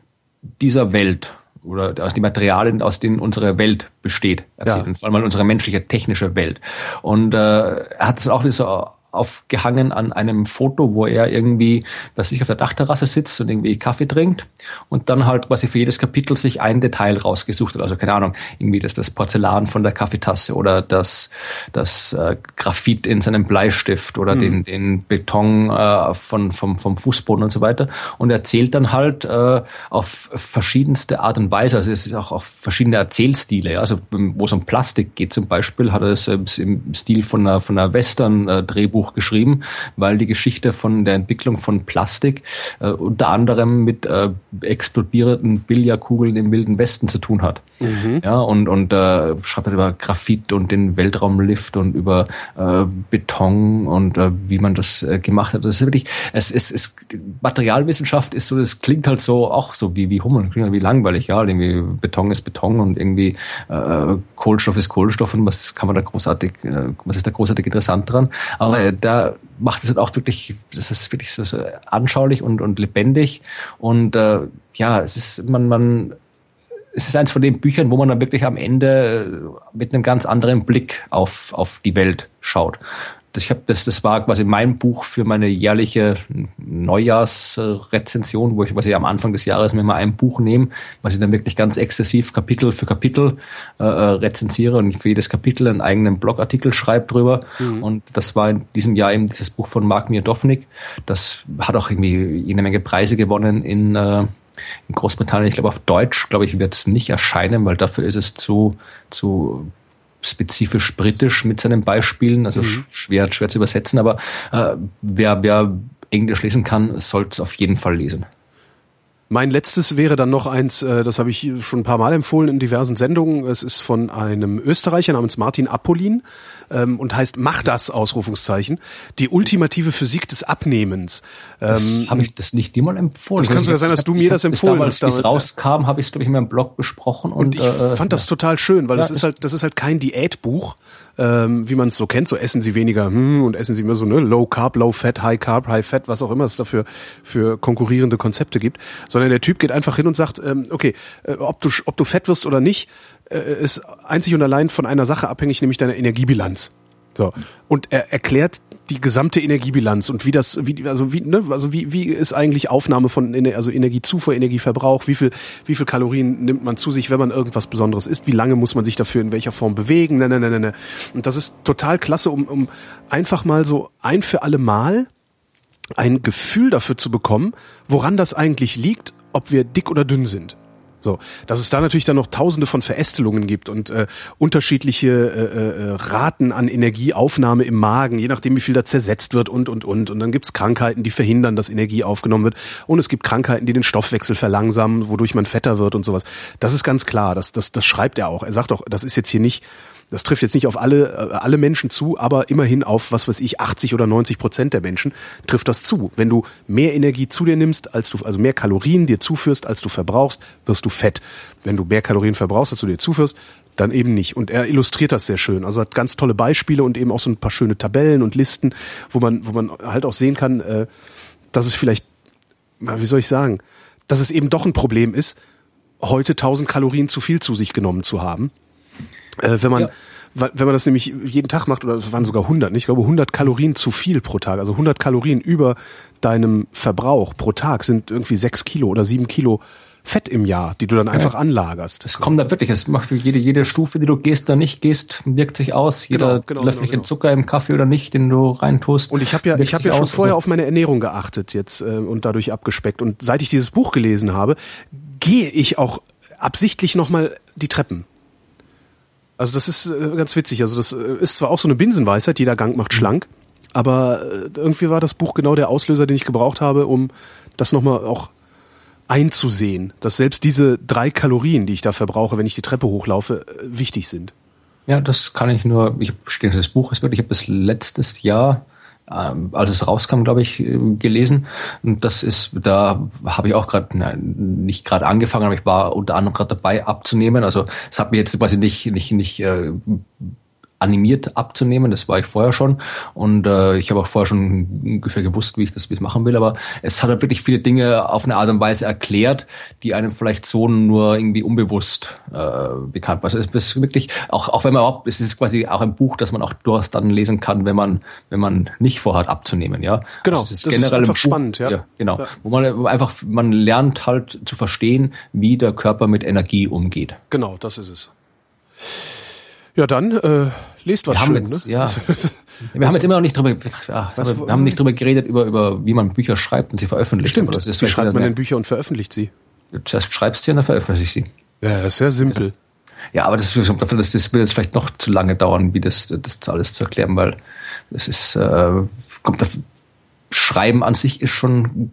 dieser Welt oder aus den Materialien, aus denen unsere Welt besteht, erzählen. Ja. Vor allem unsere menschliche, technische Welt. Und äh, er hat es auch so aufgehangen an einem Foto, wo er irgendwie bei sich auf der Dachterrasse sitzt und irgendwie Kaffee trinkt und dann halt quasi für jedes Kapitel sich ein Detail rausgesucht hat. Also keine Ahnung, irgendwie das, das Porzellan von der Kaffeetasse oder das, das äh, Graphit in seinem Bleistift oder mhm. den, den Beton äh, von, vom, vom Fußboden und so weiter. Und er erzählt dann halt äh, auf verschiedenste Art und Weise. Also es ist auch auf verschiedene Erzählstile. Ja? Also wo es um Plastik geht zum Beispiel, hat er es im Stil von einer, von einer Western-Drehbuch Buch geschrieben, weil die Geschichte von der Entwicklung von Plastik äh, unter anderem mit äh, explodierenden Billardkugeln im Wilden Westen zu tun hat. Mhm. Ja, und, und äh, schreibt halt über Graphit und den Weltraumlift und über äh, Beton und äh, wie man das äh, gemacht hat. Das ist wirklich, es ist, es, Materialwissenschaft ist so, das klingt halt so auch so wie, wie Hummel, klingt halt wie langweilig, ja. Irgendwie Beton ist Beton und irgendwie äh, Kohlenstoff ist Kohlenstoff und was kann man da großartig, äh, was ist da großartig interessant dran? Aber äh, da macht es halt auch wirklich, das ist wirklich so, so anschaulich und, und lebendig. Und äh, ja, es ist, man, man, es ist eins von den Büchern, wo man dann wirklich am Ende mit einem ganz anderen Blick auf, auf die Welt schaut ich habe das, das war quasi mein Buch für meine jährliche Neujahrsrezension, wo ich quasi am Anfang des Jahres mir mal ein Buch nehme, was ich dann wirklich ganz exzessiv Kapitel für Kapitel äh, äh rezensiere und für jedes Kapitel einen eigenen Blogartikel schreibe drüber. Mhm. Und das war in diesem Jahr eben dieses Buch von Mark Mirdovnik. Das hat auch irgendwie jede Menge Preise gewonnen in äh, in Großbritannien, ich glaube auf Deutsch, glaube ich, wird es nicht erscheinen, weil dafür ist es zu, zu spezifisch britisch mit seinen Beispielen, also mhm. schwer, schwer zu übersetzen, aber äh, wer, wer Englisch lesen kann, sollte es auf jeden Fall lesen. Mein letztes wäre dann noch eins, äh, das habe ich schon ein paar Mal empfohlen in diversen Sendungen. Es ist von einem Österreicher namens Martin Apollin ähm, und heißt Mach das, Ausrufungszeichen. Die ultimative Physik des Abnehmens. Ähm, habe ich das nicht dir mal empfohlen? Das kann sogar sein, dass du mir das empfohlen hast. Damals, damals rauskam, habe ich es, glaube ich, in meinem Blog besprochen. Und, und ich äh, fand das total schön, weil ja, das ist halt, das ist halt kein Diätbuch, ähm, wie man es so kennt, so essen sie weniger hm, und essen sie immer so ne, Low Carb, Low Fat, High Carb, High Fat, was auch immer es dafür für konkurrierende Konzepte gibt, sondern der Typ geht einfach hin und sagt, ähm, okay, äh, ob du ob du fett wirst oder nicht, äh, ist einzig und allein von einer Sache abhängig, nämlich deiner Energiebilanz. So. Und er erklärt die gesamte Energiebilanz und wie das, wie, also wie, ne, also wie, wie ist eigentlich Aufnahme von, also Energiezufuhr, Energieverbrauch, wie viel, wie viel Kalorien nimmt man zu sich, wenn man irgendwas Besonderes isst, wie lange muss man sich dafür in welcher Form bewegen, ne, ne, ne, ne. ne. Und das ist total klasse, um, um einfach mal so ein für alle Mal ein Gefühl dafür zu bekommen, woran das eigentlich liegt, ob wir dick oder dünn sind. So, dass es da natürlich dann noch Tausende von Verästelungen gibt und äh, unterschiedliche äh, äh, Raten an Energieaufnahme im Magen, je nachdem wie viel da zersetzt wird und und und. Und dann gibt's Krankheiten, die verhindern, dass Energie aufgenommen wird. Und es gibt Krankheiten, die den Stoffwechsel verlangsamen, wodurch man fetter wird und sowas. Das ist ganz klar. Das das das schreibt er auch. Er sagt auch, das ist jetzt hier nicht das trifft jetzt nicht auf alle, äh, alle Menschen zu, aber immerhin auf, was weiß ich, 80 oder 90 Prozent der Menschen trifft das zu. Wenn du mehr Energie zu dir nimmst, als du, also mehr Kalorien dir zuführst, als du verbrauchst, wirst du fett. Wenn du mehr Kalorien verbrauchst, als du dir zuführst, dann eben nicht. Und er illustriert das sehr schön. Also hat ganz tolle Beispiele und eben auch so ein paar schöne Tabellen und Listen, wo man, wo man halt auch sehen kann, äh, dass es vielleicht, wie soll ich sagen, dass es eben doch ein Problem ist, heute 1000 Kalorien zu viel zu sich genommen zu haben äh, wenn man ja. wenn man das nämlich jeden Tag macht, oder es waren sogar 100, ich glaube 100 Kalorien zu viel pro Tag, also 100 Kalorien über deinem Verbrauch pro Tag sind irgendwie 6 Kilo oder 7 Kilo Fett im Jahr, die du dann einfach ja. anlagerst. Das kommt da wirklich, es macht jede, jede Stufe, die du gehst oder nicht gehst, wirkt sich aus. Jeder genau, genau, Löffelchen genau, genau. Zucker im Kaffee oder nicht, den du reintust. Und ich habe ja, ich habe ja schon vorher also auf meine Ernährung geachtet jetzt äh, und dadurch abgespeckt. Und seit ich dieses Buch gelesen habe, gehe ich auch absichtlich nochmal die Treppen. Also das ist äh, ganz witzig. Also das äh, ist zwar auch so eine Binsenweisheit, jeder Gang macht schlank, aber äh, irgendwie war das Buch genau der Auslöser, den ich gebraucht habe, um das nochmal auch einzusehen, dass selbst diese drei Kalorien, die ich da verbrauche, wenn ich die Treppe hochlaufe, wichtig sind. Ja, das kann ich nur, ich stehe das Buch ist wirklich, ich habe das letztes Jahr ähm, als es rauskam, glaube ich, äh, gelesen. Und das ist, da habe ich auch gerade, nicht gerade angefangen, aber ich war unter anderem gerade dabei abzunehmen. Also es hat mir jetzt quasi nicht, nicht, nicht äh, animiert abzunehmen. Das war ich vorher schon. Und äh, ich habe auch vorher schon ungefähr gewusst, wie ich das machen will. Aber es hat halt wirklich viele Dinge auf eine Art und Weise erklärt, die einem vielleicht so nur irgendwie unbewusst äh, bekannt war. Also es ist wirklich, auch, auch wenn man überhaupt, es ist quasi auch ein Buch, das man auch durchaus dann lesen kann, wenn man, wenn man nicht vorhat abzunehmen, ja. Genau. Also es ist das generell ist einfach Buch, spannend, ja. ja genau. Ja. Wo man einfach, man lernt halt zu verstehen, wie der Körper mit Energie umgeht. Genau, das ist es. Ja, dann äh, lest was wir schön, jetzt, ne? Ja. <laughs> Wir haben jetzt immer noch nicht drüber, ja, was, wir haben nicht drüber geredet über über wie man Bücher schreibt und sie veröffentlicht. Stimmt. das ist wie schreibt man denn Bücher und veröffentlicht sie? Zuerst schreibst sie und dann veröffentlicht sie. Ja, das ist sehr simpel. Ja, aber das, das, das wird jetzt vielleicht noch zu lange dauern, wie das, das alles zu erklären, weil das ist, äh, kommt auf, Schreiben an sich ist schon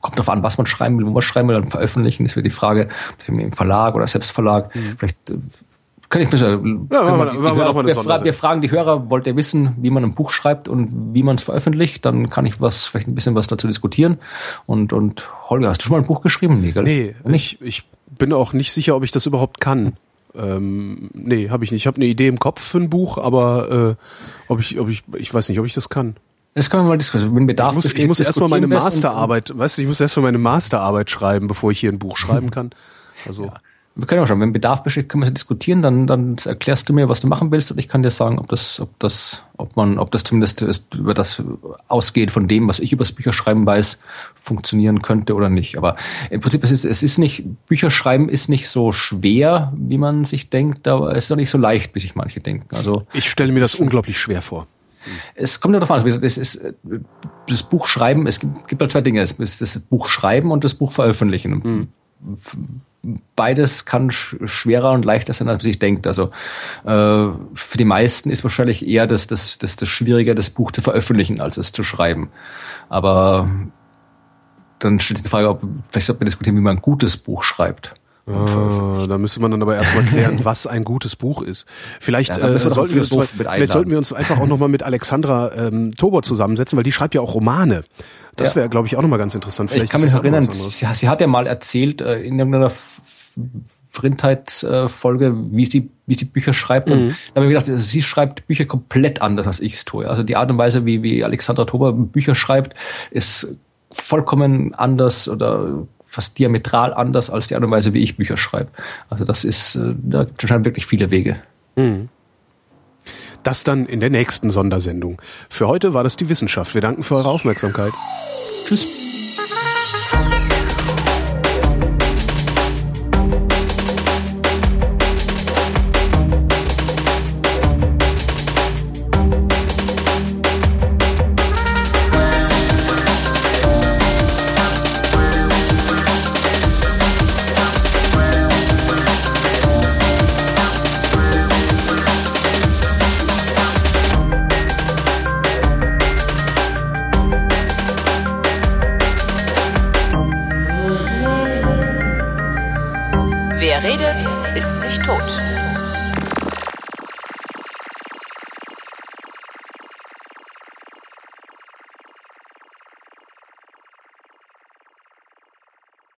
kommt darauf an, was man schreiben will, wo man schreiben will, dann veröffentlichen, ist wieder die Frage, im Verlag oder Selbstverlag, mhm. vielleicht äh, kann ich besser. Ja, wir, wir, wir, fragen die Hörer, wollt ihr wissen, wie man ein Buch schreibt und wie man es veröffentlicht? Dann kann ich was, vielleicht ein bisschen was dazu diskutieren. Und, und Holger, hast du schon mal ein Buch geschrieben? Nee, gell? nee nicht? Ich, ich bin auch nicht sicher, ob ich das überhaupt kann. Ähm, nee, habe ich nicht. Ich habe eine Idee im Kopf für ein Buch, aber äh, ob ich, ob ich, ich weiß nicht, ob ich das kann. Das können wir mal diskutieren. Wenn Bedarf ich muss, besteht, ich muss erstmal meine Masterarbeit, weißt du, ich muss erstmal meine Masterarbeit schreiben, bevor ich hier ein Buch schreiben <laughs> kann. Also Wir können auch schon, wenn Bedarf besteht, können wir es diskutieren, dann, dann erklärst du mir, was du machen willst und ich kann dir sagen, ob das, ob das, ob man, ob das zumindest ist, über das ausgeht von dem, was ich über das Bücherschreiben weiß, funktionieren könnte oder nicht. Aber im Prinzip, es ist, es ist nicht, Bücherschreiben ist nicht so schwer, wie man sich denkt, aber es ist auch nicht so leicht, wie sich manche denken. Also, ich stelle mir das unglaublich schwer vor. es kommt ja darauf an, also es ist, das Buch schreiben, es gibt, gibt halt zwei Dinge. Es ist das Buch schreiben und das Buch veröffentlichen. Beides kann sch schwerer und leichter sein, als man sich denkt. Also äh, für die meisten ist wahrscheinlich eher das, das, das, das Schwieriger, das Buch zu veröffentlichen, als es zu schreiben. Aber dann stellt sich die Frage, ob vielleicht sollte man diskutieren, wie man ein gutes Buch schreibt. Ah, da müsste man dann aber erstmal klären, was ein gutes Buch ist. Vielleicht, Ja, äh, sollten, wir uns mal, vielleicht sollten wir uns einfach auch nochmal mit Alexandra ähm, Tobor zusammensetzen, weil die schreibt ja auch Romane. Das Ja. wäre, glaube ich, auch nochmal ganz interessant. Vielleicht ich kann mich erinnern, sie, sie hat ja mal erzählt äh, in irgendeiner Vrindheit-Folge, wie sie, wie sie Bücher schreibt. Mhm. Und da habe ich gedacht, sie schreibt Bücher komplett anders, als ich es tue. Also die Art und Weise, wie, wie Alexandra Tober Bücher schreibt, ist vollkommen anders oder fast diametral anders als die Art und Weise, wie ich Bücher schreibe. Also das ist, äh, da gibt es anscheinend wirklich viele Wege. Das dann in der nächsten Sondersendung. Für heute war das die Wissenschaft. Wir danken für eure Aufmerksamkeit. Tschüss.